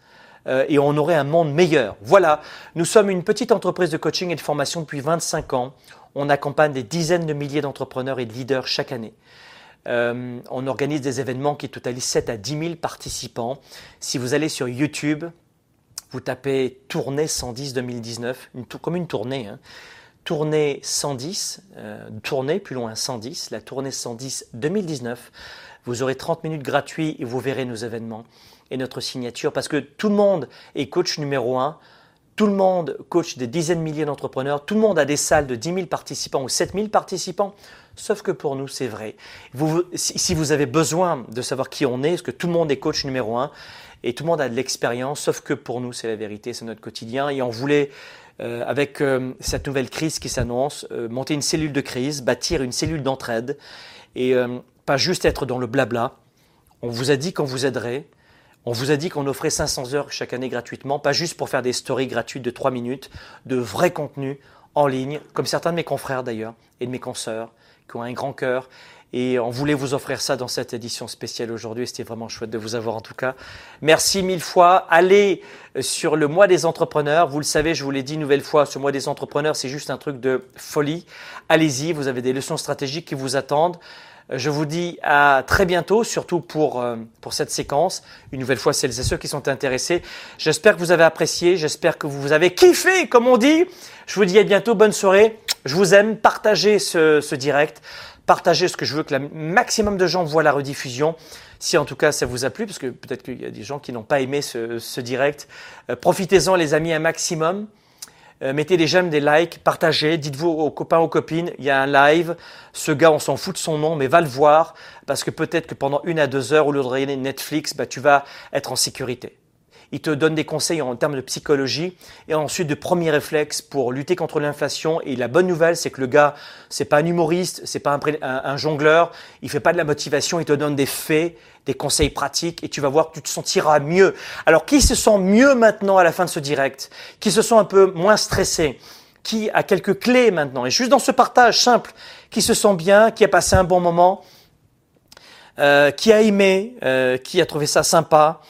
euh, et on aurait un monde meilleur. Voilà, nous sommes une petite entreprise de coaching et de formation depuis 25 ans. On accompagne des dizaines de milliers d'entrepreneurs et de leaders chaque année. Euh, on organise des événements qui totalisent 7 à 10 000 participants. Si vous allez sur YouTube, vous tapez Tournée 110 2019, une, comme une tournée, hein, tournée 110, euh, tournée plus loin 110, la tournée 110 2019. Vous aurez 30 minutes gratuits et vous verrez nos événements et notre signature parce que tout le monde est coach numéro 1. Tout le monde coach des dizaines de milliers d'entrepreneurs. Tout le monde a des salles de 10 000 participants ou 7 000 participants. Sauf que pour nous, c'est vrai. Vous, si vous avez besoin de savoir qui on est, parce que tout le monde est coach numéro 1 et tout le monde a de l'expérience, sauf que pour nous, c'est la vérité, c'est notre quotidien. Et on voulait euh, avec euh, cette nouvelle crise qui s'annonce, euh, monter une cellule de crise, bâtir une cellule d'entraide et pas juste être dans le blabla. On vous a dit qu'on vous aiderait. On vous a dit qu'on offrait 500 heures chaque année gratuitement, pas juste pour faire des stories gratuites de 3 minutes, de vrai contenu en ligne, comme certains de mes confrères d'ailleurs, et de mes consoeurs, qui ont un grand cœur et on voulait vous offrir ça dans cette édition spéciale aujourd'hui. C'était vraiment chouette de vous avoir en tout cas. Merci mille fois. Allez sur le mois des entrepreneurs. Vous le savez, je vous l'ai dit une nouvelle fois, ce mois des entrepreneurs, c'est juste un truc de folie. Allez-y, vous avez des leçons stratégiques qui vous attendent. Je vous dis à très bientôt, surtout pour, euh, pour cette séquence. Une nouvelle fois, celles et ceux qui sont intéressés. J'espère que vous avez apprécié, j'espère que vous avez kiffé, comme on dit. Je vous dis à bientôt, bonne soirée. Je vous aime, partagez ce, ce direct partagez ce que je veux que le maximum de gens voient la rediffusion. Si en tout cas ça vous a plu, parce que peut-être qu'il y a des gens qui n'ont pas aimé ce, direct, euh, profitez-en les amis un maximum. Euh, mettez des j'aime, des likes, partagez, dites-vous aux copains, aux copines, il y a un live, ce gars on s'en fout de son nom, mais va le voir, parce que peut-être que pendant une à deux heures, au lieu de Netflix, bah, tu vas être en sécurité il te donne des conseils en termes de psychologie et ensuite de premiers réflexes pour lutter contre l'inflation. Et la bonne nouvelle, c'est que le gars, c'est pas un humoriste, c'est pas un, jongleur, il fait pas de la motivation, il te donne des faits, des conseils pratiques et tu vas voir que tu te sentiras mieux. Alors qui se sent mieux maintenant à la fin de ce direct? Qui se sent un peu moins stressé? Qui a quelques clés maintenant? Et juste dans ce partage simple, qui se sent bien, qui a passé un bon moment, euh, qui a aimé, euh, qui a trouvé ça sympa,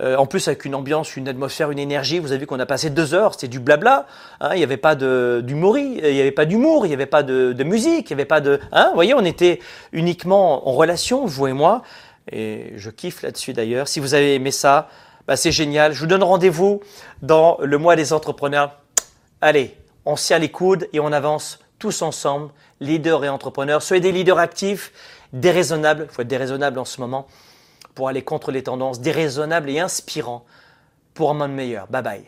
euh, en plus, avec une ambiance, une atmosphère, une énergie. Vous avez vu qu'on a passé deux heures, c'était du blabla. Hein, il n'y avait pas d'humour, il n'y avait pas d'humour, il n'y avait pas de, musique, il n'y avait pas de. Hein, vous voyez, on était uniquement en relation, vous et moi. Et je kiffe là-dessus d'ailleurs. Si vous avez aimé ça, bah, c'est génial. Je vous donne rendez-vous dans le mois des entrepreneurs. Allez, on serre les coudes et on avance tous ensemble, leaders et entrepreneurs. Soyez des leaders actifs, déraisonnables. Il faut être déraisonnable en ce moment pour aller contre les tendances, déraisonnables et inspirants pour un monde meilleur. Bye bye.